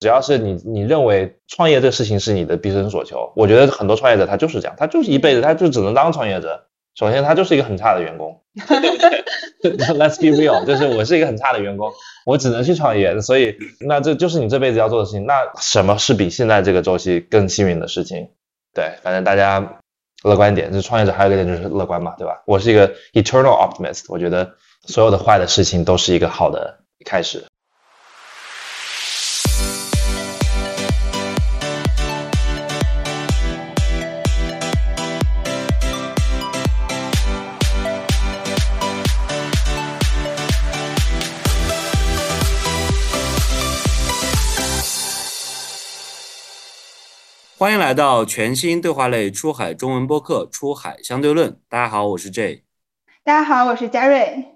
只要是你你认为创业这事情是你的毕生所求，我觉得很多创业者他就是这样，他就是一辈子他就只能当创业者。首先他就是一个很差的员工，Let's be real，就是我是一个很差的员工，我只能去创业，所以那这就是你这辈子要做的事情。那什么是比现在这个周期更幸运的事情？对，反正大家乐观一点。这创业者还有一个点就是乐观嘛，对吧？我是一个 eternal optimist，我觉得所有的坏的事情都是一个好的开始。欢迎来到全新对话类出海中文播客《出海相对论》。大家好，我是 J。大家好，我是嘉瑞。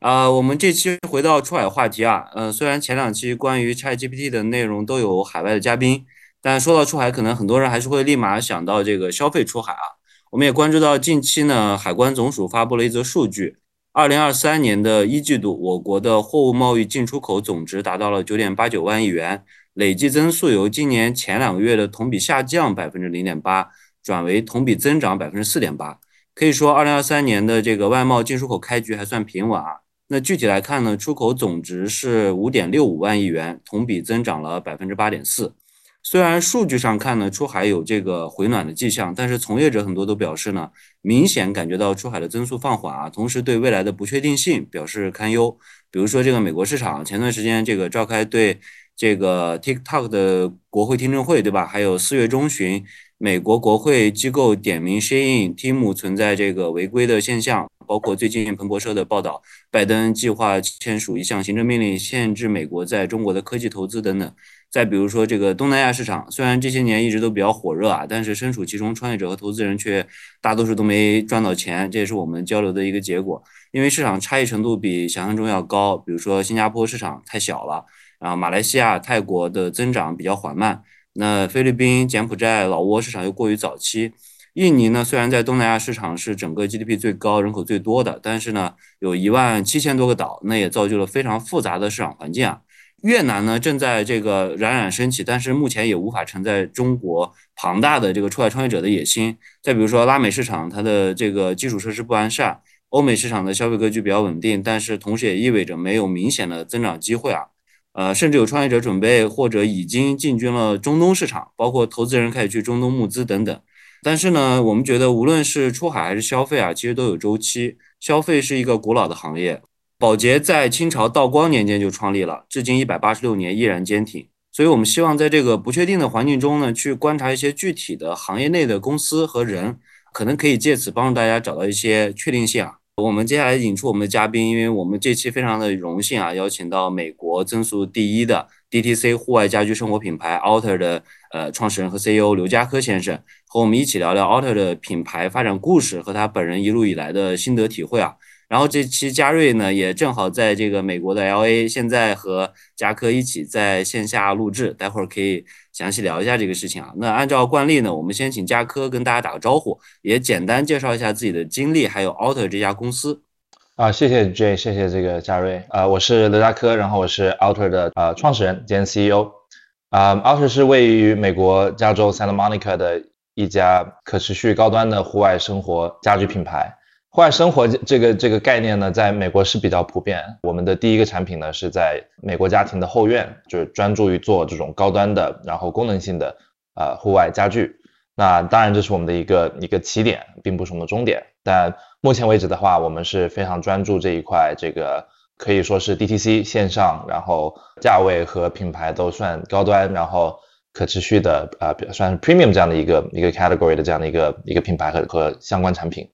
啊，我们这期回到出海话题啊，呃，虽然前两期关于 ChatGPT 的内容都有海外的嘉宾，但说到出海，可能很多人还是会立马想到这个消费出海啊。我们也关注到近期呢，海关总署发布了一则数据：二零二三年的一季度，我国的货物贸易进出口总值达到了九点八九万亿元。累计增速由今年前两个月的同比下降百分之零点八，转为同比增长百分之四点八。可以说，二零二三年的这个外贸进出口开局还算平稳啊。那具体来看呢，出口总值是五点六五万亿元，同比增长了百分之八点四。虽然数据上看呢，出海有这个回暖的迹象，但是从业者很多都表示呢，明显感觉到出海的增速放缓啊，同时对未来的不确定性表示堪忧。比如说这个美国市场，前段时间这个召开对。这个 TikTok 的国会听证会，对吧？还有四月中旬，美国国会机构点名 Shein、Tim 存在这个违规的现象，包括最近彭博社的报道，拜登计划签署一项行政命令，限制美国在中国的科技投资等等。再比如说这个东南亚市场，虽然这些年一直都比较火热啊，但是身处其中，创业者和投资人却大多数都没赚到钱，这也是我们交流的一个结果。因为市场差异程度比想象中要高，比如说新加坡市场太小了。啊，马来西亚、泰国的增长比较缓慢。那菲律宾、柬埔寨、老挝市场又过于早期。印尼呢，虽然在东南亚市场是整个 GDP 最高、人口最多的，但是呢，有一万七千多个岛，那也造就了非常复杂的市场环境啊。越南呢，正在这个冉冉升起，但是目前也无法承载中国庞大的这个出海创业者的野心。再比如说拉美市场，它的这个基础设施不完善；欧美市场的消费格局比较稳定，但是同时也意味着没有明显的增长机会啊。呃，甚至有创业者准备或者已经进军了中东市场，包括投资人开始去中东募资等等。但是呢，我们觉得无论是出海还是消费啊，其实都有周期。消费是一个古老的行业，宝洁在清朝道光年间就创立了，至今一百八十六年依然坚挺。所以我们希望在这个不确定的环境中呢，去观察一些具体的行业内的公司和人，可能可以借此帮助大家找到一些确定性啊。我们接下来引出我们的嘉宾，因为我们这期非常的荣幸啊，邀请到美国增速第一的 DTC 户外家居生活品牌 Alter 的呃创始人和 CEO 刘家科先生，和我们一起聊聊 Alter 的品牌发展故事和他本人一路以来的心得体会啊。然后这期嘉瑞呢也正好在这个美国的 LA，现在和嘉科一起在线下录制，待会儿可以详细聊一下这个事情啊。那按照惯例呢，我们先请嘉科跟大家打个招呼，也简单介绍一下自己的经历，还有 Alter 这家公司。啊，谢谢 J，谢谢这个嘉瑞啊，我是刘嘉科，然后我是 Alter 的呃创始人兼 CEO。啊，Alter 是位于美国加州 Santa Monica 的一家可持续高端的户外生活家居品牌。户外生活这个这个概念呢，在美国是比较普遍。我们的第一个产品呢，是在美国家庭的后院，就是专注于做这种高端的，然后功能性的呃户外家具。那当然这是我们的一个一个起点，并不是我们的终点。但目前为止的话，我们是非常专注这一块，这个可以说是 DTC 线上，然后价位和品牌都算高端，然后可持续的啊，算是 premium 这样的一个一个 category 的这样的一个一个品牌和和相关产品。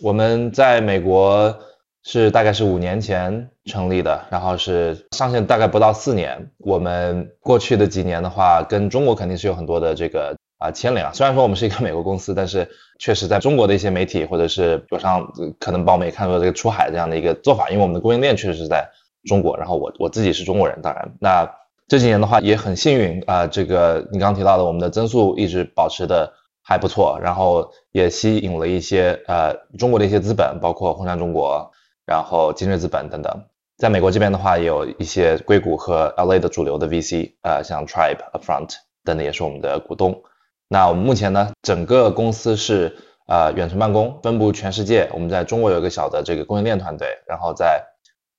我们在美国是大概是五年前成立的，然后是上线大概不到四年。我们过去的几年的话，跟中国肯定是有很多的这个啊牵连啊。虽然说我们是一个美国公司，但是确实在中国的一些媒体或者是有上可能报媒看到这个出海这样的一个做法，因为我们的供应链确实是在中国。然后我我自己是中国人，当然那这几年的话也很幸运啊，这个你刚提到的，我们的增速一直保持的。还不错，然后也吸引了一些呃中国的一些资本，包括红杉中国，然后今日资本等等。在美国这边的话，有一些硅谷和 LA 的主流的 VC，呃，像 Tribe、Upfront 等等也是我们的股东。那我们目前呢，整个公司是呃远程办公，分布全世界。我们在中国有一个小的这个供应链团队，然后在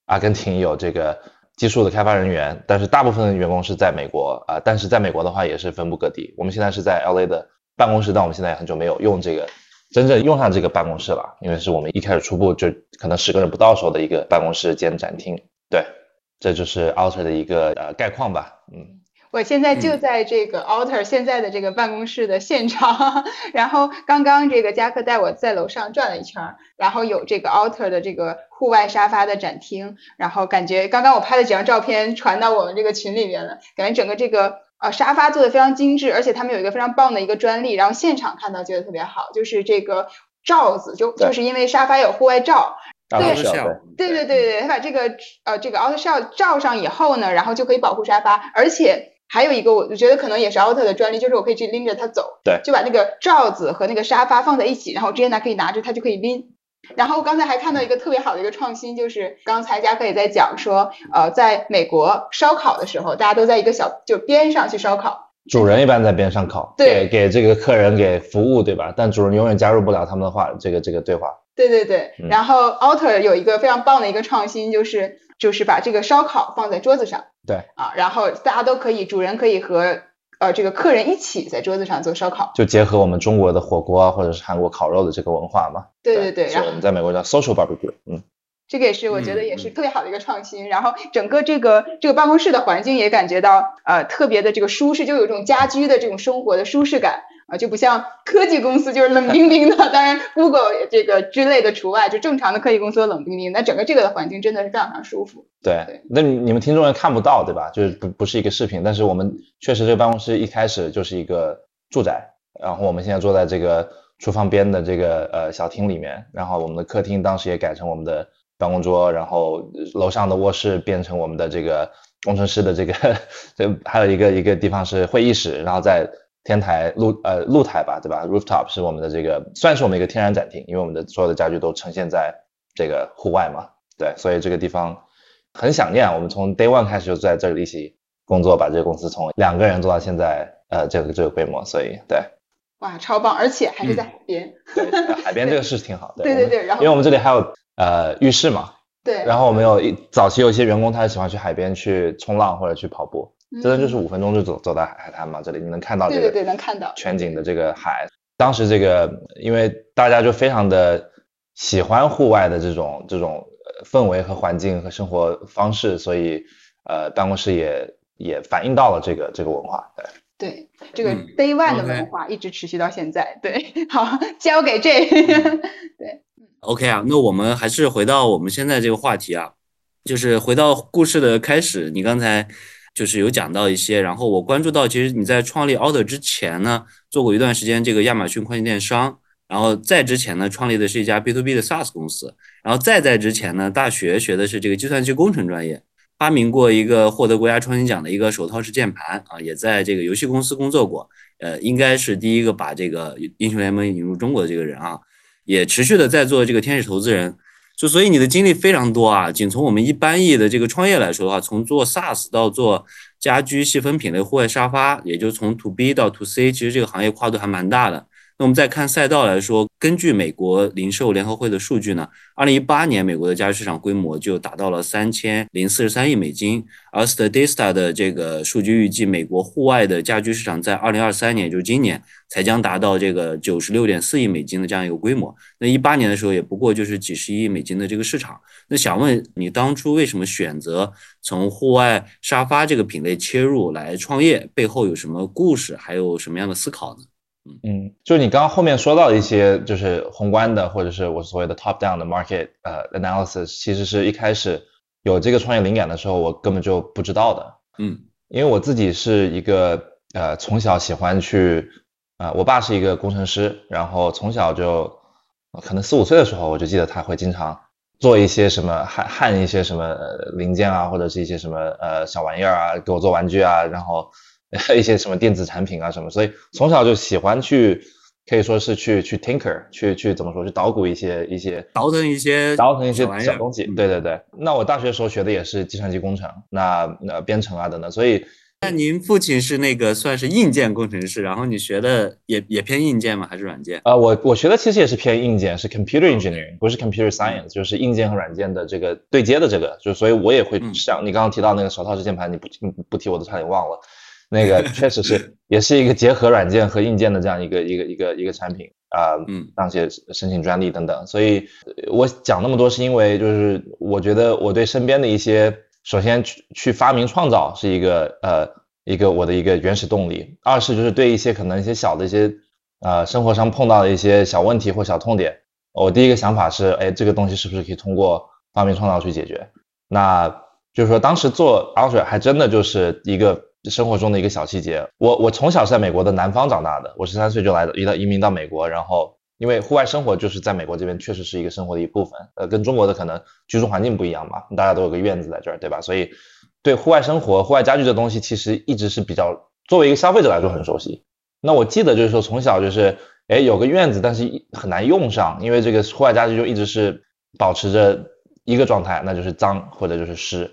阿根廷有这个技术的开发人员，但是大部分员工是在美国啊。但是在美国的话也是分布各地。我们现在是在 LA 的办公室，但我们现在很久没有用这个。真正用上这个办公室了，因为是我们一开始初步就可能十个人不到时候的一个办公室兼展厅。对，这就是 Alter 的一个呃概况吧。嗯，我现在就在这个 Alter 现在的这个办公室的现场，然后刚刚这个加克带我在楼上转了一圈，然后有这个 Alter 的这个户外沙发的展厅，然后感觉刚刚我拍了几张照片传到我们这个群里面了，感觉整个这个。呃，沙发做的非常精致，而且他们有一个非常棒的一个专利，然后现场看到觉得特别好，就是这个罩子，就就是因为沙发有户外罩，对对对对对，他把这个呃这个 outer shell 罩上以后呢，然后就可以保护沙发，而且还有一个我我觉得可能也是 outer 的专利，就是我可以去拎着它走，对，就把那个罩子和那个沙发放在一起，然后直接拿可以拿着它就可以拎。然后刚才还看到一个特别好的一个创新，就是刚才嘉哥也在讲说，呃，在美国烧烤的时候，大家都在一个小就边上去烧烤，主人一般在边上烤，对，给这个客人给服务，对吧？但主人永远加入不了他们的话，这个这个对话。对对对。然后 Alter 有一个非常棒的一个创新，就是就是把这个烧烤放在桌子上，对，啊，然后大家都可以，主人可以和。呃，这个客人一起在桌子上做烧烤，就结合我们中国的火锅啊，或者是韩国烤肉的这个文化嘛。对对对，然后我们在美国叫 social barbecue，嗯，这个也是我觉得也是特别好的一个创新。然后整个这个这个办公室的环境也感觉到呃特别的这个舒适，就有一种家居的这种生活的舒适感。啊，就不像科技公司就是冷冰冰的，当然 Google 这个之类的除外，就正常的科技公司冷冰冰。那整个这个的环境真的是非常非常舒服。对，那你们听众也看不到，对吧？就是不不是一个视频，但是我们确实这个办公室一开始就是一个住宅，然后我们现在坐在这个厨房边的这个呃小厅里面，然后我们的客厅当时也改成我们的办公桌，然后楼上的卧室变成我们的这个工程师的这个，这还有一个一个地方是会议室，然后在。天台露呃露台吧，对吧？Rooftop 是我们的这个，算是我们一个天然展厅，因为我们的所有的家具都呈现在这个户外嘛，对，所以这个地方很想念。我们从 Day One 开始就在这里一起工作，把这个公司从两个人做到现在呃这个这个规模，所以对。哇，超棒，而且还是在海边。对，海边这个是挺好的。对对 对，然后因为我们这里还有呃浴室嘛。对。然后我们有一早期有一些员工，他喜欢去海边去冲浪或者去跑步。真的就是五分钟就走走到海滩嘛，这里你能看到这个对对对能看到全景的这个海。当时这个因为大家就非常的喜欢户外的这种这种氛围和环境和生活方式，所以呃办公室也也反映到了这个这个文化。对对，这个 Day One 的文化一直持续到现在。对，好交给 J。对，OK 啊，那我们还是回到我们现在这个话题啊，就是回到故事的开始，你刚才。就是有讲到一些，然后我关注到，其实你在创立 Order 之前呢，做过一段时间这个亚马逊跨境电商，然后在之前呢，创立的是一家 B to B 的 SaaS 公司，然后再在之前呢，大学学的是这个计算机工程专业，发明过一个获得国家创新奖的一个手套式键盘啊，也在这个游戏公司工作过，呃，应该是第一个把这个英雄联盟引入中国的这个人啊，也持续的在做这个天使投资人。就所以你的经历非常多啊，仅从我们一般意义的这个创业来说的话，从做 SaaS 到做家居细分品类户外沙发，也就从 To B 到 To C，其实这个行业跨度还蛮大的。那我们再看赛道来说，根据美国零售联合会的数据呢，二零一八年美国的家居市场规模就达到了三千零四十三亿美金，而 Statista 的这个数据预计，美国户外的家居市场在二零二三年，就是今年才将达到这个九十六点四亿美金的这样一个规模。那一八年的时候，也不过就是几十亿美金的这个市场。那想问你，当初为什么选择从户外沙发这个品类切入来创业？背后有什么故事？还有什么样的思考呢？嗯，就是你刚刚后面说到的一些，就是宏观的，或者是我所谓的 top down 的 market 呃 analysis，其实是一开始有这个创业灵感的时候，我根本就不知道的。嗯，因为我自己是一个呃从小喜欢去啊，我爸是一个工程师，然后从小就可能四五岁的时候，我就记得他会经常做一些什么焊焊一些什么零件啊，或者是一些什么呃小玩意儿啊，给我做玩具啊，然后。一些什么电子产品啊什么，所以从小就喜欢去可以说是去去 tinker，去去怎么说，去捣鼓一些一些倒腾一些倒腾一些小东西。对对对，那我大学时候学的也是计算机工程，那那编程啊等等，所以那您父亲是那个算是硬件工程师，然后你学的也也偏硬件吗？还是软件？呃，我我学的其实也是偏硬件，是 computer engineering，不是 computer science，就是硬件和软件的这个对接的这个，就所以我也会嗯像你刚刚提到那个手套式键盘，你不你不提我都差点忘了，那个 确实是也是一个结合软件和硬件的这样一个一个一个一个产品啊，嗯当些申请专利等等，所以呃我讲那么多是因为就是我觉得我对身边的一些，首先去去发明创造是一个呃一个我的一个原始动力，二是就是对一些可能一些小的一些呃生活上碰到的一些小问题或小痛点，我第一个想法是，哎，这个东西是不是可以通过发明创造去解决？那就是说当时做 Ultra 还真的就是一个生活中的一个小细节。我我从小是在美国的南方长大的，我十三岁就来的移到移民到美国，然后因为户外生活就是在美国这边确实是一个生活的一部分，呃，跟中国的可能居住环境不一样嘛，大家都有个院子在这儿，对吧？所以对户外生活、户外家具这东西，其实一直是比较作为一个消费者来说很熟悉。那我记得就是说从小就是，哎，有个院子，但是很难用上，因为这个户外家具就一直是保持着一个状态，那就是脏或者就是湿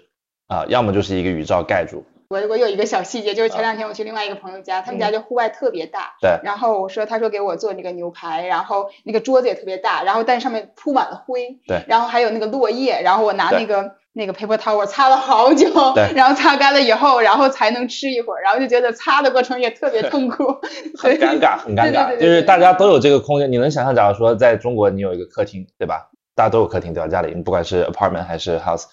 啊、要么就是一个雨罩盖住。我我有一个小细节，就是前两天我去另外一个朋友家，他们家就户外特别大，对然后我说他说给我做那个牛排，然后那个桌子也特别大，然后但上面铺满了灰，对然后还有那个落叶，然后我拿那个那个 paper towel 擦了好久，对然后擦干了以后，然后才能吃一会儿，然后就觉得擦的过程也特别痛苦，很尴尬，很尴尬，就是大家都有这个空间。你能想象，假如说在中国，你有一个客厅，对吧？大家都有客厅，对吧？家里不管是 apartment 还是 house，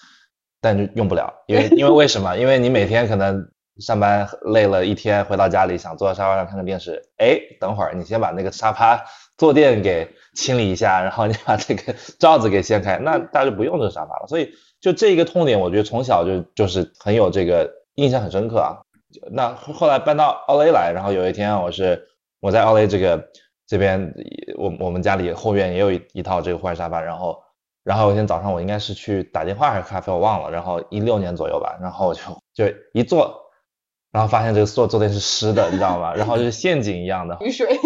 但就用不了，因为 因为为什么？因为你每天可能上班累了一天，回到家里想坐在沙发上看看电视，哎，等会儿你先把那个沙发坐垫给清理一下，然后你把这个罩子给掀开，那大家就不用这个沙发了。所以就这一个痛点，我觉得从小就就是很有这个印象很深刻啊。那后来搬到奥雷来，然后有一天我是我在奥雷这个这边，我我们家里后院也有一一套这个户外沙发，然后然后有一天早上我应该是去打电话还是咖啡我忘了，然后一六年左右吧，然后我就就一坐，然后发现这个坐坐垫是湿的，你知道吗？然后就是陷阱一样的，雨水，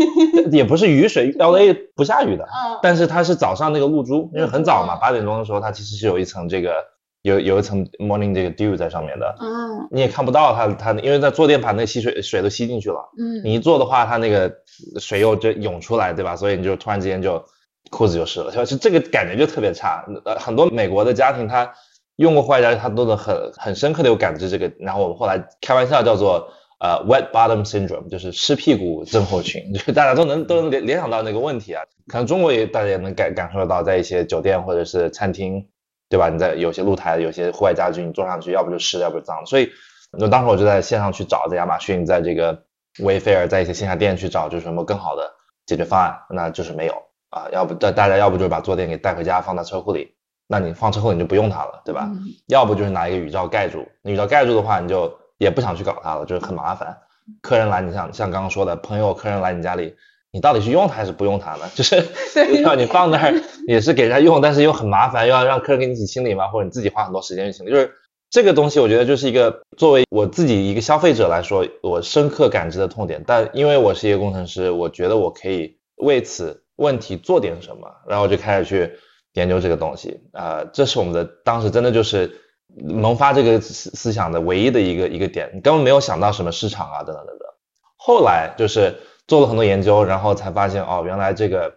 也不是雨水，LA 不下雨的，嗯，但是它是早上那个露珠，因为很早嘛，嗯八点钟的时候它其实是有一层这个有有一层 morning 这个 dew 在上面的，嗯你也看不到它它，因为在坐垫把那吸水水都吸进去了。嗯，你一坐的话，它那个水又就涌出来，对吧？所以你就突然之间就裤子就湿了，就是这个感觉就特别差。呃，很多美国的家庭他用过户外家具，他都能很很深刻的有感知这个。然后我们后来开玩笑叫做呃 wet bottom syndrome，就是湿屁股症候群，就是大家都能都能联联想到那个问题啊。可能中国也大家也能感感受得到，在一些酒店或者是餐厅，对吧？你在有些露台有些户外家具，你坐上去要不就湿，要不就脏。所以那当时我就在线上去找，在亚马逊，在这个 Wayfair，在一些线下店去找，就是什么更好的解决方案，那就是没有啊。要不大大家要不就是把坐垫给带回家放在车库里，那你放车库你就不用它了，对吧？嗯要不就是拿一个雨罩盖住，你雨罩盖住的话，你就也不想去搞它了，就是很麻烦。客人来，你像像刚刚说的，朋友客人来你家里，你到底是用它还是不用它呢？就是对让你放那儿 也是给人家用，但是又很麻烦，又要让客人给你一起清理嘛，或者你自己花很多时间去清理，就是这个东西，我觉得就是一个作为我自己一个消费者来说，我深刻感知的痛点。但因为我是一个工程师，我觉得我可以为此问题做点什么，然后就开始去研究这个东西。啊、这是我们的当时真的就是萌发这个思思想的唯一的一个一个点，你根本没有想到什么市场啊等等等等。后来就是做了很多研究，然后才发现哦，原来这个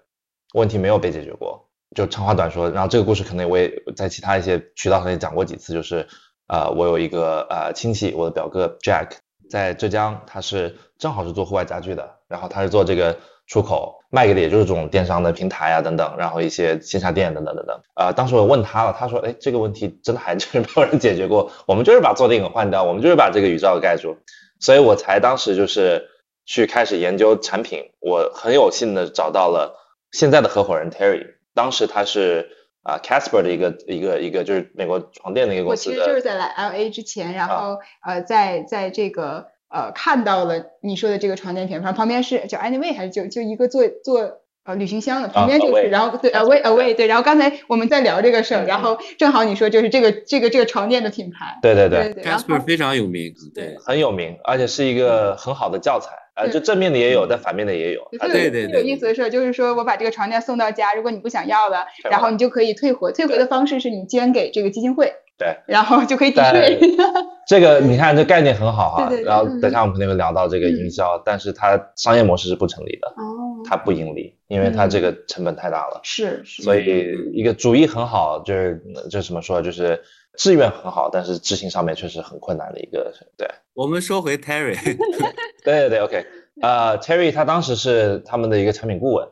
问题没有被解决过。就长话短说，然后这个故事可能我也在其他一些渠道上也讲过几次，就是呃，我有一个呃亲戚，我的表哥 Jack 在浙江，他是正好是做户外家具的，然后他是做这个出口卖给的也就是这种电商的平台啊等等，然后一些线下店等等等等。呃，当时我问他了，他说，哎，这个问题真的还真是没有人解决过，我们就是把坐垫给换掉，我们就是把这个雨罩盖住，所以我才当时就是去开始研究产品，我很有幸的找到了现在的合伙人 Terry，当时他是啊、Casper 的一个一个一个就是美国床垫的一个公司我其，实就是在来 L A 之前，然啊后呃，在在这个呃看到了你说的这个床垫品牌，旁边是叫 Anyway 还是就就一个做做呃，旅行箱的旁边就是，然后对，away away 对，然后刚才我们在聊这个事儿，然后正好你说就是这个这个这个床垫的品牌，对对对，Casper 非常有名，对，很有名，而且是一个很好的教材，呃，就正面的也有，但反面的也有，对对。对，有意思的事儿就是说我把这个床垫送到家，如果你不想要了，然后你就可以退回，退回的方式是你捐给这个基金会。对，然后就可以抵税。这个你看，这概念很好哈。然后等下我们肯定会聊到这个营销，但是它商业模式是不成立的。哦。它不盈利，因为它这个成本太大了。是是。所以一个主意很好，就是就怎么说，就是志愿很好，但是执行上面确实很困难的一个。对。我们说回 Terry。对对对，OK。呃，Terry 他当时是他们的一个产品顾问，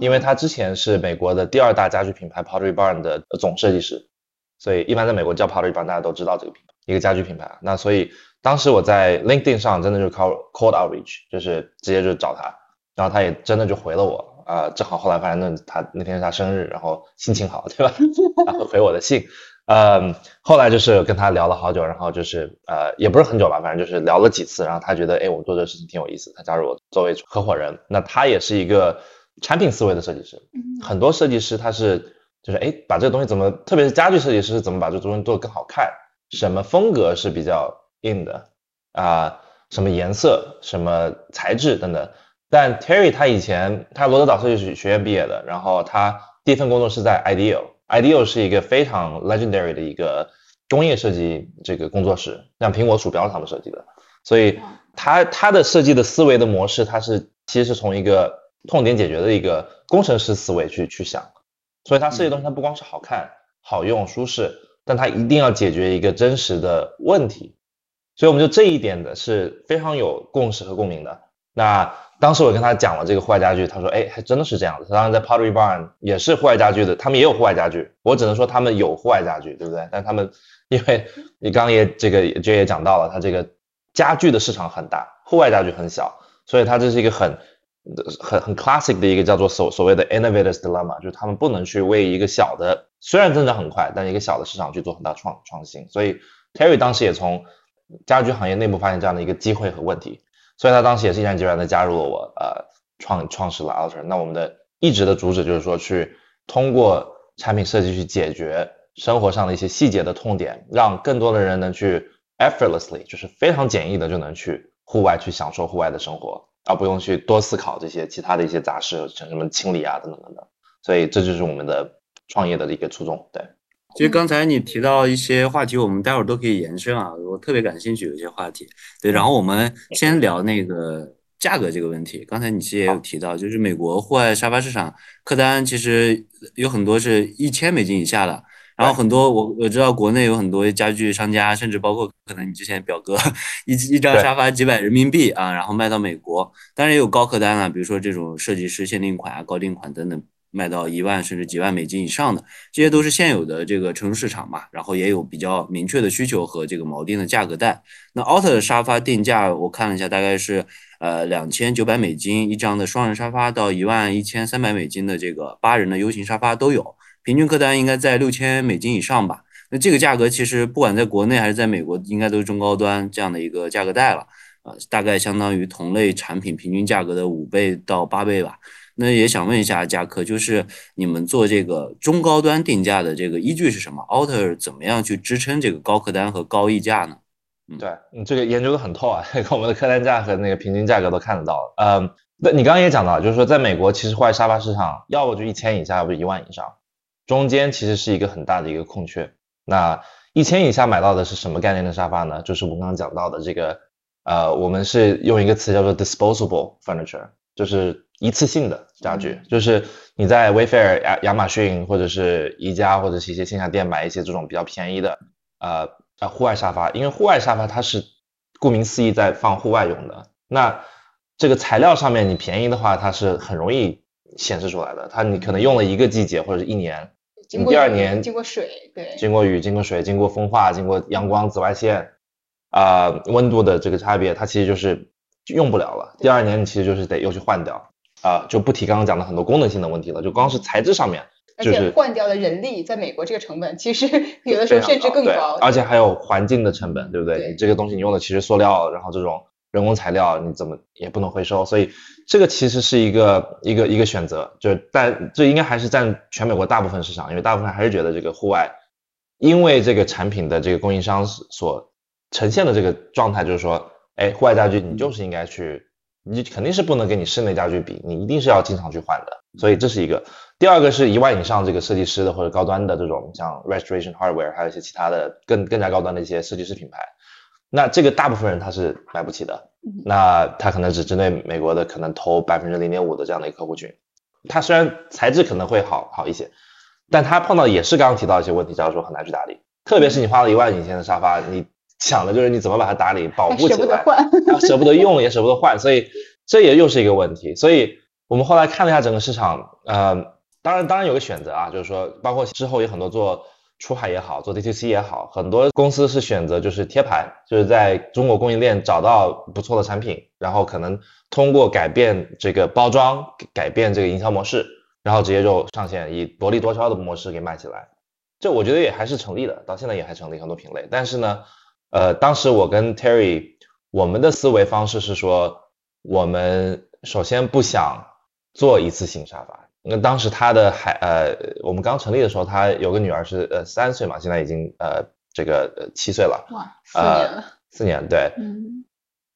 因为他之前是美国的第二大家具品牌 Pottery Barn 的总设计师。所以一般在美国叫 Pottery Barn，大家都知道这个品牌，一个家居品牌。那所以当时我在 LinkedIn 上真的就是靠 cold outreach，就是直接就找他，然后他也真的就回了我啊。正好后来发现那他那天是他生日，然后心情好，对吧？然后回我的信。嗯，后来就是跟他聊了好久，然后就是呃也不是很久吧，反正就是聊了几次。然后他觉得哎我做这个事情挺有意思，他加入我作为合伙人。那他也是一个产品思维的设计师，很多设计师他是。就是哎，把这个东西怎么，特别是家具设计师怎么把这个东西做得更好看？什么风格是比较硬的啊？什么颜色、什么材质等等。但 Terry 他以前他罗德岛设计学院毕业的，然后他第一份工作是在 Ideal，Ideal 是一个非常 legendary 的一个工业设计这个工作室，像苹果鼠标他们设计的。所以他他的设计的思维的模式，他是其实是从一个痛点解决的一个工程师思维去去想。所以它设计东西，它不光是好看、好用、舒适，但它一定要解决一个真实的问题。所以我们就这一点的是非常有共识和共鸣的。那当时我跟他讲了这个户外家具，他说：“哎，还真的是这样的。”他当时在 Pottery Barn 也是户外家具的，他们也有户外家具。我只能说他们有户外家具，对不对？但他们因为 你刚刚也这个 J 也讲到了，他这个家具的市场很大，户外家具很小，所以它这是一个很。很很 classic 的一个叫做所所谓的 innovators dilemma，就是他们不能去为一个小的虽然增长很快，但一个小的市场去做很大创创新。所以 Terry 当时也从家居行业内部发现这样的一个机会和问题，所以他当时也是毅然决然的加入了我，呃，创创始了 Alter。那我们的一直的主旨就是说，去通过产品设计去解决生活上的一些细节的痛点，让更多的人能去 effortlessly，就是非常简易的就能去户外去享受户外的生活。而不用去多思考这些其他的一些杂事，像什么清理啊等等等等，所以这就是我们的创业的一个初衷。对，其实刚才你提到一些话题，我们待会儿都可以延伸啊，我特别感兴趣有些话题。对，然后我们先聊那个价格这个问题。刚才你其实也有提到，就是美国户外沙发市场客单其实有很多是一千美金以下的。然后很多我我知道国内有很多家具商家，甚至包括可能你之前表哥一一张沙发几百人民币啊，然后卖到美国，当然也有高客单啊，比如说这种设计师限定款啊、高定款等等，卖到一万甚至几万美金以上的，这些都是现有的这个成熟市场嘛。然后也有比较明确的需求和这个锚定的价格带。那 Alter 的沙发定价我看了一下，大概是呃两千九百美金一张的双人沙发到一万一千三百美金的这个八人的 U 型沙发都有。平均客单应该在六千美金以上吧？那这个价格其实不管在国内还是在美国，应该都是中高端这样的一个价格带了，呃，大概相当于同类产品平均价格的五倍到八倍吧。那也想问一下嘉客，就是你们做这个中高端定价的这个依据是什么？Alter 怎么样去支撑这个高客单和高溢价呢？对你这个研究的很透啊，我们的客单价和那个平均价格都看得到了。嗯，那你刚刚也讲到，就是说在美国其实户外沙发市场，要不就一千以下，要不就一万以上。中间其实是一个很大的一个空缺。那一千以下买到的是什么概念的沙发呢？就是我们刚刚讲到的这个，呃，我们是用一个词叫做 disposable furniture，就是一次性的家具。就是你在 Wayfair、亚亚马逊或者是宜家或者是一些线下店买一些这种比较便宜的，呃，呃户外沙发，因为户外沙发它是顾名思义在放户外用的。那这个材料上面你便宜的话，它是很容易显示出来的。它你可能用了一个季节或者是一年。第二年经过水，对，经过雨，经过水，经过风化，经过阳光、紫外线，啊，温度的这个差别，它其实就是用不了了。第二年你其实就是得又去换掉，啊，就不提刚刚讲的很多功能性的问题了，就光是材质上面，而且换掉的人力，在美国这个成本其实有的时候甚至更高，而且还有环境的成本，对不对？你这个东西你用的其实塑料，然后这种人工材料你怎么也不能回收，所以这个其实是一个一个一个选择，就是但这应该还是占全美国大部分市场，因为大部分还是觉得这个户外，因为这个产品的这个供应商所呈现的这个状态就是说，哎，户外家具你就是应该去，你肯定是不能跟你室内家具比，你一定是要经常去换的，所以这是一个。第二个是一万以上这个设计师的或者高端的这种像 Restoration Hardware，还有一些其他的更更加高端的一些设计师品牌。那这个大部分人他是买不起的，那他可能只针对美国的可能投百分之零点五的这样的一个客户群，他虽然材质可能会好好一些，但他碰到也是刚刚提到一些问题，假如说很难去打理，特别是你花了一万以前的沙发，你想的就是你怎么把它打理保护起来，舍不得用也舍不得换，所以这也又是一个问题。所以我们后来看了一下整个市场，呃，当然当然有个选择啊，就是说包括之后有很多做。出海也好，做 DTC 也好，很多公司是选择就是贴牌，就是在中国供应链找到不错的产品，然后可能通过改变这个包装，改变这个营销模式，然后直接就上线，以薄利多销的模式给卖起来。这我觉得也还是成立的，到现在也还成立很多品类。但是呢，呃，当时我跟 Terry，我们的思维方式是说，我们首先不想做一次性沙发。那当时他的孩呃，我们刚成立的时候，他有个女儿是呃三岁嘛，现在已经呃这个七岁了。哇，四年了。四年，对。嗯。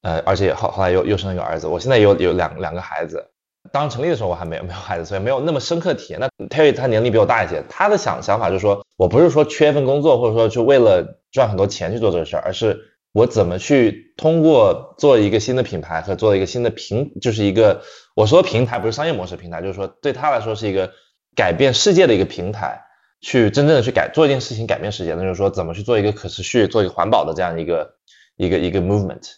呃，而且后后来又又生了一个儿子，我现在有有两两个孩子。当时成立的时候我还没有没有孩子，所以没有那么深刻体验。那 Terry 他年龄比我大一些，他的想想法就是说，我不是说缺一份工作，或者说就为了赚很多钱去做这个事儿，而是。我怎么去通过做一个新的品牌和做一个新的平，就是一个我说平台不是商业模式平台，就是说对他来说是一个改变世界的一个平台，去真正的去改做一件事情改变世界，那就是说怎么去做一个可持续、做一个环保的这样一个一个一个 movement。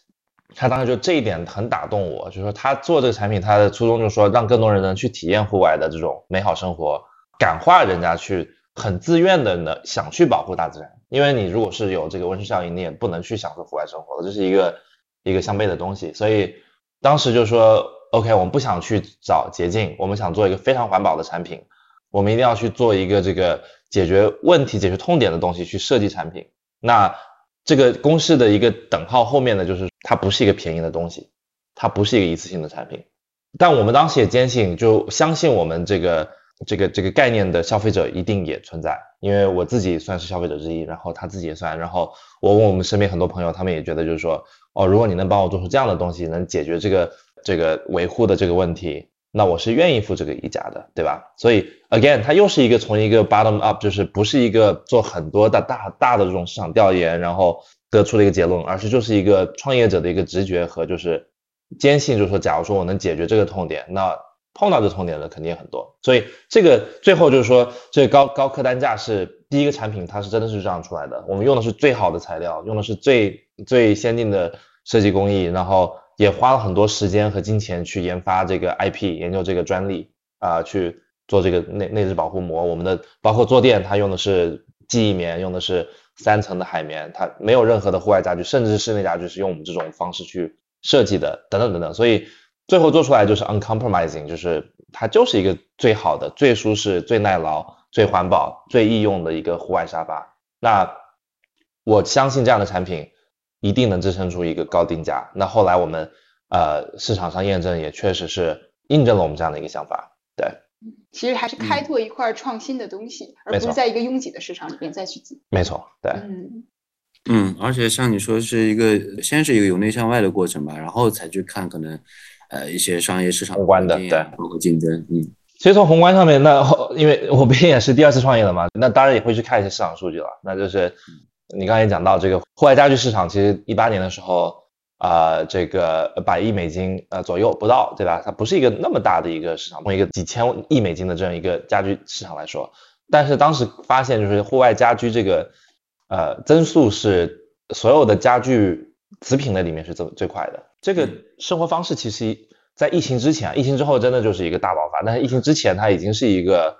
他当时就这一点很打动我，就是说他做这个产品，他的初衷就是说让更多人能去体验户外的这种美好生活，感化人家去很自愿的呢想去保护大自然。因为你如果是有这个温室效应，你也不能去享受户外生活，这是一个一个相悖的东西。所以当时就是说，OK，我们不想去找捷径，我们想做一个非常环保的产品，我们一定要去做一个这个解决问题、解决痛点的东西去设计产品。那这个公式的一个等号后面呢，就是它不是一个便宜的东西，它不是一个一次性的产品。但我们当时也坚信，就相信我们这个。这个这个概念的消费者一定也存在，因为我自己算是消费者之一，然后他自己也算，然后我问我们身边很多朋友，他们也觉得就是说，哦，如果你能帮我做出这样的东西，能解决这个这个维护的这个问题，那我是愿意付这个溢价的，对吧？所以 again，它又是一个从一个 bottom up，就是不是一个做很多的大大的这种市场调研，然后得出的一个结论，而是就是一个创业者的一个直觉和就是坚信，就是说，假如说我能解决这个痛点，那。碰到这痛点的肯定很多，所以这个最后就是说，这高高客单价是第一个产品，它是真的是这样出来的。我们用的是最好的材料，用的是最最先进的设计工艺，然后也花了很多时间和金钱去研发这个 IP，研究这个专利啊，去做这个内内置保护膜。我们的包括坐垫，它用的是记忆棉，用的是三层的海绵，它没有任何的户外家具，甚至是室内家具是用我们这种方式去设计的，等等等等。所以。最后做出来就是 uncompromising，就是它就是一个最好的、最舒适、最耐劳、最环保、最易用的一个户外沙发。那我相信这样的产品一定能支撑出一个高定价。那后来我们呃市场上验证也确实是印证了我们这样的一个想法。对，其实还是开拓一块创新的东西，而不是在一个拥挤的市场里面再去挤。没错，对，嗯嗯，而且像你说是一个先是一个由内向外的过程吧，然后才去看可能。呃，一些商业市场宏观的，对，包括竞争，嗯，其实从宏观上面，那因为我毕竟也是第二次创业了嘛，那当然也会去看一些市场数据了。那就是你刚才也讲到这个户外家具市场，其实一八年的时候，啊，这个百亿美金呃左右不到，对吧？它不是一个那么大的一个市场，从一个几千亿美金的这样一个家居市场来说，但是当时发现就是户外家居这个呃增速是所有的家具子品类里面是最最快的。这个生活方式其实，在疫情之前，疫情之后真的就是一个大爆发。但是疫情之前，它已经是一个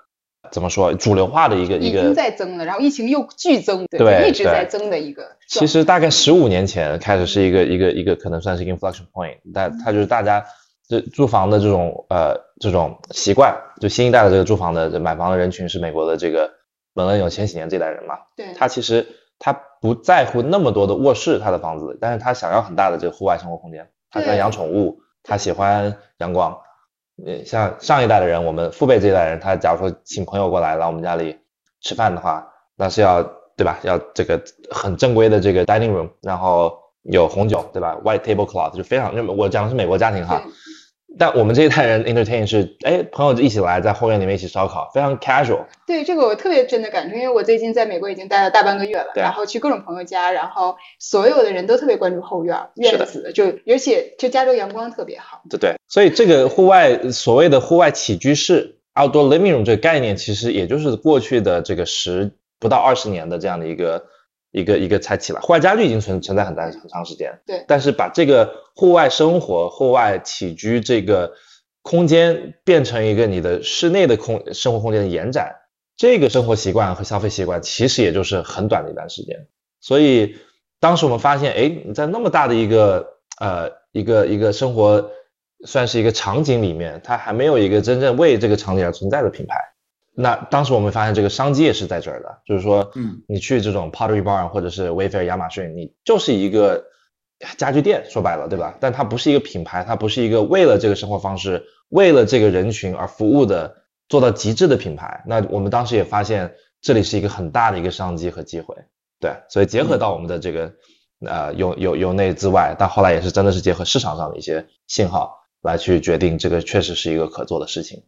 怎么说主流化的一个一个。已经在增了，然后疫情又剧增，对，一直在增的一个。其实大概十五年前开始是一个一个一个可能算是 inflection point，但它就是大家这住房的这种呃这种习惯，就新一代的这个住房的买房的人群是美国的这个本来有千禧年这代人嘛，对，他其实。他不在乎那么多的卧室，他的房子，但是他想要很大的这个户外生活空间。他喜欢养宠物，他喜欢阳光。像上一代的人，我们父辈这一代人，他假如说请朋友过来来我们家里吃饭的话，那是要对吧？要这个很正规的这个 dining room，然后有红酒对吧？white tablecloth 就非常，我讲的是美国家庭哈。但我们这一代人 entertain 是，哎，朋友一起来在后院里面一起烧烤，非常 casual。对这个我特别真的感触，因为我最近在美国已经待了大半个月了，然后去各种朋友家，然后所有的人都特别关注后院院子，就而且就加州阳光特别好。对对，所以这个户外所谓的户外起居室 outdoor living room 这个概念，其实也就是过去的这个十不到二十年的这样的一个。一个一个才起来，户外家具已经存存在很大很长时间，对。但是把这个户外生活、户外起居这个空间变成一个你的室内的空生活空间的延展，这个生活习惯和消费习惯其实也就是很短的一段时间。所以当时我们发现，哎，你在那么大的一个呃一个一个生活算是一个场景里面，它还没有一个真正为这个场景而存在的品牌。那当时我们发现这个商机也是在这儿的，就是说，嗯，你去这种 Pottery Barn 或者是 Wayfair 亚马逊，你就是一个家具店，说白了，对吧？但它不是一个品牌，它不是一个为了这个生活方式、为了这个人群而服务的做到极致的品牌。那我们当时也发现这里是一个很大的一个商机和机会，对，所以结合到我们的这个呃由由由内至外，但后来也是真的是结合市场上的一些信号。来去决定这个确实是一个可做的事情，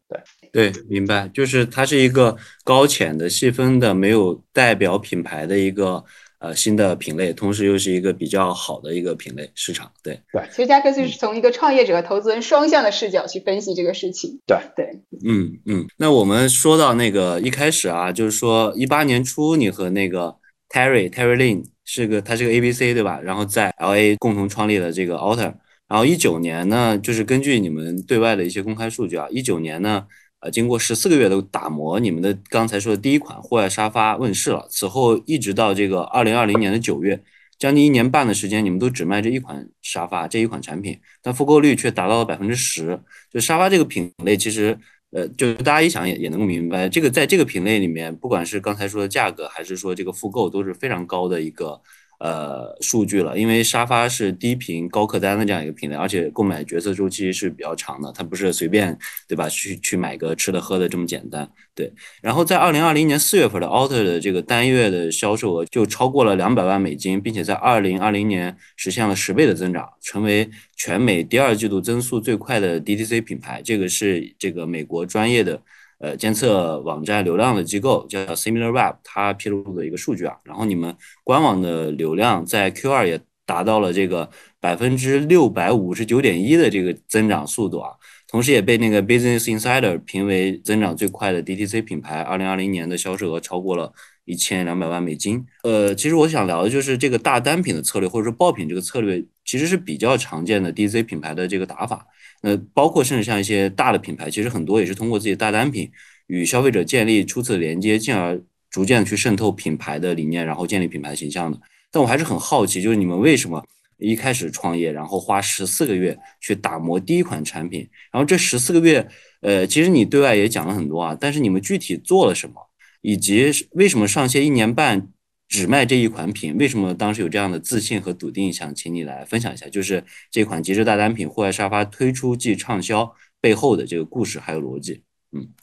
对对，明白，就是它是一个高浅的细分的没有代表品牌的一个呃新的品类，同时又是一个比较好的一个品类市场，对对。其实加克就是从一个创业者和、投资人双向的视角去分析这个事情，对对，嗯嗯。那我们说到那个一开始啊，就是说一八年初你和那个 Terry Terry Lin 是个他是个 A B C 对吧？然后在 L A 共同创立了这个 Alter。然后一九年呢，就是根据你们对外的一些公开数据啊，一九年呢，呃，经过十四个月的打磨，你们的刚才说的第一款户外沙发问世了。此后一直到这个二零二零年的九月，将近一年半的时间，你们都只卖这一款沙发这一款产品，但复购率却达到了百分之十。就沙发这个品类，其实，呃，就是大家一想也也能够明白，这个在这个品类里面，不管是刚才说的价格，还是说这个复购，都是非常高的一个。呃，数据了，因为沙发是低频高客单的这样一个品类，而且购买决策周期是比较长的，它不是随便对吧？去去买个吃的喝的这么简单。对，然后在二零二零年四月份的 Alter 的这个单月的销售额就超过了两百万美金，并且在二零二零年实现了十倍的增长，成为全美第二季度增速最快的 DTC 品牌。这个是这个美国专业的。呃，监测网站流量的机构叫 SimilarWeb，它披露的一个数据啊，然后你们官网的流量在 Q2 也达到了这个百分之六百五十九点一的这个增长速度啊，同时也被那个 Business Insider 评为增长最快的 DTC 品牌，二零二零年的销售额超过了一千两百万美金。呃，其实我想聊的就是这个大单品的策略，或者说爆品这个策略，其实是比较常见的 DC 品牌的这个打法。那，包括甚至像一些大的品牌，其实很多也是通过自己的大单品与消费者建立初次连接，进而逐渐去渗透品牌的理念，然后建立品牌形象的。但我还是很好奇，就是你们为什么一开始创业，然后花十四个月去打磨第一款产品，然后这十四个月，呃，其实你对外也讲了很多啊，但是你们具体做了什么，以及为什么上线一年半？只卖这一款品，为什么当时有这样的自信和笃定？想请你来分享一下，就是这款极致大单品户外沙发推出即畅销背后的这个故事还有逻辑。嗯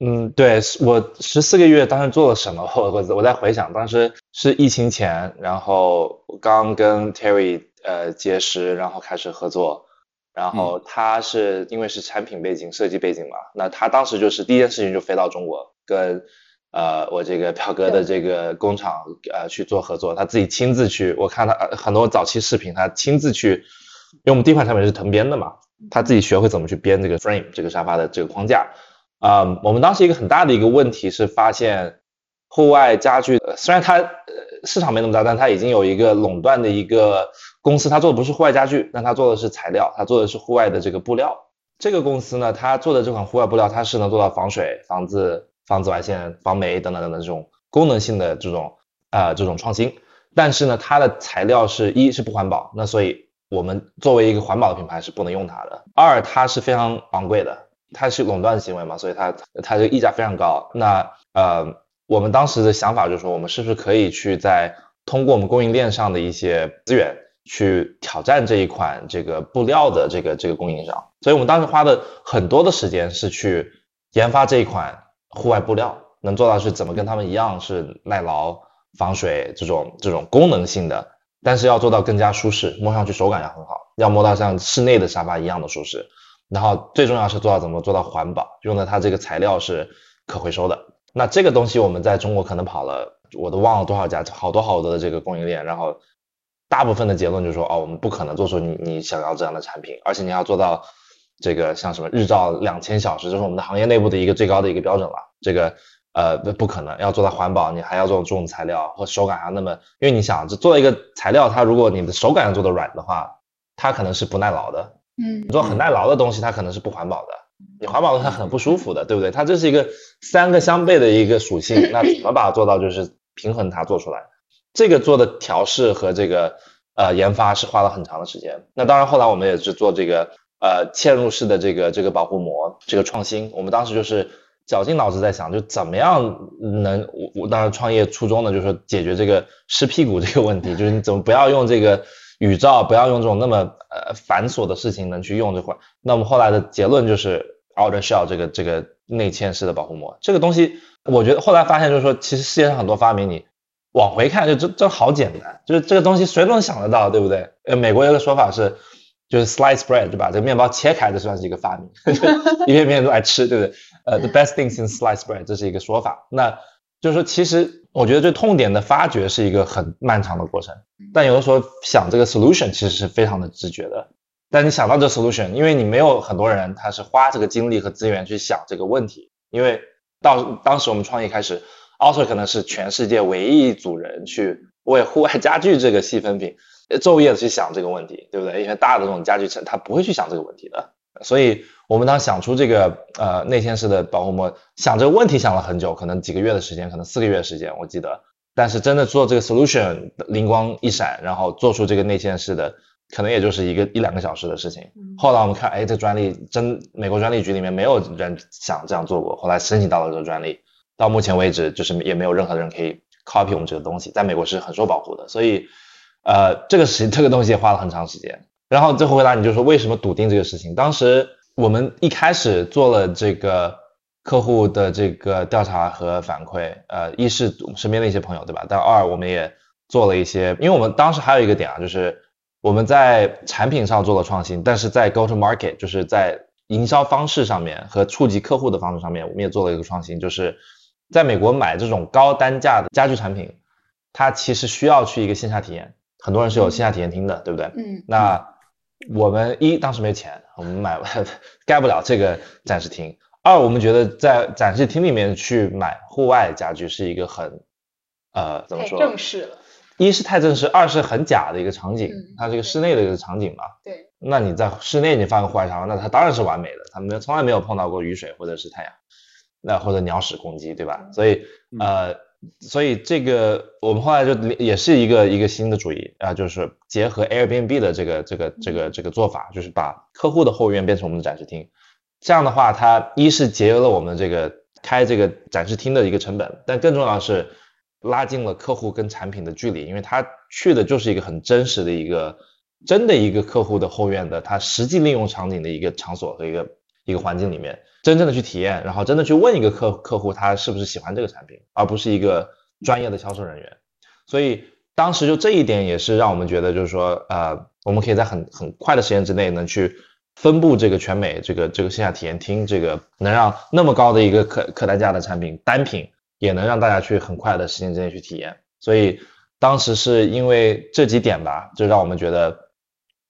嗯，对我十四个月当时做了什么？我我我在回想，当时是疫情前，然后刚跟 Terry 呃结识，然后开始合作，然后他是因为是产品背景、设计背景嘛，那他当时就是第一件事情就飞到中国跟。呃，我这个表哥的这个工厂呃去做合作，他自己亲自去，我看他很多早期视频，他亲自去，因为我们第一款产品是藤编的嘛，他自己学会怎么去编这个 frame 这个沙发的这个框架。啊，我们当时一个很大的一个问题是发现，户外家具虽然它呃市场没那么大，但它已经有一个垄断的一个公司，它做的不是户外家具，但它做的是材料，它做的是户外的这个布料。这个公司呢，它做的这款户外布料，它是能做到防水、防自。防紫外线、防霉等等等等这种功能性的这种啊这种创新，但是呢，它的材料是一是不环保，那所以我们作为一个环保的品牌是不能用它的。二，它是非常昂贵的，它是垄断行为嘛，所以它它这个溢价非常高。那呃，我们当时的想法就是说，我们是不是可以去在通过我们供应链上的一些资源，去挑战这一款这个布料的这个这个供应商。所以我们当时花的很多的时间是去研发这一款户外布料，能做到是怎么跟他们一样是耐劳、防水这种这种功能性的，但是要做到更加舒适，摸上去手感要很好，要摸到像室内的沙发一样的舒适。然后最重要是做到怎么做到环保，用的它这个材料是可回收的。那这个东西我们在中国可能跑了，我都忘了多少家，好多好多的这个供应链，然后大部分的结论就是说，哦，我们不可能做出你你想要这样的产品，而且你要做到这个像什么日照两千小时，这是我们的行业内部的一个最高的一个标准了。这个呃不可能，要做到环保，你还要做这种材料或手感还那么，因为你想，这做一个材料，它如果你的手感要做的软的话，它可能是不耐劳的。嗯，你做很耐劳的东西，它可能是不环保的。你环保的它很不舒服的，对不对？它这是一个三个相悖的一个属性，那怎么把它做到就是平衡它做出来？这个做的调试和这个呃研发是花了很长的时间。那当然后来我们也是做这个呃嵌入式的这个这个保护膜这个创新。我们当时就是绞尽脑汁在想，就怎么样能我我当时创业初衷呢，就是说解决这个湿屁股这个问题，就是你怎么不要用这个。宇照不要用这种那么呃繁琐的事情能去用这块，那我们后来的结论就是 outer shell 这个这个内嵌式的保护膜，这个东西我觉得后来发现就是说，其实世界上很多发明你往回看就真真好简单，就是这个东西谁都能想得到，对不对？呃，美国有个说法是，就是 slice bread 就把这个面包切开，这算是一个发明，一片片都来吃，对不对？呃，the best things in slice bread 这是一个说法，那就是说其实。我觉得这痛点的发掘是一个很漫长的过程，但有的时候想这个 solution 其实是非常的直觉的。但你想到这 solution，因为你没有很多人他是花这个精力和资源去想这个问题。因为到当时我们创业开始，Alter 可能是全世界唯一一组人去为户外家具这个细分品昼夜的去想这个问题，对不对？因为大的这种家具城他不会去想这个问题的，所以。我们当想出这个呃内嵌式的保护膜，想这个问题想了很久，可能几个月的时间，可能四个月的时间，我记得。但是真的做这个 solution，灵光一闪，然后做出这个内嵌式的，可能也就是一个一两个小时的事情。后来我们看，哎，这专利真美国专利局里面没有人想这样做过，后来申请到了这个专利，到目前为止就是也没有任何人可以 copy 我们这个东西，在美国是很受保护的。所以呃这个时这个东西也花了很长时间。然后最后回答你就说为什么笃定这个事情，当时。我们一开始做了这个客户的这个调查和反馈，呃，一是身边的一些朋友，对吧？但二我们也做了一些，因为我们当时还有一个点啊，就是我们在产品上做了创新，但是在 go to market，就是在营销方式上面和触及客户的方式上面，我们也做了一个创新，就是在美国买这种高单价的家具产品，它其实需要去一个线下体验，很多人是有线下体验厅的，对不对？嗯。那我们一当时没钱，我们买 盖不了这个展示厅。二，我们觉得在展示厅里面去买户外家具是一个很呃怎么说？正式了。一是太正式，二是很假的一个场景，它是一个室内的一个场景嘛。对。那你在室内你放个户外沙发，那它当然是完美的，它没有从来没有碰到过雨水或者是太阳，那或者鸟屎攻击，对吧？所以呃。所以这个我们后来就也是一个一个新的主意啊，就是结合 Airbnb 的这个这个这个这个做法，就是把客户的后院变成我们的展示厅。这样的话，它一是节约了我们这个开这个展示厅的一个成本，但更重要的是拉近了客户跟产品的距离，因为他去的就是一个很真实的一个真的一个客户的后院的他实际利用场景的一个场所和一个一个环境里面。真正的去体验，然后真的去问一个客客户他是不是喜欢这个产品，而不是一个专业的销售人员。所以当时就这一点也是让我们觉得，就是说，呃，我们可以在很很快的时间之内呢去分布这个全美这个这个线下体验厅，这个能让那么高的一个客客单价的产品单品也能让大家去很快的时间之内去体验。所以当时是因为这几点吧，就让我们觉得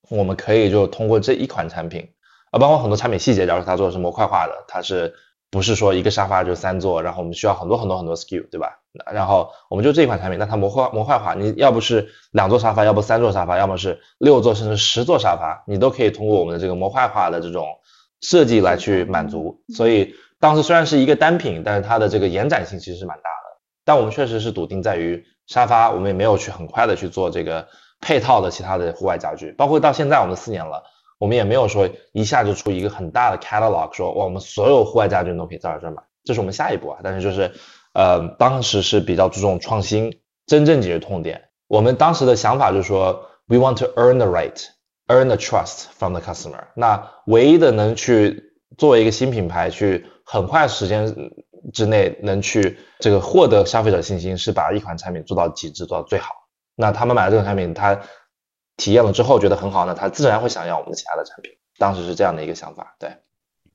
我们可以就通过这一款产品。啊，包括很多产品细节，假如它做的是模块化的，它是不是说一个沙发就三座，然后我们需要很多很多很多 SKU，对吧？然后我们就这一款产品，那它模块模块化，你要不是两座沙发，要不三座沙发，要么是六座甚至十座沙发，你都可以通过我们的这个模块化的这种设计来去满足。所以当时虽然是一个单品，但是它的这个延展性其实是蛮大的。但我们确实是笃定在于沙发，我们也没有去很快的去做这个配套的其他的户外家具，包括到现在我们四年了。我们也没有说一下就出一个很大的 catalog，说哇，我们所有户外家具都可以在这儿买，这是我们下一步啊。但是就是，呃，当时是比较注重创新，真正解决痛点。我们当时的想法就是说，we want to earn the right, earn the trust from the customer。那唯一的能去作为一个新品牌去很快时间之内能去这个获得消费者信心，是把一款产品做到极致，做到最好。那他们买了这个产品，他体验了之后觉得很好呢，他自然会想要我们的其他的产品。当时是这样的一个想法，对。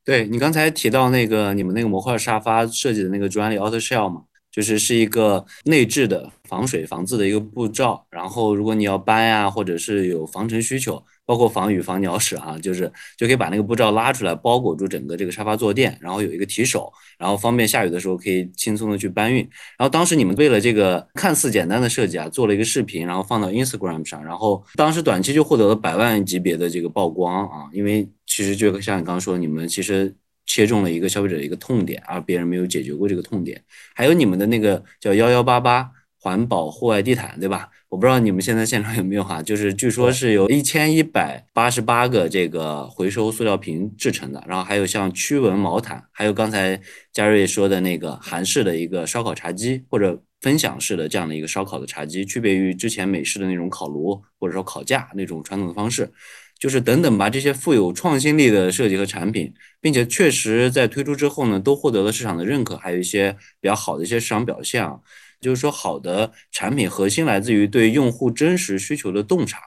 对你刚才提到那个你们那个模块沙发设计的那个专利 Auto Shell 吗，就是是一个内置的防水防渍的一个布罩，然后如果你要搬呀，或者是有防尘需求。包括防雨防鸟屎啊，就是就可以把那个布罩拉出来，包裹住整个这个沙发坐垫，然后有一个提手，然后方便下雨的时候可以轻松的去搬运。然后当时你们为了这个看似简单的设计啊，做了一个视频，然后放到 Instagram 上，然后当时短期就获得了百万级别的这个曝光啊，因为其实就像你刚刚说，你们其实切中了一个消费者的一个痛点，而别人没有解决过这个痛点。还有你们的那个叫幺幺八八环保户外地毯，对吧？我不知道你们现在现场有没有哈，就是据说是有一千一百八十八个这个回收塑料瓶制成的，然后还有像驱蚊毛毯，还有刚才嘉瑞说的那个韩式的一个烧烤茶几或者分享式的这样的一个烧烤的茶几，区别于之前美式的那种烤炉或者说烤架那种传统的方式，就是等等吧，这些富有创新力的设计和产品，并且确实在推出之后呢，都获得了市场的认可，还有一些比较好的一些市场表现啊。就是说，好的产品核心来自于对用户真实需求的洞察，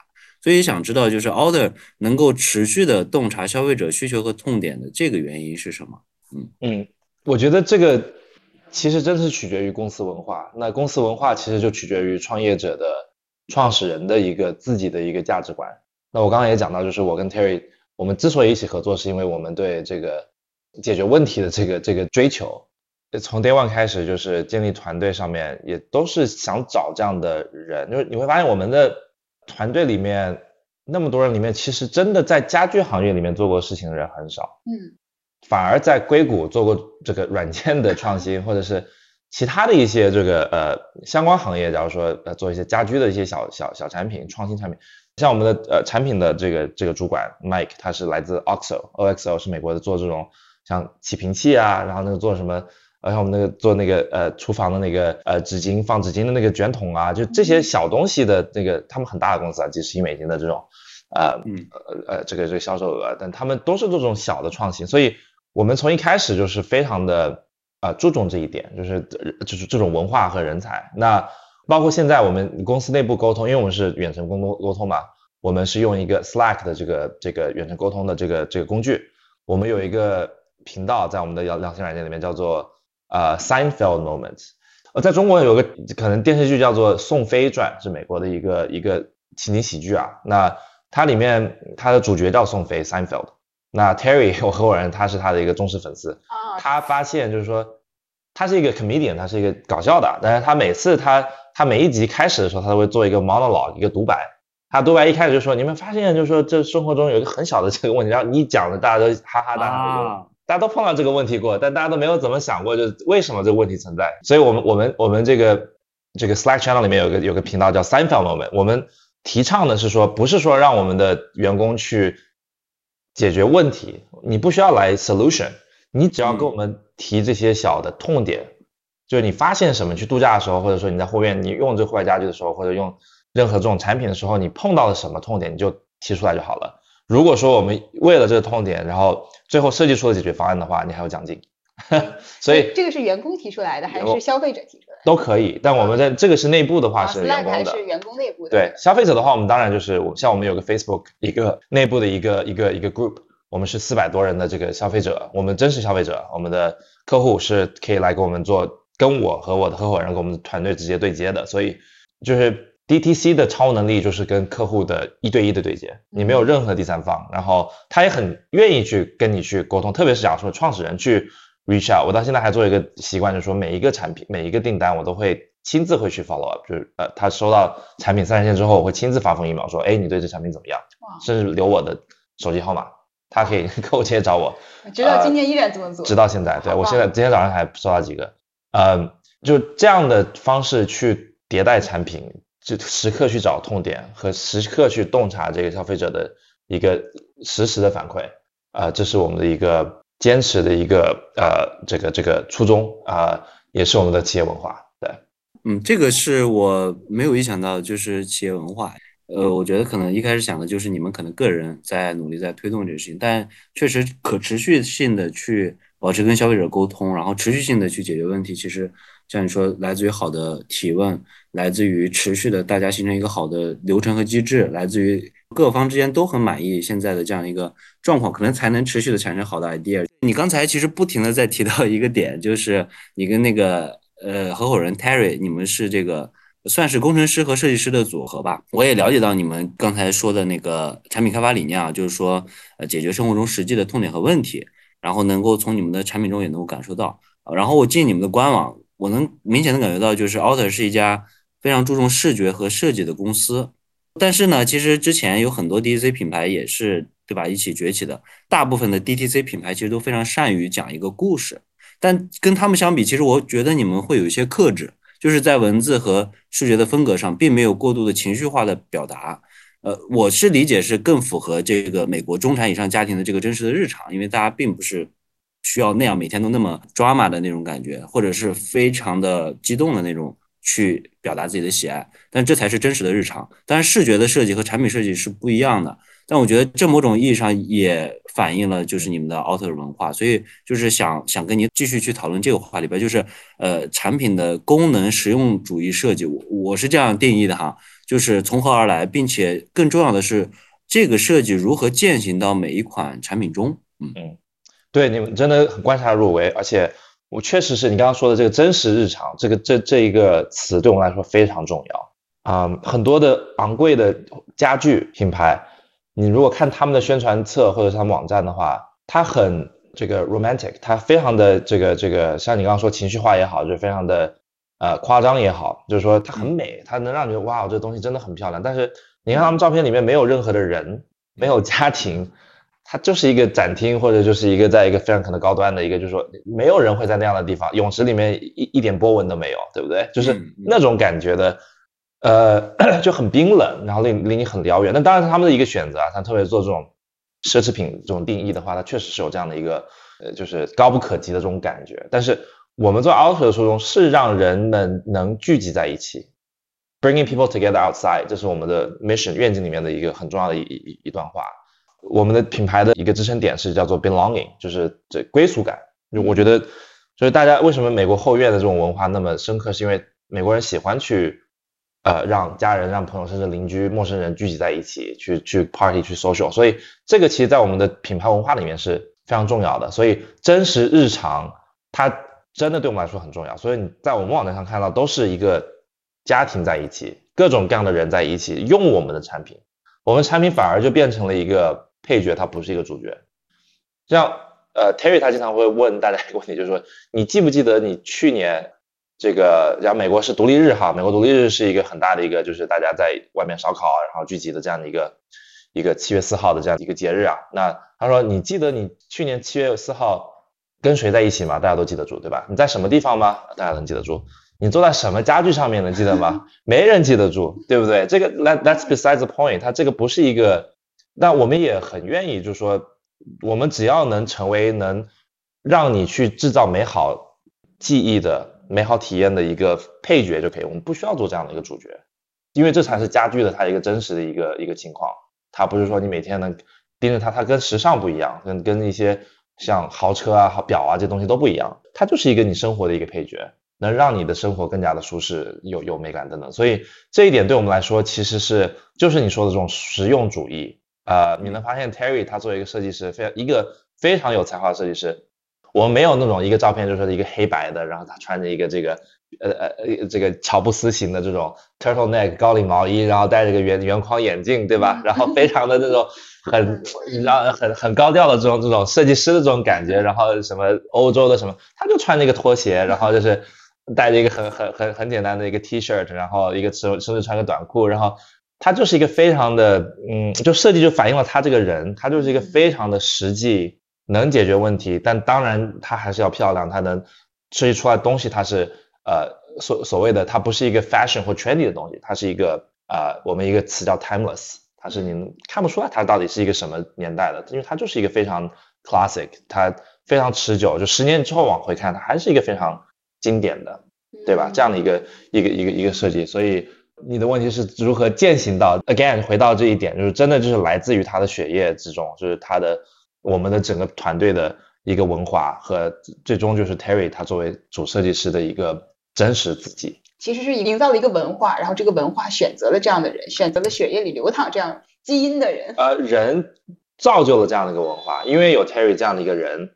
所以想知道，就是 Order 能够持续的洞察消费者需求和痛点的这个原因是什么？嗯嗯，我觉得这个其实真是取决于公司文化。那公司文化其实就取决于创业者的创始人的一个自己的一个价值观。那我刚刚也讲到，就是我跟 Terry，我们之所以一起合作，是因为我们对这个解决问题的这个这个追求。从 day one 开始就是建立团队，上面也都是想找这样的人，就是你会发现我们的团队里面那么多人里面，其实真的在家居行业里面做过事情的人很少，嗯，反而在硅谷做过这个软件的创新，或者是其他的一些这个呃相关行业，假如说呃做一些家居的一些小小小产品创新产品，像我们的呃产品的这个这个主管 Mike，他是来自 Oxo，Oxo 是美国的做这种像起瓶器啊，然后那个做什么。呃像我们那个做那个呃厨房的那个呃纸巾放纸巾的那个卷筒啊，就这些小东西的那个，他们很大的公司啊，几十亿美金的这种，呃呃呃这个这个销售额，但他们都是这种小的创新，所以我们从一开始就是非常的啊注重这一点，就是就是这种文化和人才。那包括现在我们公司内部沟通，因为我们是远程沟通沟通嘛，我们是用一个 Slack 的这个这个远程沟通的这个这个工具，我们有一个频道在我们的聊聊天软件里面叫做。呃，Seinfeld moments，呃，在中国有个可能电视剧叫做《宋飞传》，是美国的一个一个情景喜剧啊。那它里面它的主角叫宋飞 Seinfeld，那 Terry 我合伙人他是他的一个忠实粉丝，他发现就是说他是一个 comedian，他是一个搞笑的，但是他每次他他每一集开始的时候，他都会做一个 monologue 一个独白，他独白一开始就说，你们发现就是说这生活中有一个很小的这个问题，然后你讲的大家都哈哈大笑。大家都碰到这个问题过，但大家都没有怎么想过，就是为什么这个问题存在。所以，我们我们我们这个这个 Slack channel 里面有个有个频道叫 Seinfeld moment，我们提倡的是说，不是说让我们的员工去解决问题，你不需要来 solution，你只要跟我们提这些小的痛点，就是你发现什么，去度假的时候，或者说你在后院你用这户外家具的时候，或者用任何这种产品的时候，你碰到了什么痛点，你就提出来就好了。如果说我们为了这个痛点，然后最后设计出了解决方案的话，你还有奖金。所以这个是员工提出来的还是消费者提出来的？都可以。但我们在这个是内部的话是员工的。是员工内部的。对消费者的话，我们当然就是像我们有个 Facebook 一个内部的一个一个一个 group，我们是四百多人的这个消费者，我们真实消费者，我们的客户是可以来给我们做，跟我和我的合伙人跟我们团队直接对接的，所以就是。DTC 的超能力就是跟客户的一对一的对接，你没有任何第三方，然后他也很愿意去跟你去沟通，特别是假如说创始人去 reach out，我到现在还做一个习惯，就是说每一个产品每一个订单我都会亲自会去 follow up，就是呃他收到产品三线之后，我会亲自发封 email 说，哎你对这产品怎么样？甚至留我的手机号码，他可以客户直接找我。直到今天依然这么做。直到现在，对我现在今天早上还收到几个，呃，就这样的方式去迭代产品。就时刻去找痛点和时刻去洞察这个消费者的一个实时的反馈，啊，这是我们的一个坚持的一个呃这个这个初衷啊，也是我们的企业文化。对，嗯，这个是我没有意想到，就是企业文化。呃，我觉得可能一开始想的就是你们可能个人在努力在推动这个事情，但确实可持续性的去保持跟消费者沟通，然后持续性的去解决问题，其实像你说，来自于好的提问，来自于持续的大家形成一个好的流程和机制，来自于各方之间都很满意现在的这样一个状况，可能才能持续的产生好的 idea。你刚才其实不停的在提到一个点，就是你跟那个呃合伙人 Terry，你们是这个。算是工程师和设计师的组合吧。我也了解到你们刚才说的那个产品开发理念啊，就是说，呃，解决生活中实际的痛点和问题，然后能够从你们的产品中也能够感受到。然后我进你们的官网，我能明显的感觉到，就是 Alter 是一家非常注重视觉和设计的公司。但是呢，其实之前有很多 DTC 品牌也是，对吧？一起崛起的。大部分的 DTC 品牌其实都非常善于讲一个故事，但跟他们相比，其实我觉得你们会有一些克制。就是在文字和视觉的风格上，并没有过度的情绪化的表达。呃，我是理解是更符合这个美国中产以上家庭的这个真实的日常，因为大家并不是需要那样每天都那么 drama 的那种感觉，或者是非常的激动的那种去表达自己的喜爱。但这才是真实的日常。但是视觉的设计和产品设计是不一样的。但我觉得这某种意义上也反映了就是你们的奥特文化，所以就是想想跟您继续去讨论这个话题吧，就是呃产品的功能实用主义设计，我我是这样定义的哈，就是从何而来，并且更重要的是这个设计如何践行到每一款产品中。嗯嗯，对，你们真的很观察入微，而且我确实是你刚刚说的这个真实日常，这个这这一个词对我们来说非常重要啊，很多的昂贵的家具品牌。你如果看他们的宣传册或者是他们网站的话，它很这个 romantic，它非常的这个这个，像你刚刚说情绪化也好，就非常的呃夸张也好，就是说它很美，它能让你觉得哇，这东西真的很漂亮。但是你看他们照片里面没有任何的人，没有家庭，它就是一个展厅或者就是一个在一个非常可能高端的一个，就是说没有人会在那样的地方，泳池里面一一点波纹都没有，对不对？就是那种感觉的。呃，就很冰冷，然后离离你很遥远。那当然是他们的一个选择啊。他特别做这种奢侈品这种定义的话，它确实是有这样的一个呃，就是高不可及的这种感觉。但是我们做 outer 的初衷是让人们能聚集在一起，bringing people together outside，这是我们的 mission 愿景里面的一个很重要的一一一段话。我们的品牌的一个支撑点是叫做 belonging，就是这归属感。就我觉得，就是大家为什么美国后院的这种文化那么深刻，是因为美国人喜欢去。呃，让家人、让朋友，甚至邻居、陌生人聚集在一起，去去 party、去 social，所以这个其实，在我们的品牌文化里面是非常重要的。所以真实日常，它真的对我们来说很重要。所以你在我们网站上看到，都是一个家庭在一起，各种各样的人在一起用我们的产品，我们产品反而就变成了一个配角，它不是一个主角。像呃，Terry 他经常会问大家一个问题，就是说，你记不记得你去年？这个，然后美国是独立日哈，美国独立日是一个很大的一个，就是大家在外面烧烤，然后聚集的这样的一个一个七月四号的这样一个节日啊。那他说，你记得你去年七月四号跟谁在一起嘛？大家都记得住，对吧？你在什么地方吗？大家能记得住。你坐在什么家具上面能记得吗？没人记得住，对不对？这个 that that's besides the point，它这个不是一个。那我们也很愿意，就是说，我们只要能成为能让你去制造美好记忆的。美好体验的一个配角就可以，我们不需要做这样的一个主角，因为这才是家具的它一个真实的一个一个情况。它不是说你每天能盯着它，它跟时尚不一样，跟跟一些像豪车啊、好表啊这东西都不一样。它就是一个你生活的一个配角，能让你的生活更加的舒适、有有美感等等。所以这一点对我们来说，其实是就是你说的这种实用主义。呃，你能发现 Terry 他作为一个设计师，非常一个非常有才华的设计师。我们没有那种一个照片，就是一个黑白的，然后他穿着一个这个呃呃呃这个乔布斯型的这种 turtle neck 高领毛衣，然后戴着个圆圆框眼镜，对吧？然后非常的那种很让很很高调的这种这种设计师的这种感觉，然后什么欧洲的什么，他就穿那个拖鞋，然后就是带着一个很很很很简单的一个 T 恤，然后一个甚甚至穿个短裤，然后他就是一个非常的嗯，就设计就反映了他这个人，他就是一个非常的实际。能解决问题，但当然他还是要漂亮，他能设计出来东西，他是呃所所谓的，他不是一个 fashion 或 trendy 的东西，它是一个呃我们一个词叫 timeless，它是你看不出来它到底是一个什么年代的，因为它就是一个非常 classic，它非常持久，就十年之后往回看，它还是一个非常经典的，对吧？这样的一个一个一个一个设计，所以你的问题是如何践行到？Again，回到这一点，就是真的就是来自于他的血液之中，就是他的我们的整个团队的一个文化和最终就是 Terry 他作为主设计师的一个真实自己。其实是营造了一个文化，然后这个文化选择了这样的人，选择了血液里流淌这样基因的人。呃，人造就了这样的一个文化，因为有 Terry 这样的一个人。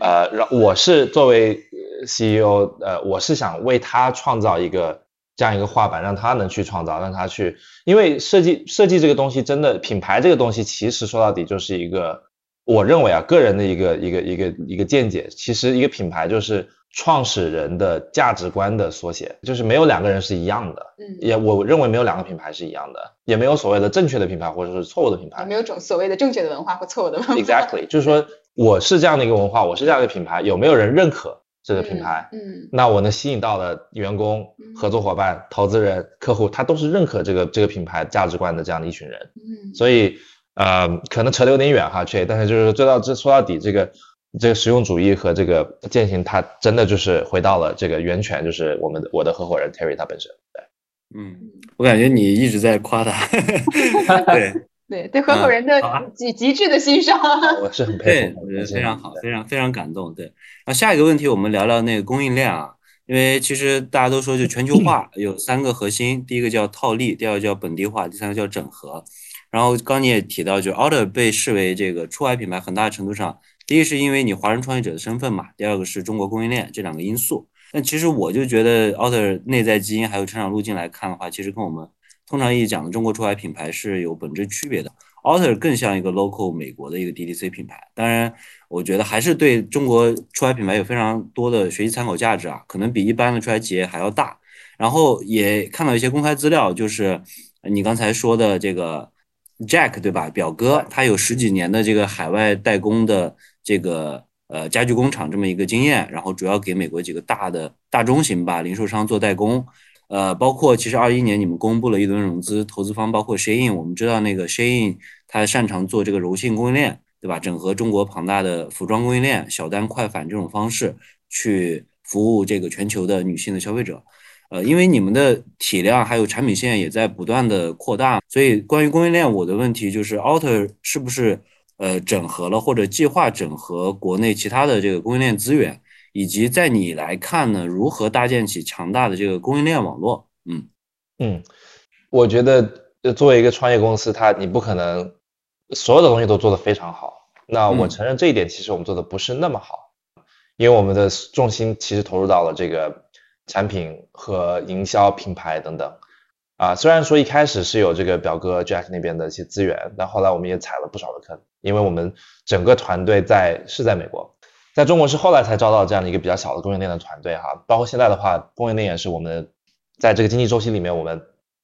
呃，让我是作为 CEO，呃，我是想为他创造一个这样一个画板，让他能去创造，让他去，因为设计设计这个东西真的品牌这个东西，其实说到底就是一个，我认为啊，个人的一个一个一个一个见解，其实一个品牌就是创始人的价值观的缩写，就是没有两个人是一样的，嗯，也我认为没有两个品牌是一样的，也没有所谓的正确的品牌或者是错误的品牌，没有种所谓的正确的文化或错误的文化。Exactly，就是说。我是这样的一个文化，我是这样的品牌，有没有人认可这个品牌？嗯，那我能吸引到的员工、合作伙伴、投资人、客户，他都是认可这个这个品牌价值观的这样的一群人。嗯，所以呃，可能扯得有点远哈，确，但是就是说到这说到底，这个这个实用主义和这个践行，它真的就是回到了这个源泉，就是我们的我的合伙人 Terry 他本身。对，嗯，我感觉你一直在夸他，对。对对合伙人的极极致的欣赏，我是很 佩服，我觉得非常好，非常非常感动。对，那下一个问题，我们聊聊那个供应链啊，因为其实大家都说就全球化有三个核心，第一个叫套利，第二个叫本地化，第三个叫整合。然后刚你也提到，就 Order 被视为这个出海品牌，很大程度上，第一是因为你华人创业者的身份嘛，第二个是中国供应链这两个因素。但其实我就觉得 Order 内在基因还有成长路径来看的话，其实跟我们。通常意义讲的中国出海品牌是有本质区别的，Alter 更像一个 local 美国的一个 DTC 品牌。当然，我觉得还是对中国出海品牌有非常多的学习参考价值啊，可能比一般的出海企业还要大。然后也看到一些公开资料，就是你刚才说的这个 Jack 对吧？表哥他有十几年的这个海外代工的这个呃家具工厂这么一个经验，然后主要给美国几个大的大中型吧零售商做代工。呃，包括其实二一年你们公布了一轮融资，投资方包括 Shein，我们知道那个 Shein 它擅长做这个柔性供应链，对吧？整合中国庞大的服装供应链，小单快返这种方式去服务这个全球的女性的消费者。呃，因为你们的体量还有产品线也在不断的扩大，所以关于供应链，我的问题就是 Alter 是不是呃整合了或者计划整合国内其他的这个供应链资源？以及在你来看呢，如何搭建起强大的这个供应链网络？嗯嗯，我觉得作为一个创业公司，它你不可能所有的东西都做得非常好。那我承认这一点，其实我们做的不是那么好，因为我们的重心其实投入到了这个产品和营销、品牌等等。啊，虽然说一开始是有这个表哥 Jack 那边的一些资源，但后来我们也踩了不少的坑，因为我们整个团队在是在美国。在中国是后来才招到这样的一个比较小的供应链的团队哈，包括现在的话，供应链也是我们在这个经济周期里面，我们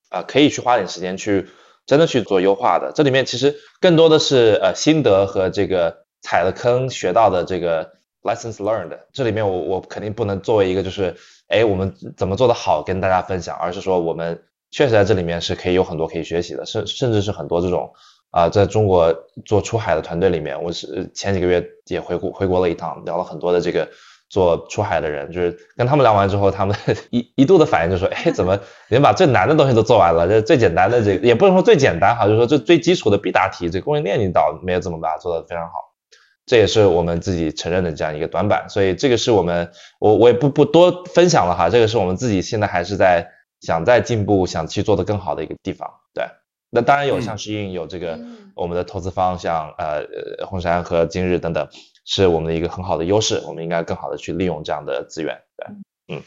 啊可以去花点时间去真的去做优化的。这里面其实更多的是呃心得和这个踩了坑学到的这个 lessons learned。这里面我我肯定不能作为一个就是哎我们怎么做的好跟大家分享，而是说我们确实在这里面是可以有很多可以学习的，甚甚至是很多这种。啊，在中国做出海的团队里面，我是前几个月也回国回国了一趟，聊了很多的这个做出海的人，就是跟他们聊完之后，他们 一一度的反应就说，哎，怎么你们把最难的东西都做完了？这最简单的这也不能说最简单哈，就是说这最基础的必答题，这供应链你倒没有怎么把它做得非常好，这也是我们自己承认的这样一个短板，所以这个是我们我我也不不多分享了哈，这个是我们自己现在还是在想再进步，想去做的更好的一个地方，对。那当然有，像适应有这个我们的投资方，像呃红杉和今日等等，是我们的一个很好的优势，我们应该更好的去利用这样的资源。对，嗯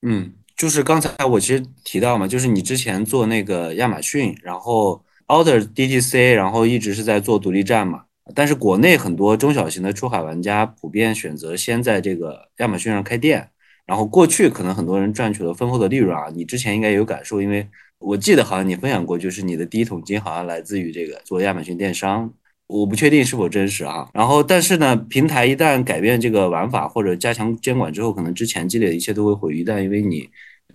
嗯，就是刚才我其实提到嘛，就是你之前做那个亚马逊，然后 Order DTC，然后一直是在做独立站嘛，但是国内很多中小型的出海玩家普遍选择先在这个亚马逊上开店，然后过去可能很多人赚取了丰厚的利润啊，你之前应该有感受，因为。我记得好像你分享过，就是你的第一桶金好像来自于这个做亚马逊电商，我不确定是否真实啊。然后，但是呢，平台一旦改变这个玩法或者加强监管之后，可能之前积累的一切都会毁于一旦，因为你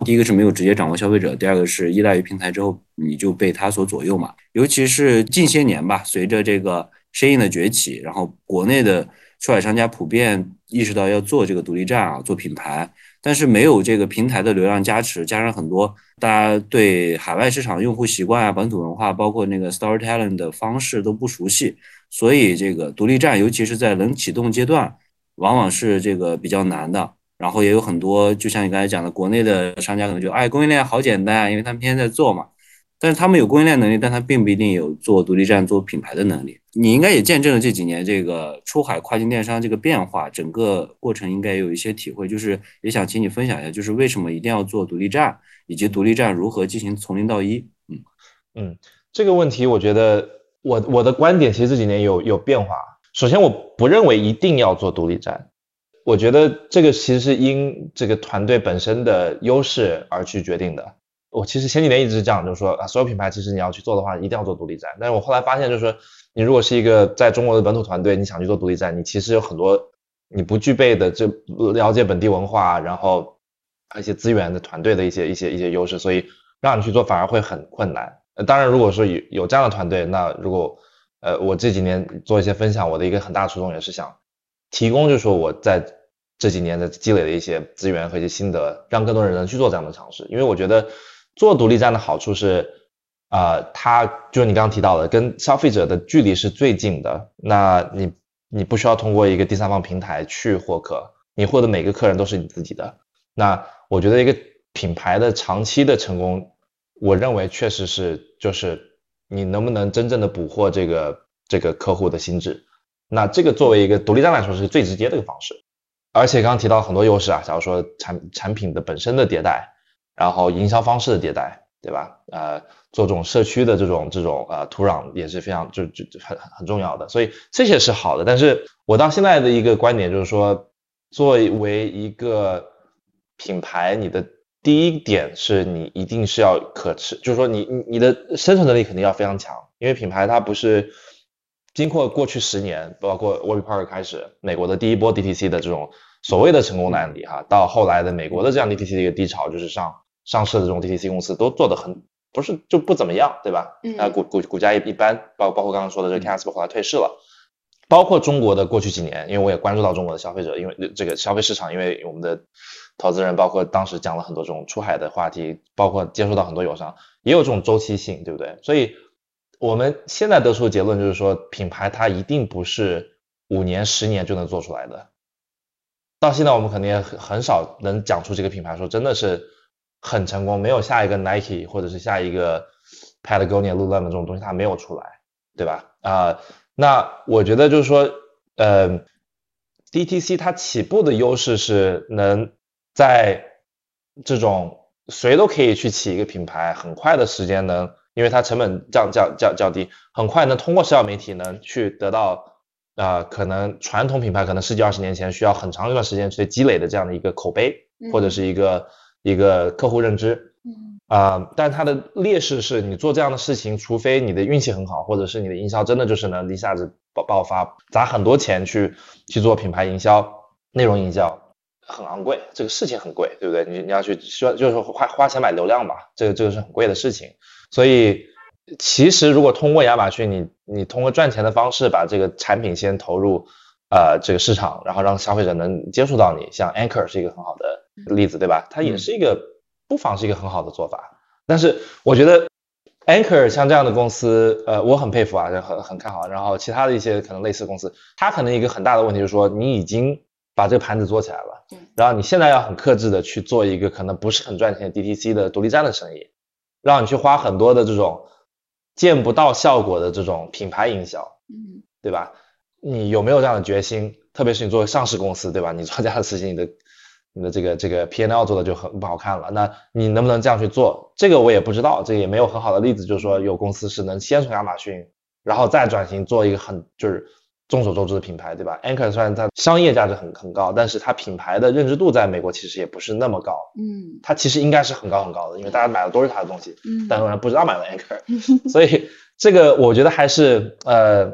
第一个是没有直接掌握消费者，第二个是依赖于平台之后，你就被它所左右嘛。尤其是近些年吧，随着这个生意的崛起，然后国内的出海商家普遍意识到要做这个独立站啊，做品牌。但是没有这个平台的流量加持，加上很多大家对海外市场用户习惯啊、本土文化，包括那个 storytelling 的方式都不熟悉，所以这个独立站，尤其是在冷启动阶段，往往是这个比较难的。然后也有很多，就像你刚才讲的，国内的商家可能就哎，供应链好简单啊，因为他们天天在做嘛。但是他们有供应链能力，但他并不一定有做独立站、做品牌的能力。你应该也见证了这几年这个出海跨境电商这个变化，整个过程应该有一些体会。就是也想请你分享一下，就是为什么一定要做独立站，以及独立站如何进行从零到一。嗯嗯，这个问题我觉得我我的观点其实这几年有有变化。首先，我不认为一定要做独立站，我觉得这个其实是因这个团队本身的优势而去决定的。我其实前几年一直是这样，就是说啊，所有品牌其实你要去做的话，一定要做独立站。但是我后来发现，就是说你如果是一个在中国的本土团队，你想去做独立站，你其实有很多你不具备的，这了解本地文化，然后一些资源的团队的一些一些一些优势，所以让你去做反而会很困难。呃，当然，如果说有有这样的团队，那如果呃我这几年做一些分享，我的一个很大初衷也是想提供，就是说我在这几年的积累的一些资源和一些心得，让更多人能去做这样的尝试，因为我觉得。做独立站的好处是，呃，它就是你刚刚提到的，跟消费者的距离是最近的。那你你不需要通过一个第三方平台去获客，你获得每个客人都是你自己的。那我觉得一个品牌的长期的成功，我认为确实是就是你能不能真正的捕获这个这个客户的心智。那这个作为一个独立站来说是最直接的一个方式。而且刚刚提到很多优势啊，假如说产产品的本身的迭代。然后营销方式的迭代，对吧？呃，做这种社区的这种这种呃土壤也是非常就就很很重要的，所以这些是好的。但是我到现在的一个观点就是说，作为一个品牌，你的第一点是你一定是要可持，就是说你你你的生存能力肯定要非常强，因为品牌它不是经过过去十年，包括 Warby Parker 开始美国的第一波 DTC 的这种所谓的成功的案例哈，到后来的美国的这样 DTC 的一个低潮，就是上。上市的这种 DTC 公司都做的很不是就不怎么样，对吧？嗯。啊，股股股价也一般，包包括刚刚说的这个 Casper 后来退市了，包括中国的过去几年，因为我也关注到中国的消费者，因为这个消费市场，因为我们的投资人包括当时讲了很多这种出海的话题，包括接触到很多友商，也有这种周期性，对不对？所以我们现在得出的结论就是说，品牌它一定不是五年、十年就能做出来的。到现在我们肯定也很很少能讲出这个品牌说真的是。很成功，没有下一个 Nike 或者是下一个 Patagonia、Lululemon 这种东西，它没有出来，对吧？啊，那我觉得就是说，呃，DTC 它起步的优势是能在这种谁都可以去起一个品牌，很快的时间能，因为它成本降降降降低，很快能通过社交媒体能去得到啊，可能传统品牌可能十几二十年前需要很长一段时间去积累的这样的一个口碑或者是一个。一个客户认知，嗯啊，但它的劣势是你做这样的事情，除非你的运气很好，或者是你的营销真的就是能一下子爆爆发，砸很多钱去去做品牌营销、内容营销，很昂贵，这个事情很贵，对不对？你你要去说就是花花钱买流量嘛，这个这个是很贵的事情。所以其实如果通过亚马逊，你你通过赚钱的方式把这个产品先投入呃这个市场，然后让消费者能接触到你，像 Anchor 是一个很好的。例子对吧？它也是一个不妨是一个很好的做法，但是我觉得 Anchor 像这样的公司，呃，我很佩服啊，很很看好。然后其他的一些可能类似公司，它可能一个很大的问题就是说，你已经把这个盘子做起来了，然后你现在要很克制的去做一个可能不是很赚钱的 DTC 的独立站的生意，让你去花很多的这种见不到效果的这种品牌营销，嗯，对吧？你有没有这样的决心？特别是你作为上市公司，对吧？你做这样的事情，你的。你的这个这个 P N L 做的就很不好看了，那你能不能这样去做？这个我也不知道，这个也没有很好的例子，就是说有公司是能先从亚马逊，然后再转型做一个很就是众所周知的品牌，对吧？Anchor 虽然它商业价值很很高，但是它品牌的认知度在美国其实也不是那么高，嗯，它其实应该是很高很高的，因为大家买的都是它的东西，嗯，但很多人不知道买了 Anchor，所以这个我觉得还是呃，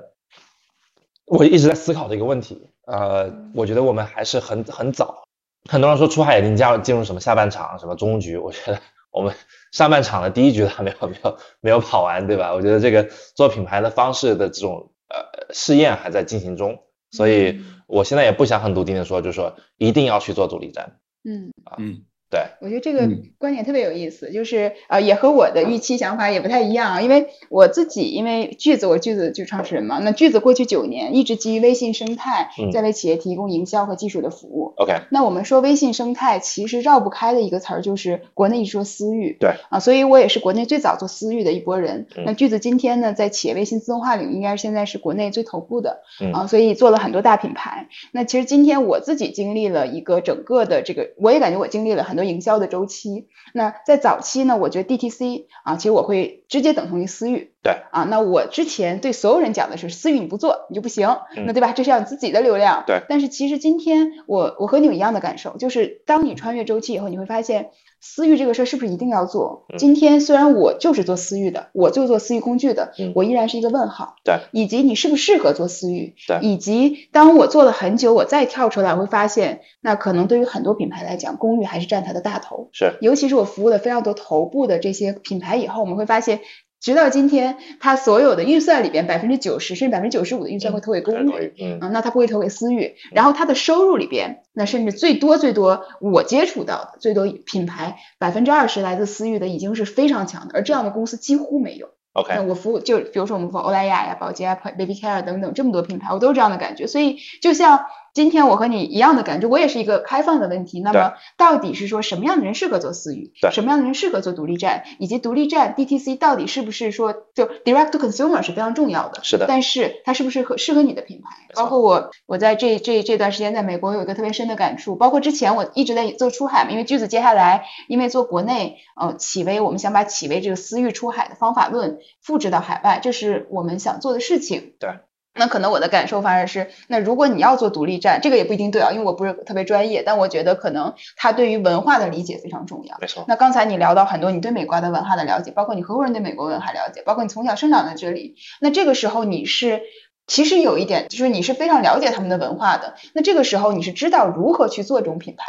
我一直在思考的一个问题，呃，我觉得我们还是很很早。很多人说出海已经加入进入什么下半场什么中局，我觉得我们上半场的第一局还没有没有没有跑完，对吧？我觉得这个做品牌的方式的这种呃试验还在进行中，所以我现在也不想很笃定的说，就是说一定要去做独立站，嗯。嗯，对，我觉得这个观点特别有意思，就是呃，也和我的预期想法也不太一样啊。因为我自己，因为句子，我句子就创始人嘛，那句子过去九年一直基于微信生态，在为企业提供营销和技术的服务。OK，那我们说微信生态，其实绕不开的一个词儿就是国内一说私域。对啊，所以我也是国内最早做私域的一波人。嗯那句子今天呢，在企业微信自动化领域，应该是现在是国内最头部的嗯啊，所以做了很多大品牌。那其实今天我自己经历了一个整个的这个，我也感觉我经历了很多营销的周期。那在早期呢，我觉得 DTC 啊，其实我会直接等同于私域。对啊，那我之前对所有人讲的是私域你不做你就不行，嗯那对吧？这是要你自己的流量。对但是其实今天我我和你有一样的感受，就是当你穿越周期以后，你会发现私域这个事儿是不是一定要做？嗯今天虽然我就是做私域的，我就做私域工具的，嗯我依然是一个问号。对，以及你适不适合做私域？对以及当我做了很久，我再跳出来，我会发现，那可能对于很多品牌来讲，公域还是占它的大头。是尤其是我服务了非常多头部的这些品牌以后，我们会发现，直到今天，它所有的预算里边百分之九十甚至百分之九十五的预算会投给公域。嗯啊，那它不会投给私域，然后它的收入里边，那甚至最多最多我接触到的最多品牌百分之二十来自私域的已经是非常强的，而这样的公司几乎没有。那，OK，我服务就比如说我们服务欧莱雅呀、宝洁啊、Baby Care 等等这么多品牌，我都是这样的感觉。所以就像今天我和你一样的感觉，我也是一个开放的问题。那么到底是说什么样的人适合做私域对，什么样的人适合做独立站，以及独立站 DTC 到底是不是说就 Direct to Consumer 是非常重要的。是的，但是它是不是合适合你的品牌？包括我，我在这这这段时间在美国有一个特别深的感触，包括之前我一直在做出海嘛，因为句子接下来因为做国内，呃，企微我们想把企微这个私域出海的方法论复制到海外，这是我们想做的事情。对。那可能我的感受反而是，那如果你要做独立站，这个也不一定对啊，因为我不是特别专业，但我觉得可能他对于文化的理解非常重要。没错，那刚才你聊到很多你对美国的文化的了解，包括你合伙人对美国文化了解，包括你从小生长在这里，那这个时候你是其实有一点，就是你是非常了解他们的文化的，那这个时候你是知道如何去做这种品牌。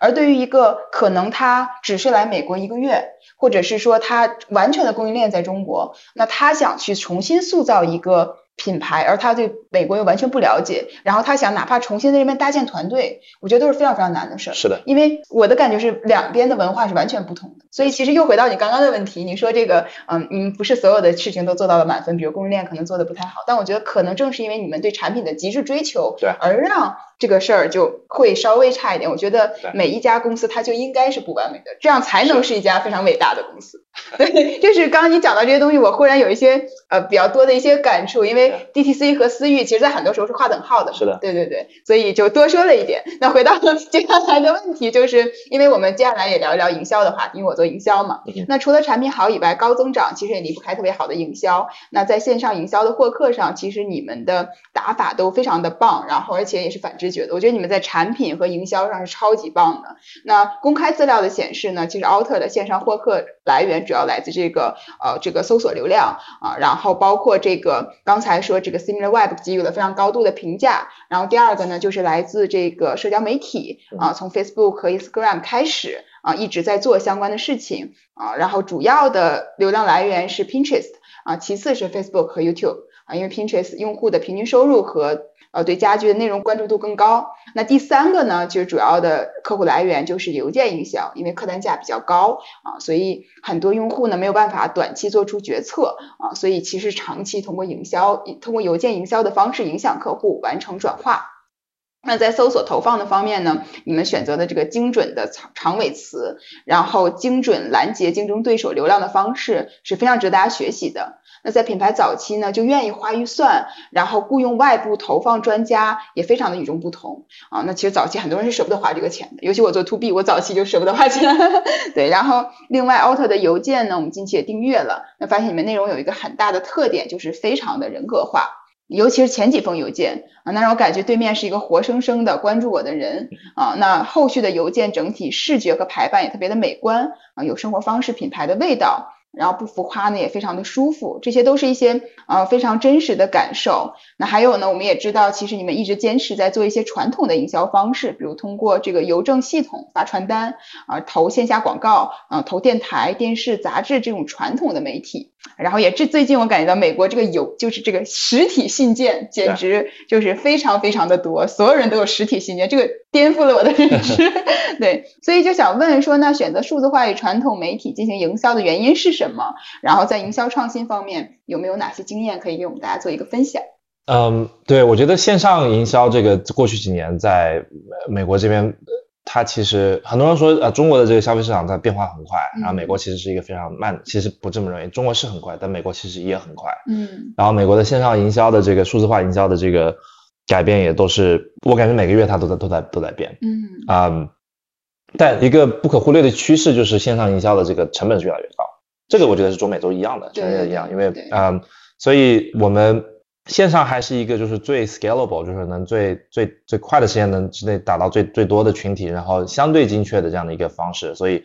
而对于一个可能他只是来美国一个月，或者是说他完全的供应链在中国，那他想去重新塑造一个品牌，而他对美国又完全不了解，然后他想哪怕重新在这边搭建团队，我觉得都是非常非常难的事儿。是的，因为我的感觉是两边的文化是完全不同的，所以其实又回到你刚刚的问题，你说这个，嗯嗯，不是所有的事情都做到了满分，比如供应链可能做的不太好，但我觉得可能正是因为你们对产品的极致追求，对而让这个事儿就会稍微差一点。我觉得每一家公司它就应该是不完美的，这样才能是一家非常伟大的公司。对，就是刚刚你讲到这些东西，我忽然有一些呃比较多的一些感触，因为 DTC 和私域其实在很多时候是划等号的。是的对对对，所以就多说了一点。那回到接下来的问题，就是因为我们接下来也聊一聊营销的话题，因为我做营销嘛。嗯那除了产品好以外，高增长其实也离不开特别好的营销。那在线上营销的获客上，其实你们的打法都非常的棒，然后而且也是反直觉的。我觉得你们在产品和营销上是超级棒的。那公开资料的显示呢，其实 Outer 的线上获客来源主要来自这个呃这个搜索流量啊，然后包括这个刚才说这个 SimilarWeb 给予了非常高度的评价，然后第二个呢就是来自这个社交媒体啊，从 Facebook 和 Instagram 开始啊一直在做相关的事情啊，然后主要的流量来源是 Pinterest 啊，其次是 Facebook 和 YouTube 啊，因为 Pinterest 用户的平均收入和呃对家居的内容关注度更高。那第三个呢，就是主要的客户来源就是邮件营销，因为客单价比较高啊，所以很多用户呢没有办法短期做出决策啊，所以其实长期通过营销，通过邮件营销的方式影响客户完成转化。那在搜索投放的方面呢，你们选择的这个精准的长长尾词，然后精准拦截竞争对手流量的方式是非常值得大家学习的。那在品牌早期呢，就愿意花预算，然后雇佣外部投放专家，也非常的与众不同啊。那其实早期很多人是舍不得花这个钱的，尤其我做 to B，我早期就舍不得花钱。对，然后另外 Auto 的邮件呢，我们近期也订阅了，那发现你们内容有一个很大的特点，就是非常的人格化。尤其是前几封邮件啊，那让我感觉对面是一个活生生的关注我的人啊。那后续的邮件整体视觉和排版也特别的美观啊，有生活方式品牌的味道，然后不浮夸呢也非常的舒服，这些都是一些呃非常真实的感受。那还有呢，我们也知道，其实你们一直坚持在做一些传统的营销方式，比如通过这个邮政系统发传单啊，投线下广告啊，投电台、电视、杂志这种传统的媒体。然后也这最近我感觉到美国这个邮就是这个实体信件简直就是非常非常的多，所有人都有实体信件，这个颠覆了我的认知。对，所以就想问说，那选择数字化与传统媒体进行营销的原因是什么？然后在营销创新方面有没有哪些经验可以给我们大家做一个分享？嗯，对，我觉得线上营销这个过去几年在美国这边。它其实很多人说，呃，中国的这个消费市场在变化很快，然后美国其实是一个非常慢，其实不这么认为，中国是很快，但美国其实也很快。嗯，然后美国的线上营销的这个数字化营销的这个改变也都是，我感觉每个月它都在都在都在变。嗯啊，但一个不可忽略的趋势就是线上营销的这个成本是越来越高，这个我觉得是中美都一样的，全世界一样，因为啊，所以我们。线上还是一个就是最 scalable，就是能最最最快的时间能之内达到最最多的群体，然后相对精确的这样的一个方式。所以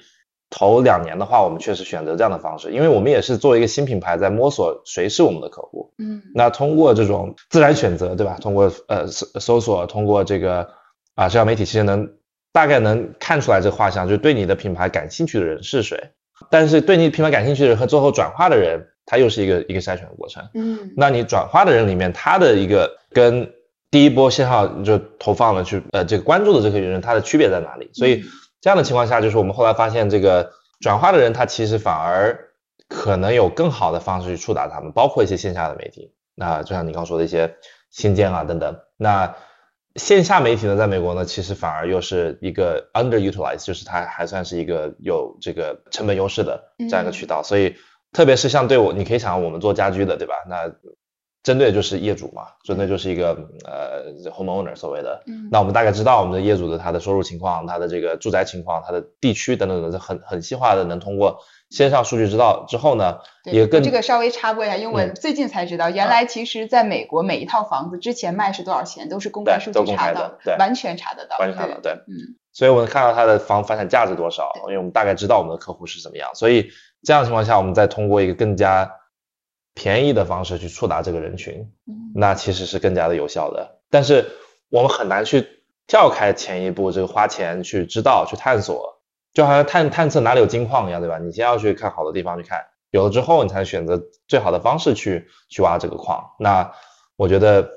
头两年的话，我们确实选择这样的方式，因为我们也是作为一个新品牌在摸索谁是我们的客户。嗯，那通过这种自然选择，对吧？通过呃搜搜索，通过这个啊社交媒体，其实能大概能看出来这个画像，就是对你的品牌感兴趣的人是谁。但是对你品牌感兴趣的人和最后转化的人。它又是一个一个筛选的过程，嗯，那你转化的人里面，他的一个跟第一波信号就投放了去呃这个关注的这些人，他的区别在哪里？所以这样的情况下，就是我们后来发现，这个转化的人他其实反而可能有更好的方式去触达他们，包括一些线下的媒体，那就像你刚说的一些新建啊等等。那线下媒体呢，在美国呢，其实反而又是一个 underutilized，就是它还算是一个有这个成本优势的这样一个渠道，所以。特别是像对我，你可以想我们做家居的，对吧？那针对就是业主嘛，针对就是一个呃 homeowner 所谓的。嗯。那我们大概知道我们的业主的他的收入情况、他的这个住宅情况、他的地区等等等，很很细化的能通过线上数据知道之后呢，也更这个稍微插播一下，因为我最近才知道，原来其实在美国每一套房子之前卖是多少钱都是公开数据对，完全查得到，完全查得到，对，嗯。所以我们看到他的房房产价值多少，因为我们大概知道我们的客户是怎么样，所以。这样的情况下，我们再通过一个更加便宜的方式去触达这个人群，那其实是更加的有效的。但是我们很难去跳开前一步，这个花钱去知道、去探索，就好像探探测哪里有金矿一样，对吧？你先要去看好的地方去看，有了之后，你才选择最好的方式去去挖这个矿。那我觉得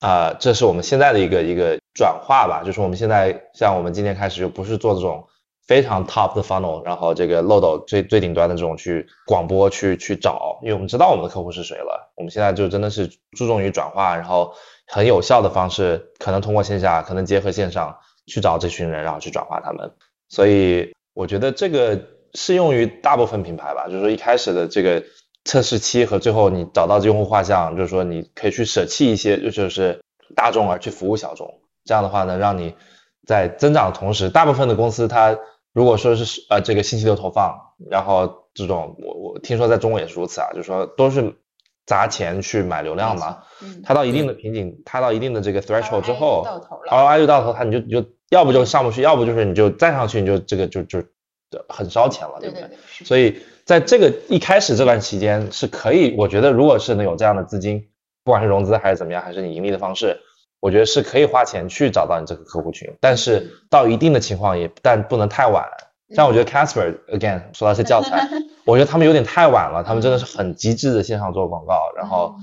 啊，这是我们现在的一个一个转化吧，就是我们现在像我们今天开始就不是做这种。非常 top 的 funnel，然后这个漏斗最最顶端的这种去广播去去找，因为我们知道我们的客户是谁了。我们现在就真的是注重于转化，然后很有效的方式，可能通过线下，可能结合线上去找这群人，然后去转化他们。所以我觉得这个适用于大部分品牌吧，就是说一开始的这个测试期和最后你找到用户画像，就是说你可以去舍弃一些，就是大众而去服务小众，这样的话呢，让你在增长的同时，大部分的公司它。如果说是呃这个信息流投放，然后这种我我听说在中国也是如此啊，就是说都是砸钱去买流量嘛，它到一定的瓶颈，它到一定的这个 threshold 之后，ROI 就到头，它你就你就要不就上不去，要不就是你就再上去你就这个就就很烧钱了，对不对？所以在这个一开始这段期间是可以，我觉得如果是能有这样的资金，不管是融资还是怎么样，还是你盈利的方式。我觉得是可以花钱去找到你这个客户群，但是到一定的情况也，但不能太晚。像我觉得 Casper again 说到是教材，我觉得他们有点太晚了，他们真的是很极致的线上做广告，然后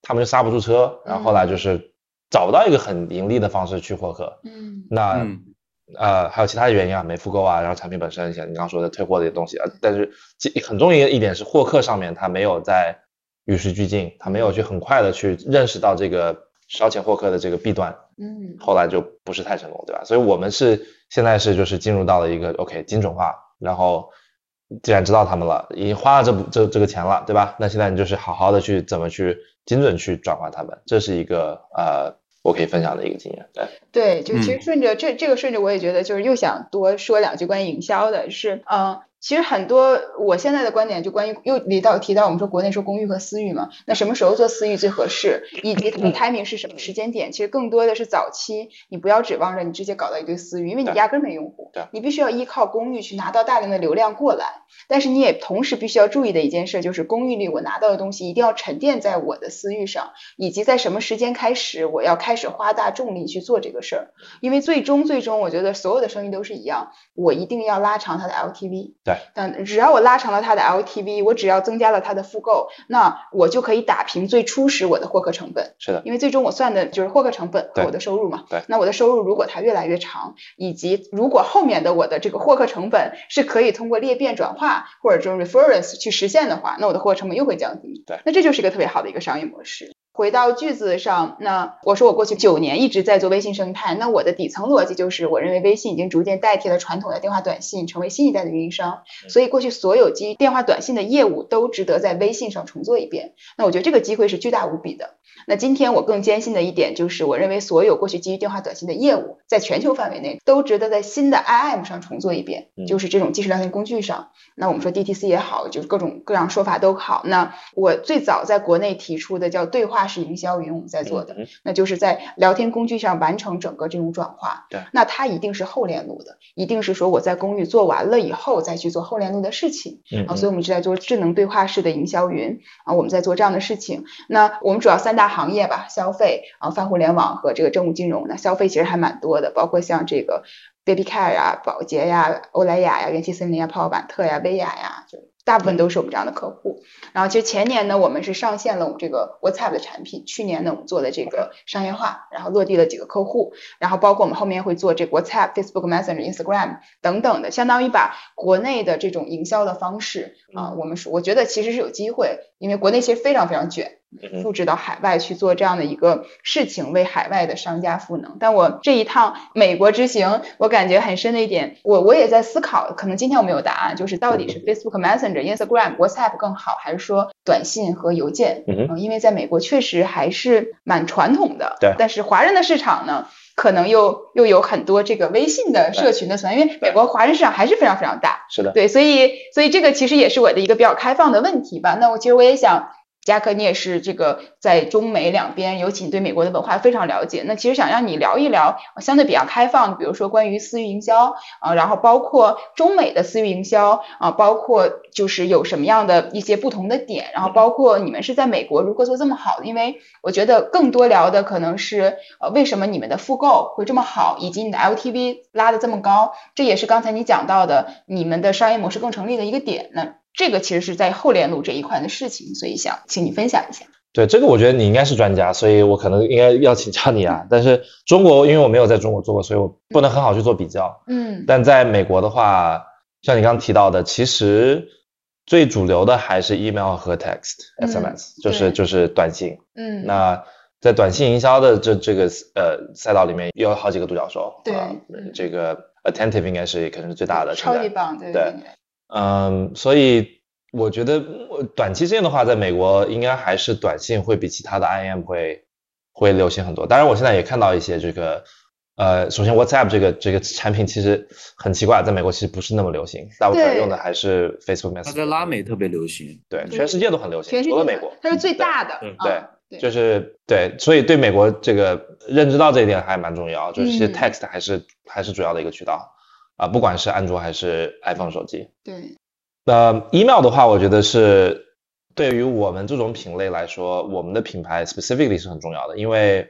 他们就刹不住车，然后后来就是找不到一个很盈利的方式去获客。嗯，那呃还有其他的原因啊，没复购啊，然后产品本身像你刚刚说的退货这些东西啊，但是很重要一点是获客上面他没有在与时俱进，他没有去很快的去认识到这个。烧钱获客的这个弊端，嗯，后来就不是太成功，对吧？所以我们是现在是就是进入到了一个 OK 精准化，然后既然知道他们了，已经花了这这这个钱了，对吧？那现在你就是好好的去怎么去精准去转化他们，这是一个呃我可以分享的一个经验，对。对，就其实顺着这这个顺着我也觉得就是又想多说两句关于营销的，是嗯。其实很多，我现在的观点就关于又提到提到我们说国内说公寓和私域嘛，那什么时候做私域最合适，以及 timing 是什么时间点？其实更多的是早期，你不要指望着你直接搞到一堆私域，因为你压根没用户，你必须要依靠公寓去拿到大量的流量过来。但是你也同时必须要注意的一件事就是公寓里我拿到的东西一定要沉淀在我的私域上，以及在什么时间开始我要开始花大重力去做这个事儿，因为最终最终我觉得所有的生意都是一样，我一定要拉长它的 LTV。对，但只要我拉长了它的 LTV，我只要增加了它的复购，那我就可以打平最初始我的获客成本。是的，因为最终我算的就是获客成本和我的收入嘛。对。那我的收入如果它越来越长，以及如果后面的我的这个获客成本是可以通过裂变转化或者这种 reference 去实现的话，那我的获客成本又会降低。对。那这就是一个特别好的一个商业模式。回到句子上，那我说我过去九年一直在做微信生态，那我的底层逻辑就是，我认为微信已经逐渐代替了传统的电话短信，成为新一代的运营商，所以过去所有基于电话短信的业务都值得在微信上重做一遍。那我觉得这个机会是巨大无比的。那今天我更坚信的一点就是，我认为所有过去基于电话短信的业务，在全球范围内都值得在新的 IM 上重做一遍，就是这种即时聊天工具上。那我们说 DTC 也好，就是各种各样说法都好。那我最早在国内提出的叫对话式营销云，我们在做的，那就是在聊天工具上完成整个这种转化。对，那它一定是后链路的，一定是说我在公寓做完了以后再去做后链路的事情。嗯，啊，所以我们是在做智能对话式的营销云啊，我们在做这样的事情。那我们主要三大行业吧，消费啊，泛互联网和这个政务金融。呢消费其实还蛮多的，包括像这个。Baby Care 啊，宝洁呀，欧莱雅呀，元气森林呀，泡泡玛特呀，薇娅呀，就大部分都是我们这样的客户。然后其实前年呢，我们是上线了我们这个 WhatsApp 的产品，去年呢我们做的这个商业化，然后落地了几个客户，然后包括我们后面会做这个 WhatsApp、Facebook Messenger、Instagram 等等的，相当于把国内的这种营销的方式啊，我们是我觉得其实是有机会，因为国内其实非常非常卷。复制到海外去做这样的一个事情，为海外的商家赋能。但我这一趟美国之行，我感觉很深的一点，我我也在思考，可能今天我没有答案，就是到底是 Facebook Messenger、Instagram、WhatsApp 更好，还是说短信和邮件？嗯，因为在美国确实还是蛮传统的。对。但是华人的市场呢，可能又又有很多这个微信的社群的存在，因为美国华人市场还是非常非常大。是的。对，所以所以这个其实也是我的一个比较开放的问题吧。那我其实我也想。佳克，你也是这个在中美两边，尤其你对美国的文化非常了解。那其实想让你聊一聊相对比较开放，比如说关于私域营销啊，然后包括中美的私域营销啊，包括就是有什么样的一些不同的点，然后包括你们是在美国如何做这么好的？因为我觉得更多聊的可能是呃为什么你们的复购会这么好，以及你的 LTV 拉的这么高，这也是刚才你讲到的你们的商业模式更成立的一个点呢。这个其实是在后链路这一块的事情，所以想请你分享一下。对这个，我觉得你应该是专家，所以我可能应该要请教你啊。但是中国，因为我没有在中国做过，所以我不能很好去做比较。嗯。但在美国的话，像你刚刚提到的，其实最主流的还是 email 和 text SMS，就是就是短信。嗯。那在短信营销的这这个呃赛道里面，有好几个独角兽。对。这个 attentive 应该是可能是最大的。超级棒，对对。嗯，所以我觉得短期之内的话，在美国应该还是短信会比其他的 IM 会会流行很多。当然，我现在也看到一些这个，呃，首先 WhatsApp 这个这个产品其实很奇怪，在美国其实不是那么流行，大部分用的还是 Facebook Messenger。它在拉美特别流行，对，全世界都很流行，除了美国。它是最大的，对，就是对，所以对美国这个认知到这一点还蛮重要，就是其实 Text 还是还是主要的一个渠道。啊，不管是安卓还是 iPhone 手机，对，那 email 的话，我觉得是对于我们这种品类来说，我们的品牌 specifically 是很重要的，因为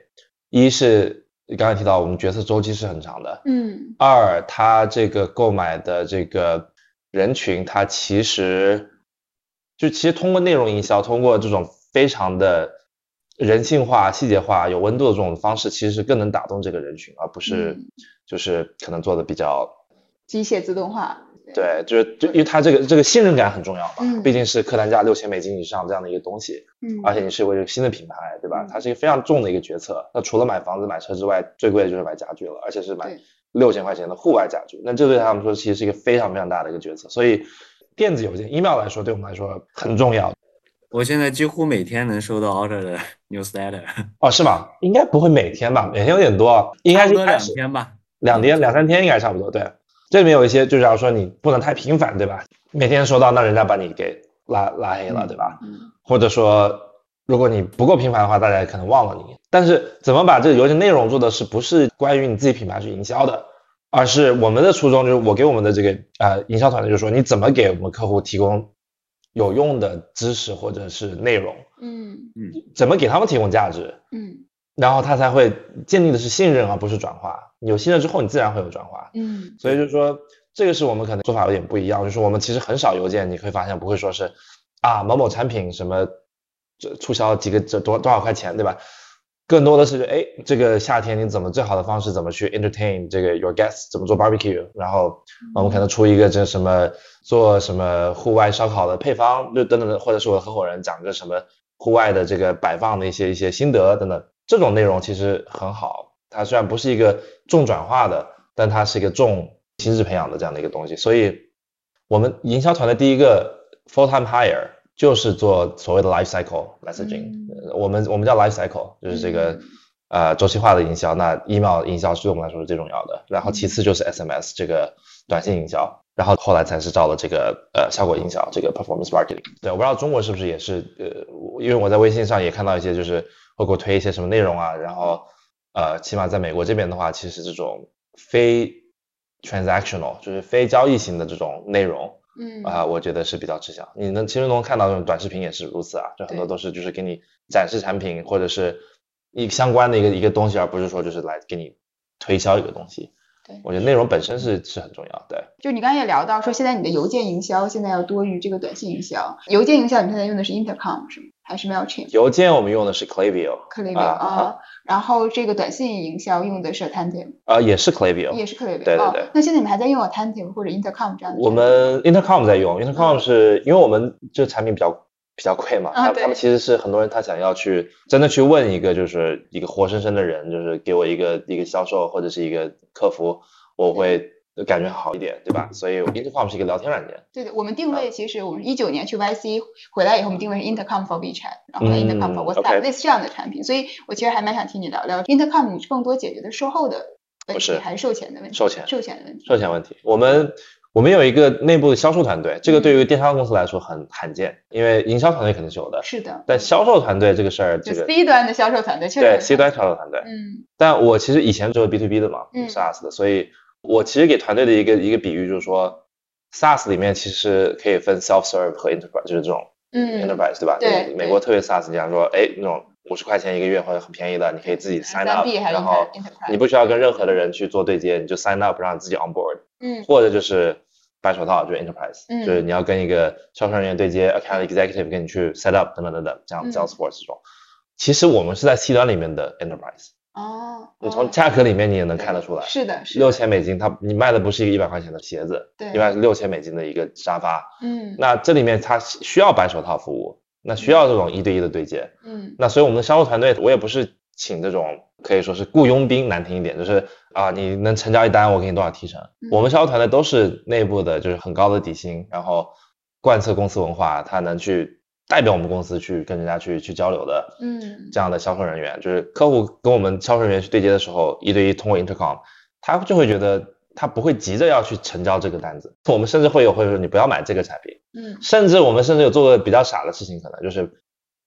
一是刚才提到我们决策周期是很长的，嗯，二它这个购买的这个人群，它其实就其实通过内容营销，通过这种非常的人性化、细节化、有温度的这种方式，其实是更能打动这个人群，而不是就是可能做的比较。机械自动化，对，就是就因为它这个这个信任感很重要嘛，毕竟是客单价六千美金以上这样的一个东西，嗯，而且你是一个新的品牌，对吧？它是一个非常重的一个决策。那除了买房子、买车之外，最贵的就是买家具了，而且是买六千块钱的户外家具。那这对他们说其实是一个非常非常大的一个决策。所以电子邮件 email 来说，对我们来说很重要。我现在几乎每天能收到 order 的 newsletter。哦，是吗？应该不会每天吧？每天有点多，应该是两天吧？两天两三天应该差不多，对。这里面有一些，就是要说你不能太频繁，对吧？每天收到，那人家把你给拉拉黑了，对吧？嗯。或者说，如果你不够频繁的话，大家可能忘了你。但是，怎么把这个邮件内容做的是不是关于你自己品牌去营销的，而是我们的初衷就是我给我们的这个呃营销团队，就是说你怎么给我们客户提供有用的知识或者是内容，嗯嗯，怎么给他们提供价值，嗯。然后他才会建立的是信任，而不是转化。有信任之后，你自然会有转化。嗯，所以就是说，这个是我们可能做法有点不一样，就是我们其实很少邮件，你会发现不会说是啊某某产品什么这促销几个这多多少块钱，对吧？更多的是哎这个夏天你怎么最好的方式怎么去 entertain 这个 your guests 怎么做 barbecue，然后我们可能出一个这什么做什么户外烧烤的配方，就等等的，或者是我的合伙人讲个什么户外的这个摆放的一些一些心得等等，这种内容其实很好。它虽然不是一个重转化的，但它是一个重心智培养的这样的一个东西。所以，我们营销团的第一个 full time hire 就是做所谓的 life cycle messaging。我们我们叫 life cycle，就是这个呃周期化的营销。那 email 营销对我们来说是最重要的，然后其次就是 SMS 这个短信营销，然后后来才是招了这个呃效果营销这个 performance marketing。对，我不知道中国是不是也是呃，因为我在微信上也看到一些就是会给我推一些什么内容啊，然后。呃，起码在美国这边的话，其实这种非 transactional 就是非交易型的这种内容，嗯啊，我觉得是比较吃香。你能其实能看到这种短视频也是如此啊，就很多都是就是给你展示产品或者是一相关的一个一个东西，而不是说就是来给你推销一个东西。对，我觉得内容本身是是很重要。对，就你刚才也聊到说，现在你的邮件营销现在要多于这个短信营销。邮件营销你现在用的是 Intercom 是吗？还是 Mailchimp？邮件我们用的是 Klaviyo。Klaviyo 啊啊，然后这个短信营销用的是 Attentive，啊，也是 Klaviyo。也是 Klaviyo。对对对哦那现在你们还在用 Attentive 或者 Intercom 这样的？我们 Intercom 在用，Intercom 是因为我们这产品比较比较贵嘛，啊他们其实是很多人他想要去真的去问一个就是一个活生生的人，就是给我一个一个销售或者是一个客服，我会感觉好一点，对吧？所以 Intercom 是一个聊天软件。对的，我们定位其实我们一九年去 YC 回来以后，我们定位是 Intercom for WeChat，然后嗯 Intercom for WhatsApp、类似这样的产品，所以我其实还蛮想听你聊聊 Intercom，更多解决的售后的问题是还是售前的问题？售前售前的问题。售前问题，我们我们有一个内部的销售团队，这个对于电商公司来说很罕见，因为营销团队肯定是有的，是的，但销售团队这个事儿，就这个 C 端的销售团队确实对 C 端销售团队，嗯但我其实以前做 B to B 的嘛、嗯 s a a s 的，所以我其实给团队的一个一个比喻就是说，SaaS 里面其实可以分 self serve 和 enterprise，就是这种嗯。enterprise 对吧？对美国特别 SaaS，你讲说，哎，那种五十块钱一个月或者很便宜的，你可以自己 sign 是然后你不需要跟任何的人去做对接，你就 sign up 让自己 on board，嗯。或者就是白手套，就是 enterprise，、嗯。就是你要跟一个销售人员对接，account executive 跟你去 set up 等等等等，这样嗯。Salesforce 这种。其实我们是在 C 端里面的 enterprise，哦，你从哦价格里面你也能看得出来。是的，是六千美金，它你卖的不是一个一百块钱的鞋子，对一般是六千美金的一个沙发。嗯那这里面它需要白手套服务，那需要这种一对一的对接。嗯那所以我们的销售团队，我也不是请这种可以说是雇佣兵，难听一点，就是啊你能成交一单，我给你多少提成。嗯我们销售团队都是内部的，就是很高的底薪，然后贯彻公司文化，他能去代表我们公司去跟人家去去交流的。嗯这样的销售人员，就是客户跟我们销售人员去对接的时候，一对一通过 intercom，他就会觉得他不会急着要去成交这个单子。我们甚至会有会说你不要买这个产品，嗯甚至我们甚至有做过比较傻的事情，可能就是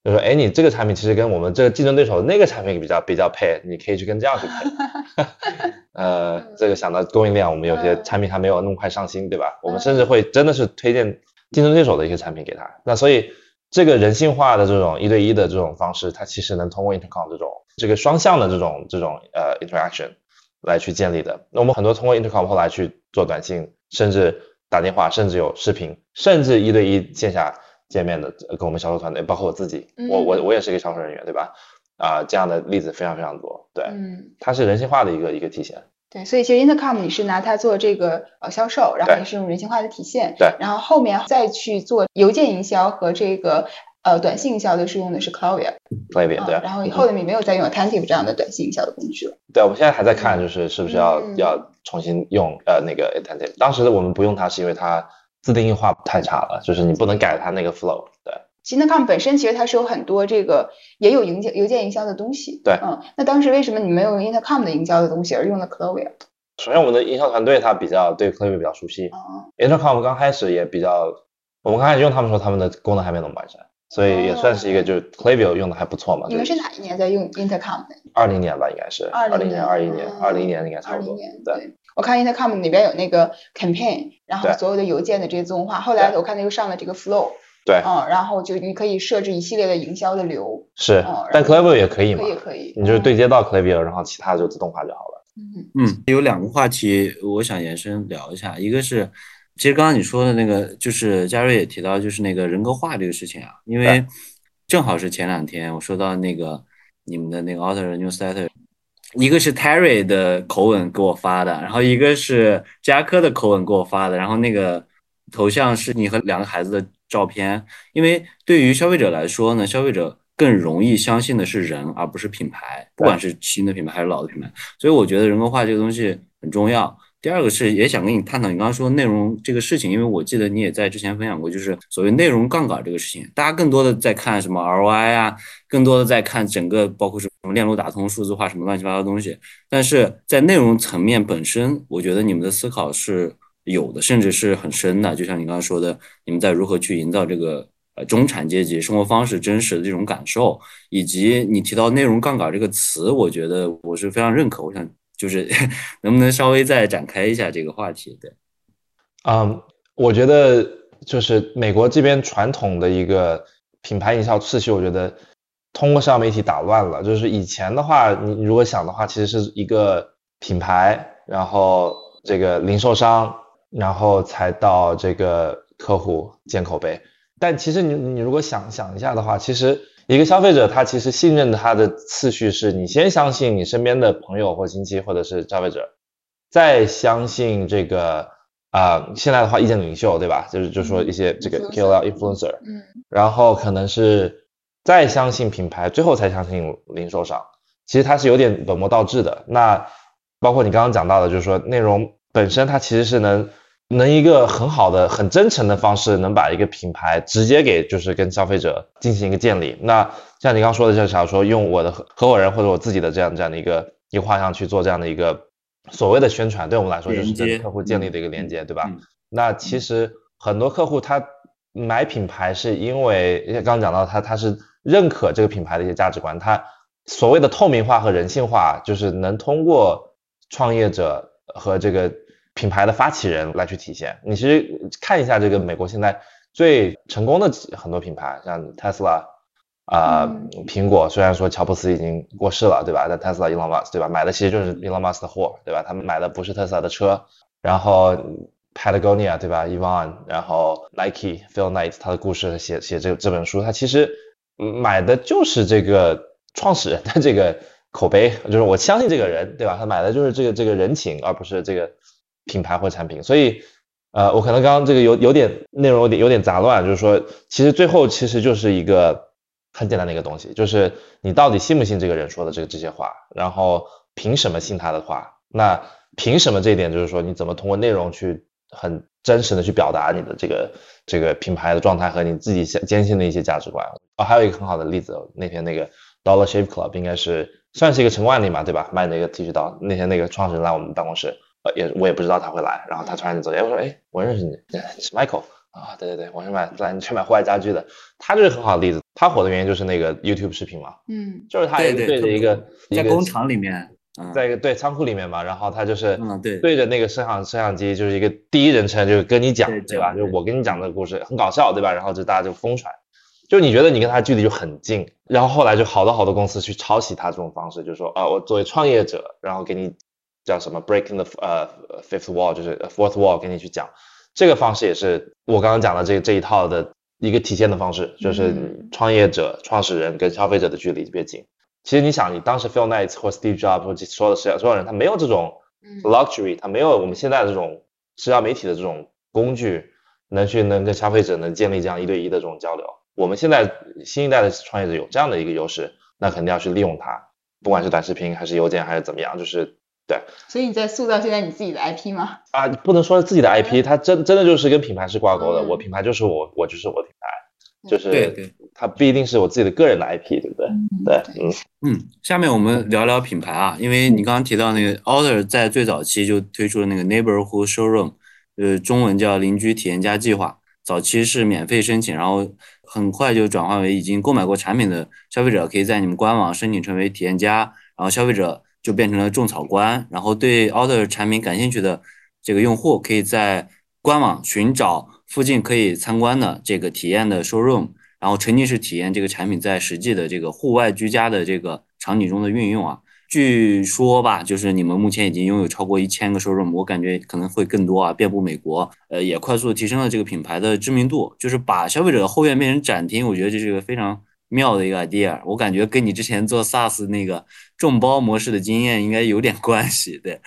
就说，哎，你这个产品其实跟我们这个竞争对手的那个产品比较比较配，你可以去跟这样去配。呃，这个想到供应链，我们有些嗯产品还没有那么快上新，对吧？我们甚至会真的是推荐竞争对手的一些产品给他。那所以这个人性化的这种一对一的这种方式，它其实能通过 intercom 这种这个双向的这种这种呃 interaction 来去建立的。那我们很多通过 intercom 后来去做短信，甚至打电话，甚至有视频，甚至一对一线下见面的，呃跟我们销售团队，包括我自己，我我我也是一个销售人员，对吧？啊、这样的例子非常非常多，对，嗯。它是人性化的一个一个体现。对，所以其实 Intercom 你是拿它做这个呃销售，然后对。也是用人性化的体现，对。然后后面再去做邮件营销和这个呃短信营销的是用的是 Clover，Klaviyo 对，嗯，然后嗯后面没有再用 Attentive 这样的短信营销的工具了，对，我们现在还在看，就是是不是要、嗯要重新用呃那个 attentive。当时我们不用它是因为它自定义化太差了，就是你不能改它那个 flow。对，其实 Intercom 本身其实它是有很多这个也有邮件邮件营销的东西，对嗯，那当时为什么你没有用 Intercom 的营销的东西，而用了 Clover？首先我们的营销团队他比较对 Klaviyo 比较熟悉哦，，Intercom 刚开始也比较，我们刚开始用他们说他们的功能还没那么完善，所以也算是一个就是 Klaviyo 用的还不错嘛。你们是哪一年在用 Intercom 的？二零年吧，应该是二零年、二一年、嗯二零年应该差不多。零年，对，对，我看 Intercom 里边有那个 campaign，然后所有的邮件的这些自动化，后来我看他又上了这个 flow，对，嗯，然后就你可以设置一系列的营销的流，是哦，但然后 Klaviyo 也可以嘛可以，可以，你就对接到 Klaviyo，然后其他就自动化就好了。嗯。嗯，有两个话题我想延伸聊一下，一个是，其实刚刚你说的那个，就是嘉瑞也提到，就是那个人格化这个事情啊，因为正好是前两天我收到那个你们的那个 Author Newsletter，一个是 Terry 的口吻给我发的，然后一个是加科的口吻给我发的，然后那个头像是你和两个孩子的照片，因为对于消费者来说呢，消费者。更容易相信的是人，而不是品牌，不管是新的品牌还是老的品牌。所以我觉得人格化这个东西很重要。第二个是也想跟你探讨你刚刚说内容这个事情，因为我记得你也在之前分享过，就是所谓内容杠杆这个事情，大家更多的在看什么 ROI 啊，更多的在看整个包括什么链路打通、数字化什么乱七八糟东西。但是在内容层面本身，我觉得你们的思考是有的，甚至是很深的。就像你刚刚说的，你们在如何去营造这个。呃，中产阶级生活方式真实的这种感受，以及你提到“内容杠杆”这个词，我觉得我是非常认可。我想就是 能不能稍微再展开一下这个话题？对，嗯，我觉得就是美国这边传统的一个品牌营销次序，我觉得通过社交媒体打乱了。就是以前的话，你如果想的话，其实是一个品牌，然后这个零售商，然后才到这个客户建口碑。但其实你你如果想想一下的话，其实一个消费者他其实信任他的次序是你先相信你身边的朋友或亲戚或者是消费者，再相信这个啊现在的话意见领袖对吧？就是就说一些这个 KOL influencer，嗯，然后可能是再相信品牌，最后才相信零售商。其实它是有点本末倒置的。那包括你刚刚讲到的，就是说内容本身它其实是能。能一个很好的、很真诚的方式，能把一个品牌直接给就是跟消费者进行一个建立。那像你刚刚说的，就假如说用我的合合伙人或者我自己的这样这样的一个一个画像去做这样的一个所谓的宣传，对我们来说就是跟客户建立的一个连接，对吧？那其实很多客户他买品牌是因为刚刚讲到他他是认可这个品牌的一些价值观，他所谓的透明化和人性化，就是能通过创业者和这个。品牌的发起人来去体现，你其实看一下这个美国现在最成功的很多品牌，像 Tesla 啊，苹果，虽然说乔布斯已经过世了，对吧？但 Tesla Elon Musk 对吧？买的其实就是 Elon Musk 的货，对吧？他们买的不是特斯拉的车，然后 Patagonia 对吧 e v a n 然后 Nike Phil Knight 他的故事写写这这本书，他其实买的就是这个创始人的这个口碑，就是我相信这个人，对吧？他买的就是这个这个人情，而不是这个。品牌或产品，所以，呃，我可能刚刚这个有有点内容有点有点杂乱，就是说，其实最后其实就是一个很简单的一个东西，就是你到底信不信这个人说的这个这些话，然后凭什么信他的话？那凭什么这一点就是说，你怎么通过内容去很真实的去表达你的这个这个品牌的状态和你自己坚信的一些价值观？哦，还有一个很好的例子，那天那个 Dollar Shave Club 应该是算是一个成功案例嘛，对吧？卖那个剃须刀，那天那个创始人来我们办公室。呃，也我也不知道他会来，然后他突然就走哎，我说，哎，我认识你，是 Michael 啊，对对对，我是买来去买户外家具的，他就是很好的例子，他火的原因就是那个 YouTube 视频嘛，嗯，就是他对着一个在工厂里面，在一个对仓库里面嘛，然后他就是嗯对对着那个摄像摄像机，就是一个第一人称，就是跟你讲，对吧？就是我跟你讲的故事很搞笑，对吧？然后就大家就疯传，就你觉得你跟他距离就很近，然后后来就好多好多公司去抄袭他这种方式，就说啊，我作为创业者，然后给你。叫什么 breaking the 呃 fifth wall 就是 fourth wall 给你去讲，这个方式也是我刚刚讲的这这一套的一个体现的方式，就是创业者、创始人跟消费者的距离特别近。其实你想，你当时 Phil Knight 或 Steve Jobs 或所有的所有人，他没有这种 luxury，他没有我们现在的这种社交媒体的这种工具，能去能跟消费者能建立这样一对一的这种交流。我们现在新一代的创业者有这样的一个优势，那肯定要去利用它，不管是短视频还是邮件还是怎么样，就是。对，所以你在塑造现在你自己的 IP 吗？啊，不能说是自己的 IP，它真真的就是跟品牌是挂钩的。我品牌就是我，我就是我品牌，就是对对，它不一定是我自己的个人的 IP，对不对？对，嗯嗯。下面我们聊聊品牌啊，因为你刚刚提到那个 Order 在最早期就推出了那个 Neighborhood Showroom，呃，中文叫邻居体验家计划。早期是免费申请，然后很快就转化为已经购买过产品的消费者可以在你们官网申请成为体验家，然后消费者。就变成了种草官，然后对 Order 产品感兴趣的这个用户，可以在官网寻找附近可以参观的这个体验的 showroom，然后沉浸式体验这个产品在实际的这个户外居家的这个场景中的运用啊。据说吧，就是你们目前已经拥有超过一千个 showroom，我感觉可能会更多啊，遍布美国，呃，也快速提升了这个品牌的知名度。就是把消费者的后院变成展厅，我觉得这是一个非常妙的一个 idea。我感觉跟你之前做 SaaS 那个众包模式的经验应该有点关系。对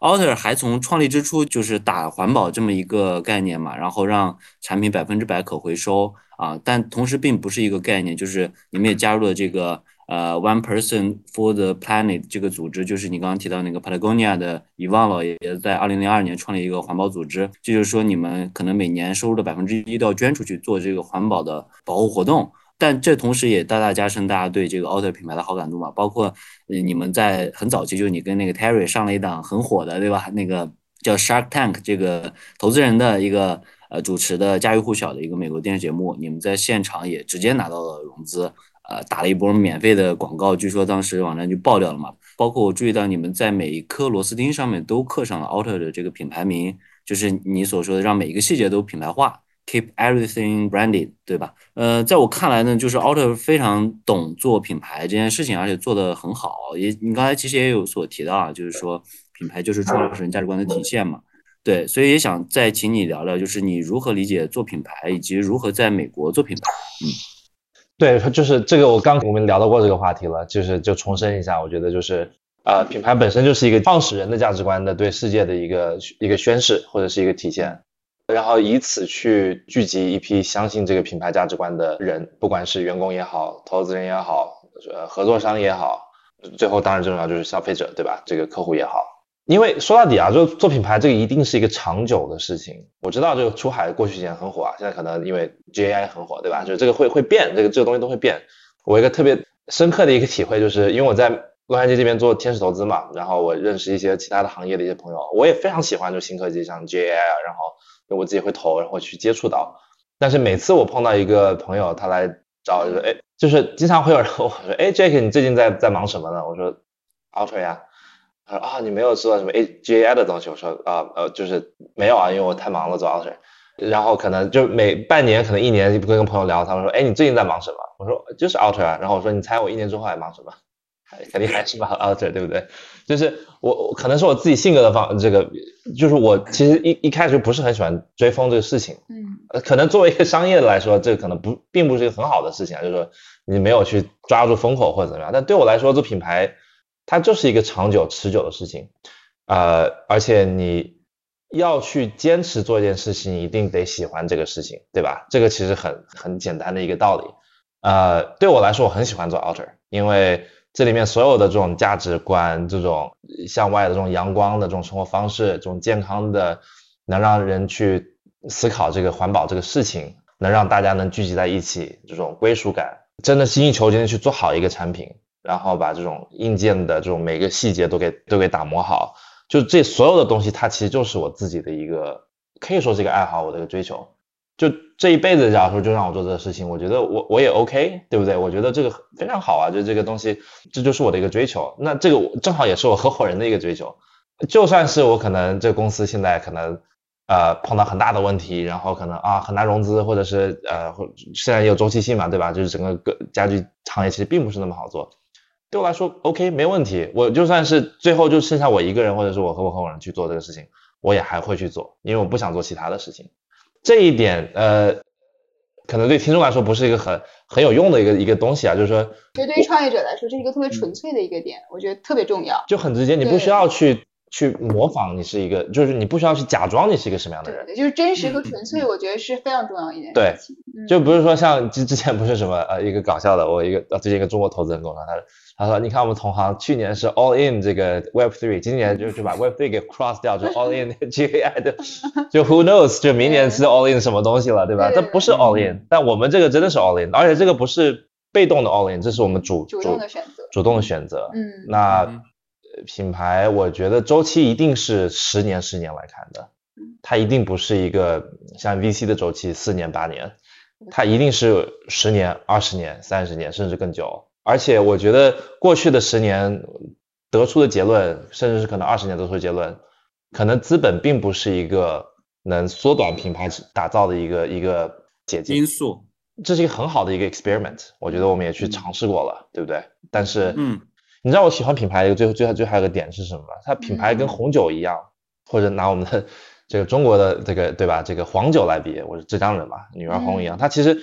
，Alter 还从创立之初就是打环保这么一个概念嘛，然后让产品百分之百可回收啊，但同时并不是一个概念，就是你们也加入了这个。呃，One Person for the Planet 这个组织就是你刚刚提到那个 Patagonia 的伊万老爷爷在二零零二年创立一个环保组织，这就是说你们可能每年收入的百分之一都要捐出去做这个环保的保护活动，但这同时也大大加深大家对这个 Alter 品牌的好感度嘛。包括你们在很早期就你跟那个 Terry 上了一档很火的，对吧？那个叫 Shark Tank 这个投资人的一个呃主持的家喻户晓的一个美国电视节目，你们在现场也直接拿到了融资。呃，打了一波免费的广告，据说当时网站就爆掉了嘛。包括我注意到你们在每一颗螺丝钉上面都刻上了 Alter 的这个品牌名，就是你所说的让每一个细节都品牌化，keep everything branded，对吧？呃，在我看来呢，就是 Alter 非常懂做品牌这件事情，而且做得很好。也你刚才其实也有所提到啊，就是说品牌就是创始人价值观的体现嘛。对，所以也想再请你聊聊，就是你如何理解做品牌，以及如何在美国做品牌。嗯。对，就是这个，我刚我们聊到过这个话题了，就是就重申一下，我觉得就是呃，品牌本身就是一个创始人的价值观的对世界的一个一个宣誓或者是一个体现，然后以此去聚集一批相信这个品牌价值观的人，不管是员工也好，投资人也好，呃，合作商也好，最后当然最重要就是消费者，对吧？这个客户也好。因为说到底啊，就做品牌这个一定是一个长久的事情。我知道这个出海过去几年很火啊，现在可能因为 G A I 很火，对吧？就这个会会变，这个这个东西都会变。我一个特别深刻的一个体会就是，因为我在洛杉矶这边做天使投资嘛，然后我认识一些其他的行业的一些朋友，我也非常喜欢就新科技，像 G A I 啊，然后我自己会投，然后去接触到。但是每次我碰到一个朋友，他来找，就是哎，就是经常会有人我说，哎，Jack，你最近在在忙什么呢？我说，Ultra 呀。他说啊，你没有做什么 A G A I 的东西。我说啊，呃，就是没有啊，因为我太忙了做 Alter。然后可能就每半年，可能一年，就跟跟朋友聊，他们说，哎，你最近在忙什么？我说就是 Alter 啊。然后我说，你猜我一年之后还忙什么？肯定还是忙 Alter，对不对？就是我，可能是我自己性格的方，这个就是我其实一一开始就不是很喜欢追风这个事情。嗯。可能作为一个商业的来说，这可能不并不是一个很好的事情啊，就是说你没有去抓住风口或者怎么样。但对我来说，做品牌。它就是一个长久持久的事情，呃，而且你要去坚持做一件事情，一定得喜欢这个事情，对吧？这个其实很很简单的一个道理。呃，对我来说，我很喜欢做 Alter，因为这里面所有的这种价值观、这种向外的这种阳光的这种生活方式、这种健康的，能让人去思考这个环保这个事情，能让大家能聚集在一起，这种归属感，真的精益求精的去做好一个产品。然后把这种硬件的这种每个细节都给都给打磨好，就这所有的东西，它其实就是我自己的一个，可以说是一个爱好，我的一个追求。就这一辈子，假如说就让我做这个事情，我觉得我我也 OK，对不对？我觉得这个非常好啊，就这个东西，这就是我的一个追求。那这个正好也是我合伙人的一个追求。就算是我可能这公司现在可能呃碰到很大的问题，然后可能啊很难融资，或者是呃现在也有周期性嘛，对吧？就是整个个家具行业其实并不是那么好做。对我来说，OK，没问题。我就算是最后就剩下我一个人，或者是我和我合伙人去做这个事情，我也还会去做，因为我不想做其他的事情。这一点，呃，可能对听众来说不是一个很很有用的一个一个东西啊，就是说，其实对于创业者来说，这是一个特别纯粹的一个点，我觉得特别重要，就很直接，你不需要去。去模仿你是一个，就是你不需要去假装你是一个什么样的人，对，就是真实和纯粹，我觉得是非常重要一点。对，就不是说像之之前不是什么呃一个搞笑的，我一个呃最近一个中国投资人跟我说，他他说你看我们同行去年是 all in 这个 Web three，今年就就把 Web three 给 cross 掉，就 all in G A I 的，就 who knows 就明年是 all in 什么东西了，对吧？这不是 all in，但我们这个真的是 all in，而且这个不是被动的 all in，这是我们主主动的选择，主动的选择。嗯，那。品牌，我觉得周期一定是十年、十年来看的，它一定不是一个像 VC 的周期四年、八年，它一定是十年、二十年、三十年，甚至更久。而且我觉得过去的十年得出的结论，甚至是可能二十年得出的结论，可能资本并不是一个能缩短品牌打造的一个一个捷径因素。这是一个很好的一个 experiment，我觉得我们也去尝试过了，对不对？但是，嗯。你知道我喜欢品牌一个最后最后最后还有个点是什么吗？它品牌跟红酒一样，或者拿我们的这个中国的这个对吧？这个黄酒来比，我是浙江人嘛，女儿红一样，它其实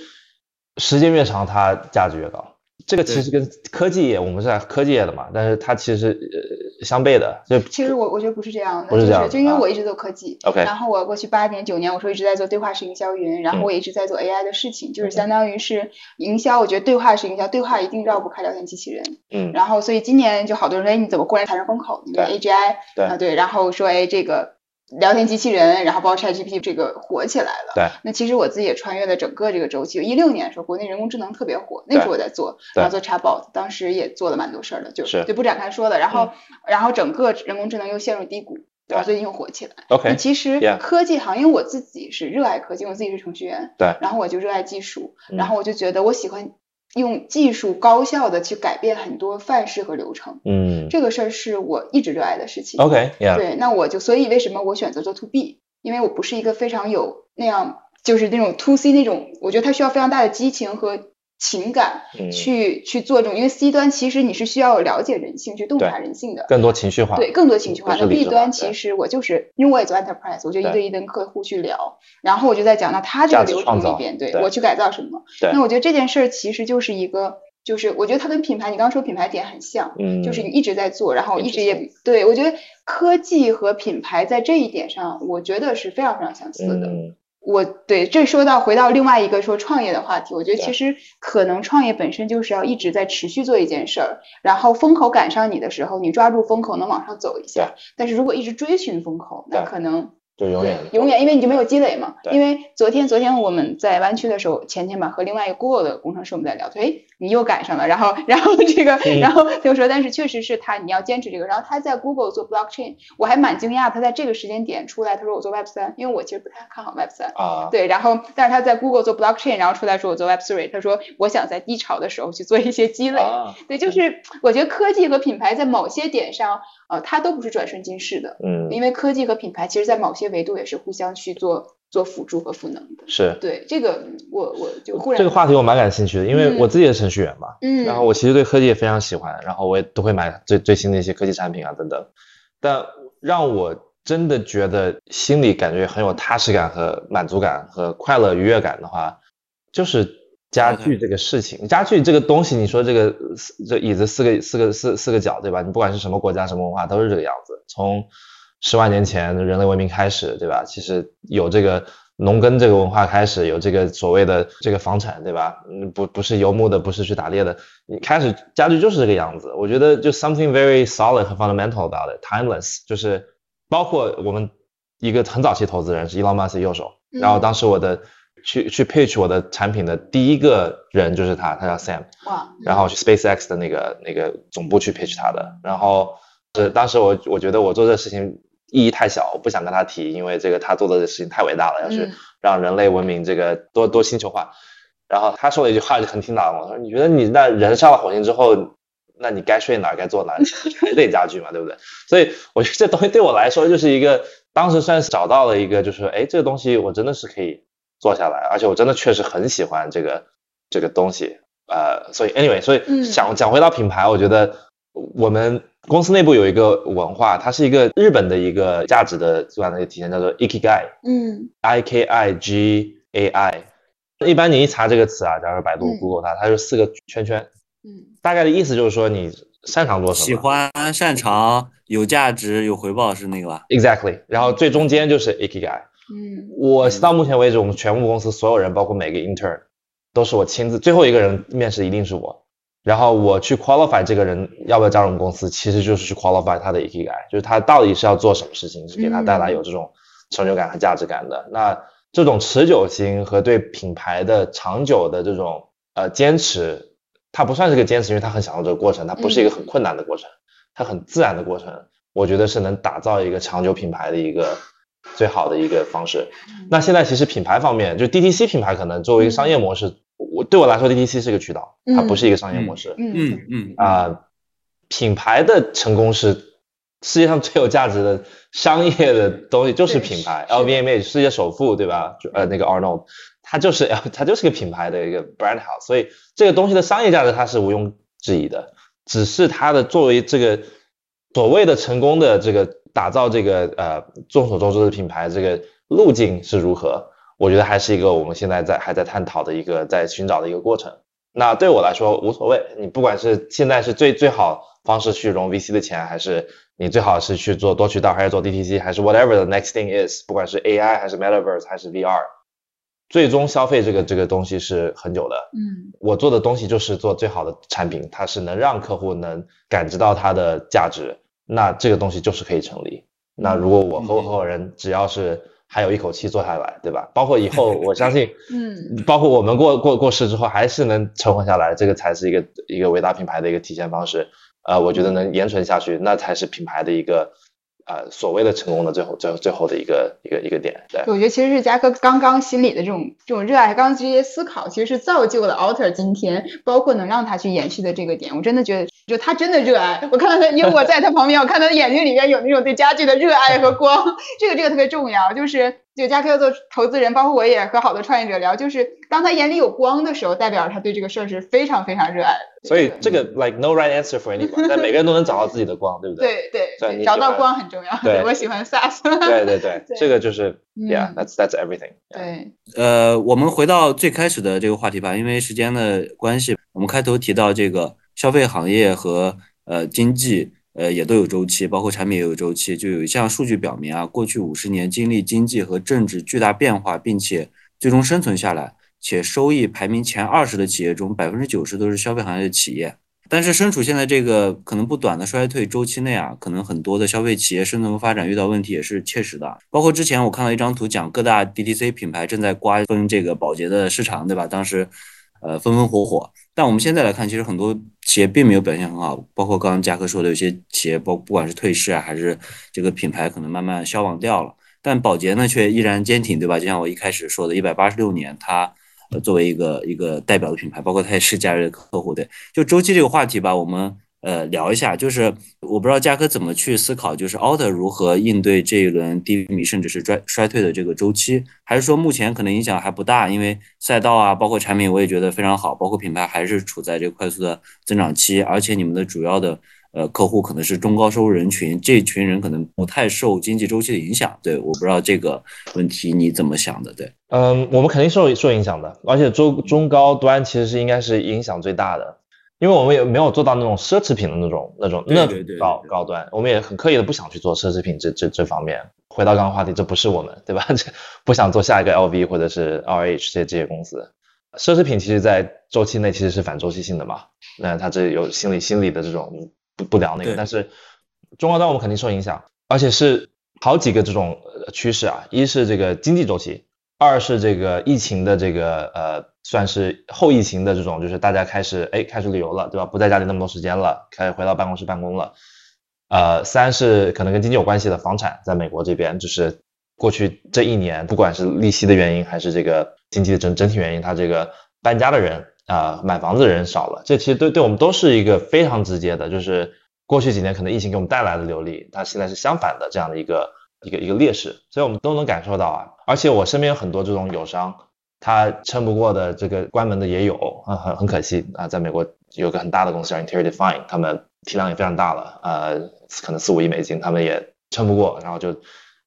时间越长，它价值越高。这个其实跟科技业，我们是在科技业的嘛，但是它其实呃相悖的。就其实我我觉得不是这样的，不是这样，就因为我一直做科技，OK，然后我过去八年九年，我说一直在做对话式营销云，然后我一直在做 AI 的事情，就是相当于是营销。我觉得对话式营销，对话一定绕不开聊天机器人。嗯，然后所以今年就好多人说，哎，你怎么忽然产生风口？因为 AGI，对啊对，然后说哎这个。聊天机器人，然后包括 ChatGPT 这个火起来了。对。那其实我自己也穿越了整个这个周期。一六年的时候，国内人工智能特别火，那时候我在做，然后做 Chatbot，当时也做了蛮多事儿的，就就不展开说了。然后，然后整个人工智能又陷入低谷，然后最近又火起来。OK。那其实科技行业，我自己是热爱科技，我自己是程序员。对。然后我就热爱技术，然后我就觉得我喜欢。用技术高效的去改变很多范式和流程，嗯，这个事儿是我一直热爱的事情。OK，yeah，对，那我就所以为什么我选择做 To B？因为我不是一个非常有那样就是那种 To C 那种，我觉得它需要非常大的激情和。情感去去做这种，因为 C 端其实你是需要了解人性，去洞察人性的，更多情绪化，对，更多情绪化。那 B 端其实我就是因为我也做 Enterprise，我就一对。一跟客户去聊，然后我就在讲，到他这个流程里边，对我去改造什么？那我觉得这件事儿其实就是一个，就是我觉得它跟品牌，你刚刚说品牌点很像，嗯，就是你一直在做，然后一直也对我觉得科技和品牌在这一点上，我觉得是非常非常相似的。我对这说到回到另外一个说创业的话题，我觉得其实可能创业本身就是要一直在持续做一件事儿，然后风口赶上你的时候，你抓住风口能往上走一下。但是如果一直追寻风口，那可能。就永远永远，因为你就没有积累嘛。因为昨天昨天我们在湾区的时候，前天吧，和另外一个 Google 的工程师我们在聊，说，哎，你又赶上了。然后然后这个，然后就说，但是确实是他，你要坚持这个。然后他在 Google 做 Blockchain，我还蛮惊讶，他在这个时间点出来，他说我做 Web 三，因为我其实不太看好 Web 三啊。对，然后但是他在 Google 做 Blockchain，然后出来说我做 Web three，他说我想在低潮的时候去做一些积累。对，就是我觉得科技和品牌在某些点上。呃，它都不是转瞬即逝的，嗯，因为科技和品牌其实在某些维度也是互相去做做辅助和赋能的。是，对这个我我就忽然这个话题我蛮感兴趣的，因为我自己是程序员嘛，嗯，然后我其实对科技也非常喜欢，然后我也都会买最最新的一些科技产品啊等等。但让我真的觉得心里感觉很有踏实感和满足感和快乐愉悦感的话，就是。家具这个事情，家具这个东西，你说这个这椅子四个四个四四个角，对吧？你不管是什么国家什么文化，都是这个样子。从十万年前人类文明开始，对吧？其实有这个农耕这个文化开始，有这个所谓的这个房产，对吧？嗯，不不是游牧的，不是去打猎的，你开始家具就是这个样子。我觉得就 something very solid 和 fundamental about it，timeless，就是包括我们一个很早期投资人是 Elon Musk 右手，然后当时我的。去去 pitch 我的产品的第一个人就是他，他叫 Sam，哇，然后去 SpaceX 的那个那个总部去 pitch 他的，然后是当时我我觉得我做这事情意义太小，我不想跟他提，因为这个他做的事情太伟大了，要去让人类文明这个多多星球化。然后他说了一句话就很听到我说你觉得你那人上了火星之后，那你该睡哪该坐哪还得家具嘛，对不对？所以我觉得这东西对我来说就是一个当时算是找到了一个就是哎这个东西我真的是可以。做下来，而且我真的确实很喜欢这个这个东西，呃，所以 anyway，所以想讲回到品牌，我觉得我们公司内部有一个文化，它是一个日本的一个价值的这样的一个体现，叫做 ikigai，嗯，I K I G A I，一般你一查这个词啊，假如百度、Google 它，它是四个圈圈，嗯，大概的意思就是说你擅长做什么，喜欢、擅长、有价值、有回报是那个吧？Exactly，然后最中间就是 ikigai。嗯，我到目前为止，我们全部公司所有人，包括每个 intern，都是我亲自最后一个人面试，一定是我。然后我去 qualify 这个人要不要加入我们公司，其实就是去 qualify 他的 ikigai，就是他到底是要做什么事情，是给他带来有这种成就感和价值感的。那这种持久性和对品牌的长久的这种呃坚持，它不算是个坚持，因为他很享受这个过程，它不是一个很困难的过程，它很自然的过程。我觉得是能打造一个长久品牌的一个。最好的一个方式。那现在其实品牌方面，就 DTC 品牌可能作为一个商业模式，我对我来说 DTC 是个渠道，它不是一个商业模式。嗯嗯嗯啊，品牌的成功是世界上最有价值的商业的东西，就是品牌。LVMH 世界首富对吧？呃，那个 Arnold，它就是 它就是个品牌的一个 brand house，所以这个东西的商业价值它是毋庸置疑的。只是它的作为这个所谓的成功的这个打造这个呃众所周知的品牌这个路径是如何，我觉得还是一个我们现在在还在探讨的一个在寻找的一个过程。那对我来说无所谓，你不管是现在是最最好方式去融 VC 的钱，还是你最好是去做多渠道，还是做 DTC，还是 whatever the next thing is，不管是 AI 还是 Metaverse 还是 VR，最终消费这个这个东西是很久的。嗯我做的东西就是做最好的产品，它是能让客户能感知到它的价值，那这个东西就是可以成立。那如果我和我合伙人只要是还有一口气做下来，对吧？包括以后 我相信，嗯包括我们过过过世之后还是能存活下来，这个才是一个一个伟大品牌的一个体现方式。呃，我觉得能延存下去，那才是品牌的一个呃所谓的成功的最后最后最后的一个一个一个点。对，我觉得其实是嘉哥刚刚心里的这种这种热爱，刚刚这些思考，其实是造就了 Alter 今天，包括能让他去延续的这个点。我真的觉得，就他真的热爱。我看到他，因为我在他旁边，我看他的眼睛里面有那种对家具的热爱和光，这个这个特别重要。就是就嘉哥做投资人，包括我也和好多创业者聊，就是当他眼里有光的时候，代表他对这个事儿是非常非常热爱的。所以这个 like no right answer for anyone，但每个人都能找到自己的光，对不对？对对对找到光很重要。对我喜欢 SaaS。对对对 对这个就是嗯 yeah，that's that's everything。对，呃，我们回到最开始的这个话题吧，因为时间的关系，我们开头提到这个消费行业和呃经济呃也都有周期，包括产品也有周期。就有一项数据表明啊，过去五十年经历经济和政治巨大变化，并且最终生存下来，且收益排名前二十的企业中，百分之九十都是消费行业的企业。但是身处现在这个可能不短的衰退周期内啊，可能很多的消费企业生存和发展遇到问题也是切实的。包括之前我看到一张图，讲各大 DTC 品牌正在瓜分这个保洁的市场，对吧？当时呃风风火火。但我们现在来看，其实很多企业并没有表现很好，包括刚刚嘉科说的，有些企业包不管是退市啊，还是这个品牌可能慢慢消亡掉了。但宝洁呢却依然坚挺，对吧？就像我一开始说的，一百八十六年，它作为一个一个代表的品牌，包括它也是嘉瑞的客户，对。就周期这个话题吧，我们呃聊一下，就是我不知道嘉哥怎么去思考，就是 auto 如何应对这一轮低迷甚至是衰衰退的这个周期，还是说目前可能影响还不大，因为赛道啊，包括产品我也觉得非常好，包括品牌还是处在这个快速的增长期，而且你们的主要的。呃，客户可能是中高收入人群，这群人可能不太受经济周期的影响。对，我不知道这个问题你怎么想的？对，嗯，我们肯定受受影响的，而且中中高端其实是应该是影响最大的，因为我们也没有做到那种奢侈品的那种那种那高高端，我们也很刻意的不想去做奢侈品这这这方面。回到刚刚话题，这不是我们，对吧？这不想做下一个 LV 或者是 RH 这这些公司。奢侈品其实在周期内其实是反周期性的嘛，那它这有心理心理的这种不不聊那个，但是中高端我们肯定受影响，而且是好几个这种呃趋势啊，一是这个经济周期，二是这个疫情的这个呃算是后疫情的这种，就是大家开始哎开始旅游了，对吧？不在家里那么多时间了，开始回到办公室办公了。呃，三是可能跟经济有关系的房产，在美国这边就是过去这一年，不管是利息的原因还是这个经济的整整体原因，它这个搬家的人啊、买房子的人少了，这其实对对我们都是一个非常直接的，就是过去几年可能疫情给我们带来的流利，它现在是相反的这样的一个一个一个劣势，所以我们都能感受到啊。而且我身边有很多这种友商，他撑不过的这个关门的也有啊，很很可惜。啊，在美国有个很大的公司叫 Interior Define，他们体量也非常大了，呃，可能四五亿美金，他们也撑不过，然后就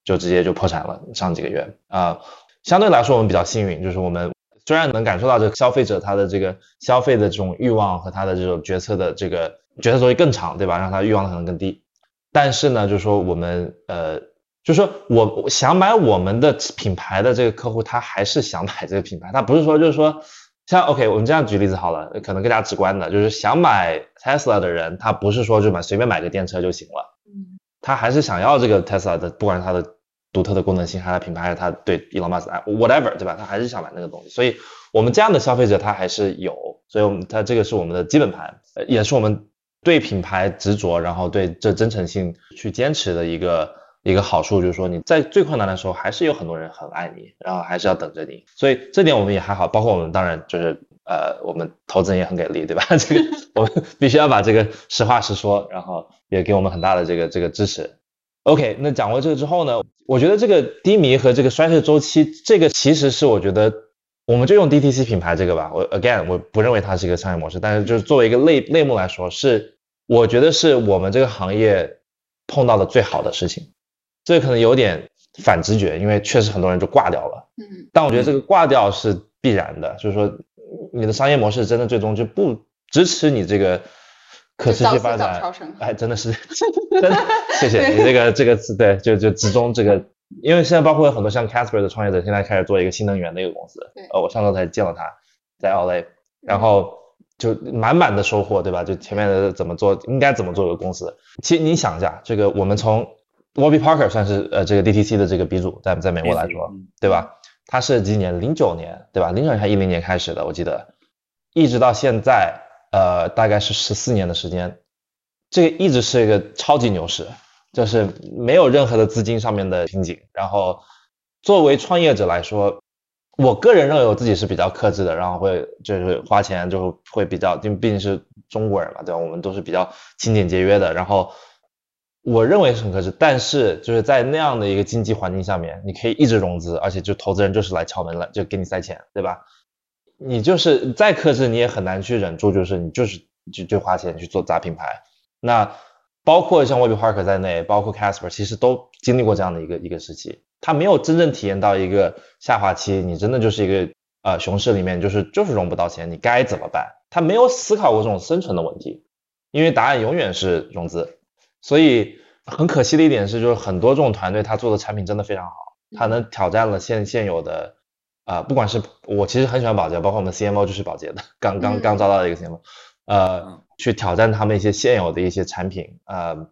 就直接就破产了，上几个月。啊、相对来说我们比较幸运，就是我们虽然能感受到这个消费者他的这个消费的这种欲望和他的这种决策的这个决策周期更长，对吧？让他欲望可能更低，但是呢，就是说我们呃，就是说我我想买我们的品牌的这个客户，他还是想买这个品牌，他不是说就是说像 OK，我们这样举例子好了，可能更加直观的，就是想买 Tesla 的人，他不是说就买随便买个电车就行了，嗯。他还是想要这个 Tesla 的，不管是它的独特的功能性，还是它品牌，还是它对 Elon Musk 爱 whatever，对吧？他还是想买那个东西，所以我们这样的消费者他还是有，所以我们他这个是我们的基本盘，呃也是我们对品牌执着，然后对这真诚性去坚持的一个一个好处，就是说你在最困难的时候，还是有很多人很爱你，然后还是要等着你，所以这点我们也还好，包括我们当然就是呃，我们投资人也很给力，对吧？这个我们必须要把这个实话实说，然后也给我们很大的这个这个支持。OK，那讲过这个之后呢，我觉得这个低迷和这个衰退周期，这个其实是我觉得，我们就用 DTC 品牌这个吧，我 again 我不认为它是一个商业模式，但是就是作为一个类类目来说，是我觉得是我们这个行业碰到的最好的事情。这可能有点反直觉，因为确实很多人就挂掉了。嗯，但我觉得这个挂掉是必然的，就是说你的商业模式真的最终就不支持你这个可持续发展。哎，真的是，真的，谢谢你这个这个词，对，就就集中这个，因为现在包括有很多像 Casper 的创业者，现在开始做一个新能源的一个公司。呃，我上周才见到他，在 LA，然后就满满的收获，对吧？就前面的怎么做，应该怎么做一个公司。其实你想一下，这个我们从 Warby Parker 算是呃这个 DTC 的这个鼻祖，在在美国来说，对吧？他是几年？零九年，对吧？零九年还一零年开始的，我记得，一直到现在，呃，大概是十四年的时间，这个一直是一个超级牛市，就是没有任何的资金上面的瓶颈。然后作为创业者来说，我个人认为我自己是比较克制的，然后会就是花钱就会比较，因为毕竟是中国人嘛，对吧？我们都是比较勤俭节约的，然后。我认为是很克制，但是就是在那样的一个经济环境下面，你可以一直融资，而且就投资人就是来敲门了，就给你塞钱，对吧？你就是再克制，你也很难去忍住，就是你就是就就花钱去做砸品牌。那包括像 WeBe Park 在内，包括 Casper，其实都经历过这样的一个一个时期，他没有真正体验到一个下滑期，你真的就是一个呃熊市里面就是就是融不到钱，你该怎么办？他没有思考过这种生存的问题，因为答案永远是融资。所以很可惜的一点是，就是很多这种团队他做的产品真的非常好，他能挑战了现现有的，啊，不管是我其实很喜欢保洁，包括我们 CMO 就是保洁的，刚刚刚招到的一个 CMO，呃，去挑战他们一些现有的一些产品，呃，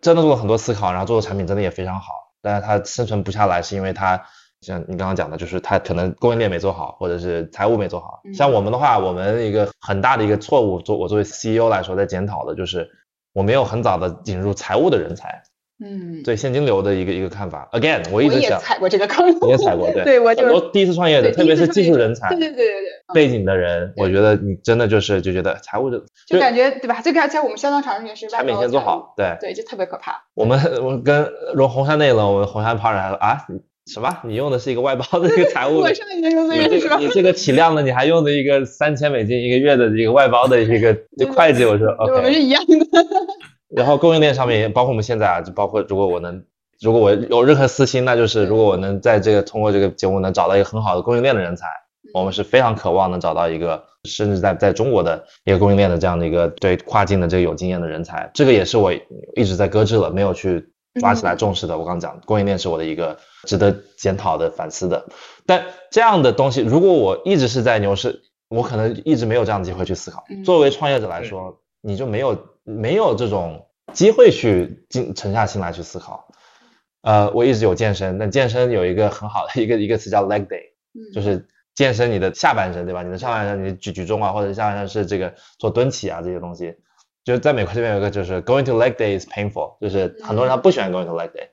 真的做了很多思考，然后做的产品真的也非常好，但是他生存不下来，是因为他像你刚刚讲的，就是他可能供应链没做好，或者是财务没做好。像我们的话，我们一个很大的一个错误，做我作为 CEO 来说在检讨的就是。我没有很早的引入财务的人才，嗯，对现金流的一个一个看法。Again，我一直想踩过这个坑，你也踩过，对，对我就我第一次创业的，特别是技术人才，对对对对对，背景的人，我觉得你真的就是就觉得财务的，就感觉对吧？这个而且我们相当长时间是产品先做好，对对，就特别可怕。我们我跟荣红杉那轮，我们红杉 partner 说啊。什么？你用的是一个外包的一个财务？我上一年用的你这个你这个体量的，你还用的一个三千美金一个月的一个外包的一个会计？我说 OK，我们是一样的。然后供应链上面也包括我们现在啊，就包括如果我能，如果我有任何私心，那就是如果我能在这个通过这个节目能找到一个很好的供应链的人才，我们是非常渴望能找到一个，甚至在在中国的一个供应链的这样的一个对跨境的这个有经验的人才。这个也是我一直在搁置了，没有去。抓起来重视的，我刚刚讲供应链是我的一个值得检讨的反思的。但这样的东西，如果我一直是在牛市，我可能一直没有这样的机会去思考。作为创业者来说，你就没有没有这种机会去静沉下心来去思考。呃，我一直有健身，但健身有一个很好的一个一个词叫 leg day，就是健身你的下半身，对吧？你的上半身，你举举重啊，或者下半身是这个做蹲起啊这些东西。就是在美国这边有个，就是 going to leg day is painful，就是很多人他不喜欢 going to leg day。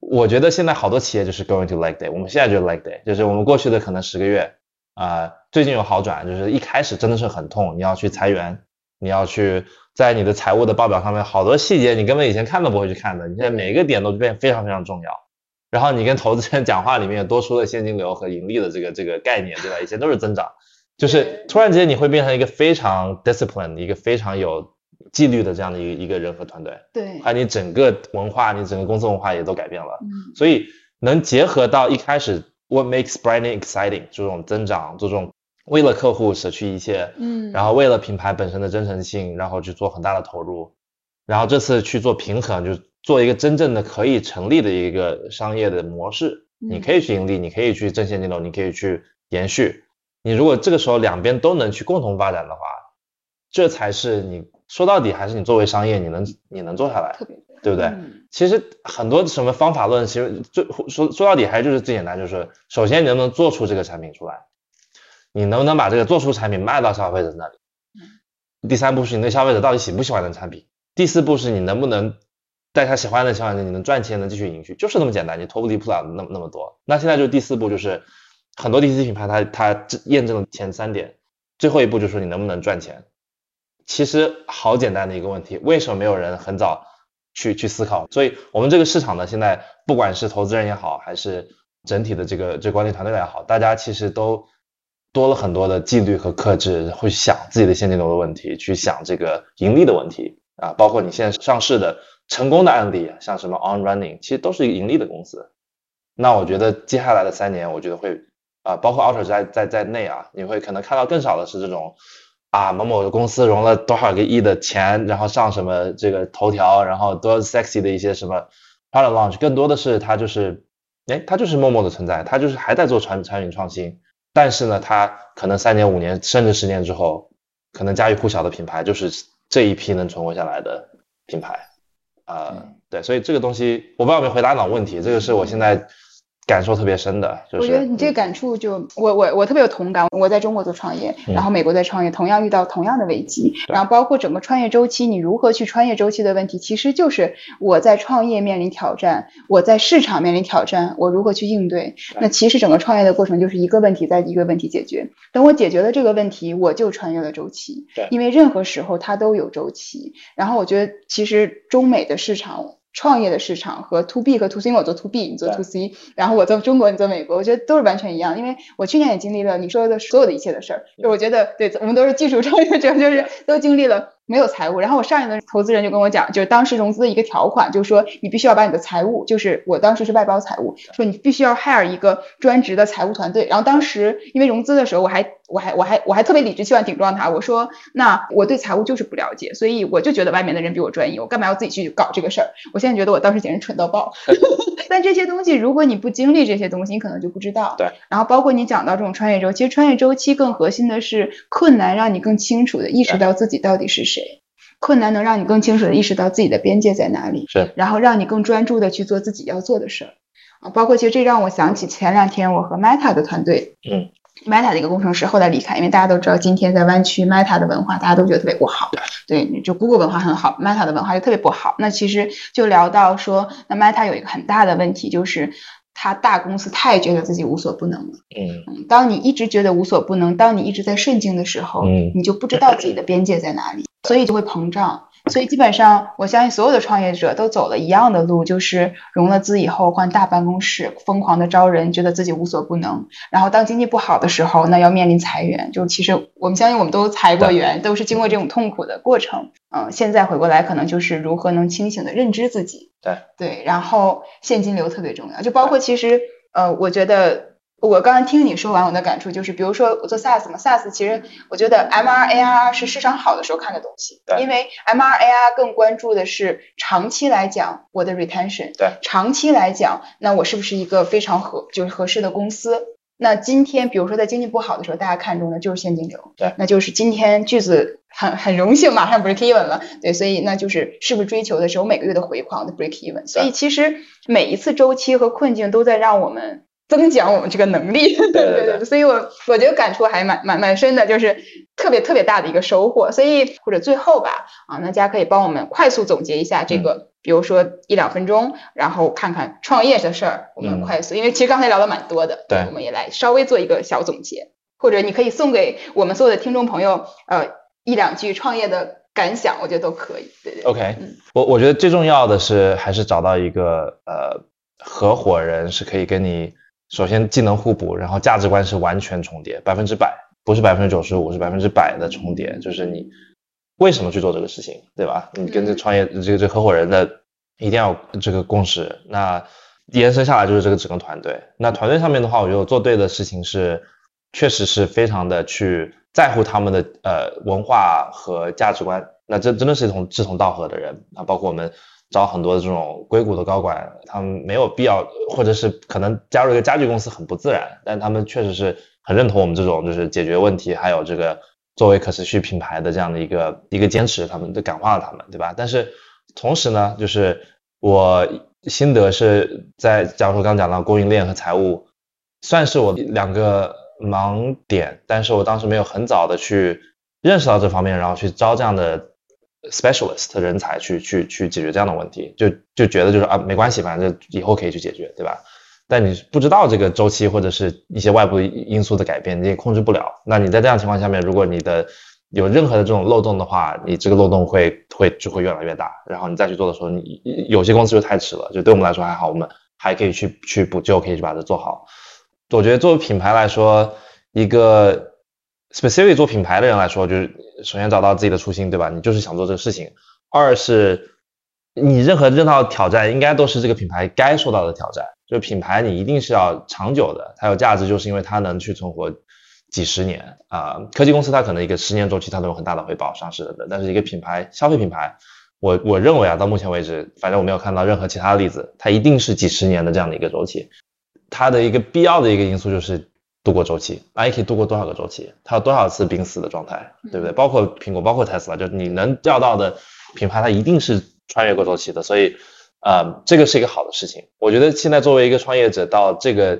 我觉得现在好多企业就是 going to leg day，我们现在就是 leg day，就是我们过去的可能十个月啊，最近有好转，就是一开始真的是很痛，你要去裁员，你要去在你的财务的报表上面好多细节你根本以前看都不会去看的，你现在每一个点都变非常非常重要。然后你跟投资人讲话里面多出了现金流和盈利的这个这个概念，对吧？以前都是增长，就是突然之间你会变成一个非常 discipline，一个非常有。纪律的这样的一个一个人和团队，对，还有你整个文化，你整个公司文化也都改变了，嗯，所以能结合到一开始 what makes branding exciting 这种增长，这种为了客户舍去一切，嗯，然后为了品牌本身的真诚性，然后去做很大的投入，然后这次去做平衡，就是做一个真正的可以成立的一个商业的模式，你可以去盈利，你可以去挣现金流，你可以去延续，你如果这个时候两边都能去共同发展的话，这才是你。说到底还是你作为商业，你能你能做下来，对不对？其实很多什么方法论，其实最说说到底还就是最简单，就是首先你能不能做出这个产品出来，你能不能把这个做出产品卖到消费者那里？第三步是你对消费者到底喜不喜欢的产品？第四步是你能不能在他喜欢的情况下，你能赚钱，能继续营续，就是那么简单，你脱不离不了那么那么多。那现在就第四步就是很多 D C 品牌它它验证了前三点，最后一步就是说你能不能赚钱。其实好简单的一个问题，为什么没有人很早去去思考？所以我们这个市场呢，现在不管是投资人也好，还是整体的这个这管理团队也好，大家其实都多了很多的纪律和克制，会想自己的现金流的问题，去想这个盈利的问题。啊，包括你现在上市的成功的案例，像什么 On Running，其实都是盈利的公司。那我觉得接下来的三年，我觉得会啊，包括 Alter 在在在内啊，你会可能看到更少的是这种啊某某的公司融了多少个亿的钱，然后上什么这个头条，然后多 sexy 的一些什么 product launch，更多的是它就是哎，它就是默默的存在，它就是还在做产产品创新，但是呢，它可能三年五年甚至十年之后，可能家喻户晓的品牌就是这一批能存活下来的品牌啊，对，所以这个东西我不知道有没有回答哪问题，这个是我现在。感受特别深的，就是我觉得你这个感触就我我我特别有同感。我在中国做创业，然后美国在创业，同样遇到同样的危机，然后包括整个创业周期，你如何去穿越周期的问题，其实就是我在创业面临挑战，我在市场面临挑战，我如何去应对？那其实整个创业的过程就是一个问题在一个问题解决。等我解决了这个问题，我就穿越了周期。对，因为任何时候它都有周期。然后我觉得其实中美的市场。创业的市场和 to B 和 to C，我做 to B，你做 to C，然后我做中国，你做美国，我觉得都是完全一样。因为我去年也经历了你说的所有的一切的事儿，就我觉得对，我们都是技术创业者，就是都经历了。没有财务，然后我上一轮投资人就跟我讲，就是当时融资的一个条款，就是说你必须要把你的财务，就是我当时是外包财务，说你必须要 hire 一个专职的财务团队。然后当时因为融资的时候，我还我还我还我还特别理直气壮顶撞他，我说那我对财务就是不了解，所以我就觉得外面的人比我专业，我干嘛要自己去搞这个事儿？我现在觉得我当时简直蠢到爆。但这些东西如果你不经历这些东西，你可能就不知道。对。然后包括你讲到这种穿越周，其实穿越周期更核心的是困难，让你更清楚的意识到自己到底是谁。困难能让你更清楚的意识到自己的边界在哪里，是，然后让你更专注的去做自己要做的事儿，啊，包括其实这让我想起前两天我和 Meta 的团队，嗯，Meta 的一个工程师后来离开，因为大家都知道今天在湾区 Meta 的文化大家都觉得特别不好，对，就 Google 文化很好，Meta 的文化就特别不好。那其实就聊到说，那 Meta 有一个很大的问题就是。它大公司太觉得自己无所不能了。嗯，当你一直觉得无所不能，当你一直在顺境的时候，嗯，你就不知道自己的边界在哪里，所以就会膨胀。所以基本上，我相信所有的创业者都走了一样的路，就是融了资以后换大办公室，疯狂的招人，觉得自己无所不能。然后当经济不好的时候，那要面临裁员。就其实我们相信我们都裁过员，都是经过这种痛苦的过程。嗯，现在回过来，可能就是如何能清醒的认知自己。对对，然后现金流特别重要，就包括其实呃，我觉得。我刚刚听你说完，我的感触就是，比如说我做 SaaS 嘛，SaaS 其实我觉得 MR ARR 是市场好的时候看的东西，因为 MR ARR 更关注的是长期来讲我的 retention，对，长期来讲，那我是不是一个非常合就是合适的公司？那今天比如说在经济不好的时候，大家看中的就是现金流，对，那就是今天句子很 很荣幸马上 break even 了，对，所以那就是是不是追求的是我每个月的回款的 break even？所以其实每一次周期和困境都在让我们。增强我们这个能力，对对对，所以我我觉得感触还蛮蛮蛮深的，就是特别特别大的一个收获。所以或者最后吧，啊，那大家可以帮我们快速总结一下这个，比如说一两分钟，然后看看创业的事儿，我们快速，因为其实刚才聊的蛮多的，对，我们也来稍微做一个小总结，或者你可以送给我们所有的听众朋友，呃，一两句创业的感想，我觉得都可以。对对，OK，我我觉得最重要的是还是找到一个呃合伙人，是可以跟你。首先技能互补，然后价值观是完全重叠，百分之百，不是百分之九十五，是百分之百的重叠。就是你为什么去做这个事情，对吧？你跟这创业这个这合伙人的一定要这个共识。那延伸下来就是这个整个团队。那团队上面的话，我觉得做对的事情是，确实是非常的去在乎他们的呃文化和价值观。那这真的是一同志同道合的人啊，包括我们。招很多的这种硅谷的高管，他们没有必要，或者是可能加入一个家具公司很不自然，但他们确实是很认同我们这种就是解决问题，还有这个作为可持续品牌的这样的一个一个坚持，他们都感化了他们，对吧？但是同时呢，就是我心得是在，假如说刚讲到供应链和财务，算是我两个盲点，但是我当时没有很早的去认识到这方面，然后去招这样的。Specialist 的人才去去去解决这样的问题，就就觉得就是啊没关系，反正以后可以去解决，对吧？但你不知道这个周期或者是一些外部因素的改变，你也控制不了。那你在这样情况下面，如果你的有任何的这种漏洞的话，你这个漏洞会会就会越来越大。然后你再去做的时候，你有些公司就太迟了。就对我们来说还好，我们还可以去去补救，可以去把它做好。我觉得作为品牌来说，一个。specific 做品牌的人来说，就是首先找到自己的初心，对吧？你就是想做这个事情，二是你任何任何挑战，应该都是这个品牌该受到的挑战。就品牌你一定是要长久的，它有价值，就是因为它能去存活几十年啊。科技公司它可能一个十年周期它都有很大的回报，上市的。但是一个品牌消费品牌，我我认为啊，到目前为止，反正我没有看到任何其他的例子，它一定是几十年的这样的一个周期。它的一个必要的一个因素就是度过周期，Nike 度过多少个周期，它有多少次濒死的状态，对不对？包括苹果，包括 Tesla，就你能调到的品牌，它一定是穿越过周期的。所以，呃，这个是一个好的事情。我觉得现在作为一个创业者，到这个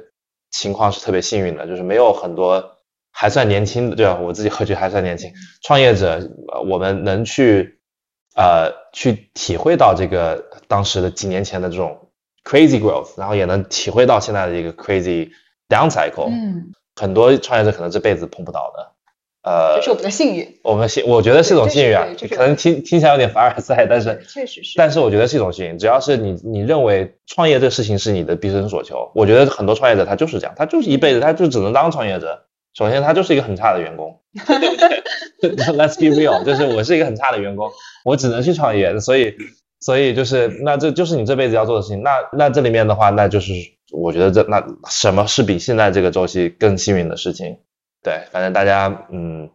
情况是特别幸运的，就是没有很多还算年轻的，对吧？我自己会觉得还算年轻创业者，我们能去呃去体会到这个当时的几年前的这种。Crazy growth，然后也能体会到现在的一个 crazy down cycle。嗯，很多创业者可能这辈子碰不到的。呃，这是我们的幸运。我们幸，我觉得是一种幸运啊。可能听听起来有点凡尔赛，但是确实是。但是我觉得是一种幸运，只要是你你认为创业这个事情是你的毕生所求，我觉得很多创业者他就是这样，他就是一辈子他就只能当创业者。首先他就是一个很差的员工。Let's be real，就是我是一个很差的员工，我只能去创业，所以。所以就是，那这就是你这辈子要做的事情。那那这里面的话，那就是我觉得这那什么是比现在这个周期更幸运的事情？对，反正大家嗯，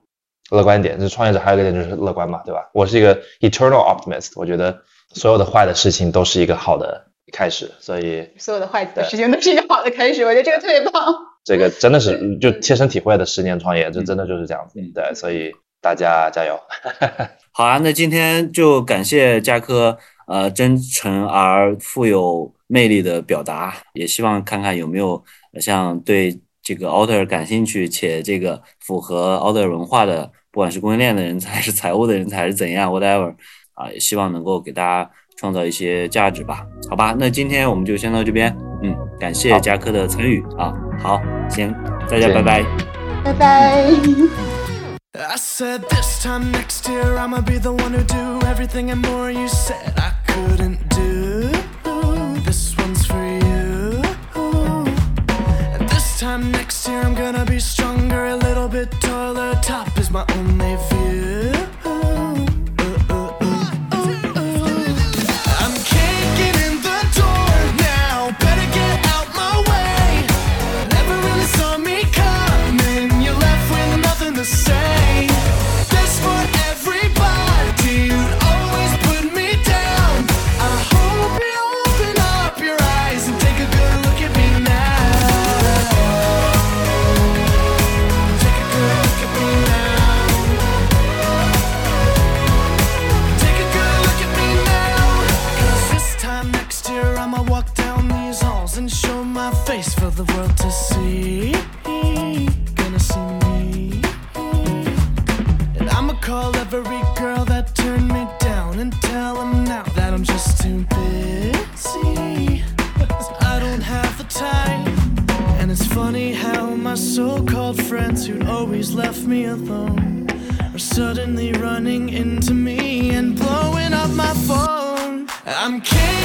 乐观一点。就创业者还有一个点就是乐观嘛，对吧？我是一个 eternal optimist，我觉得所有的坏的事情都是一个好的开始。所以所有的坏的事情都是一个好的开始，我觉得这个特别棒。这个真的是就切身体会的十年创业，这真的就是这样子。对，所以大家加油。好啊，那今天就感谢嘉科。呃，真诚而富有魅力的表达，也希望看看有没有像对这个 Alter 感兴趣且这个符合 Alter 文化的，不管是供应链的人才，还是财务的人才，还是怎样，whatever，啊，也希望能够给大家创造一些价值吧。好吧，那今天我们就先到这边，嗯，感谢嘉科的参与啊，好，行，大家拜拜，拜拜。I said this time next year I'ma be the one who do everything and more you said I couldn't do. Next year I'm gonna be stronger, a little bit taller. Top is my only view. I'm kidding.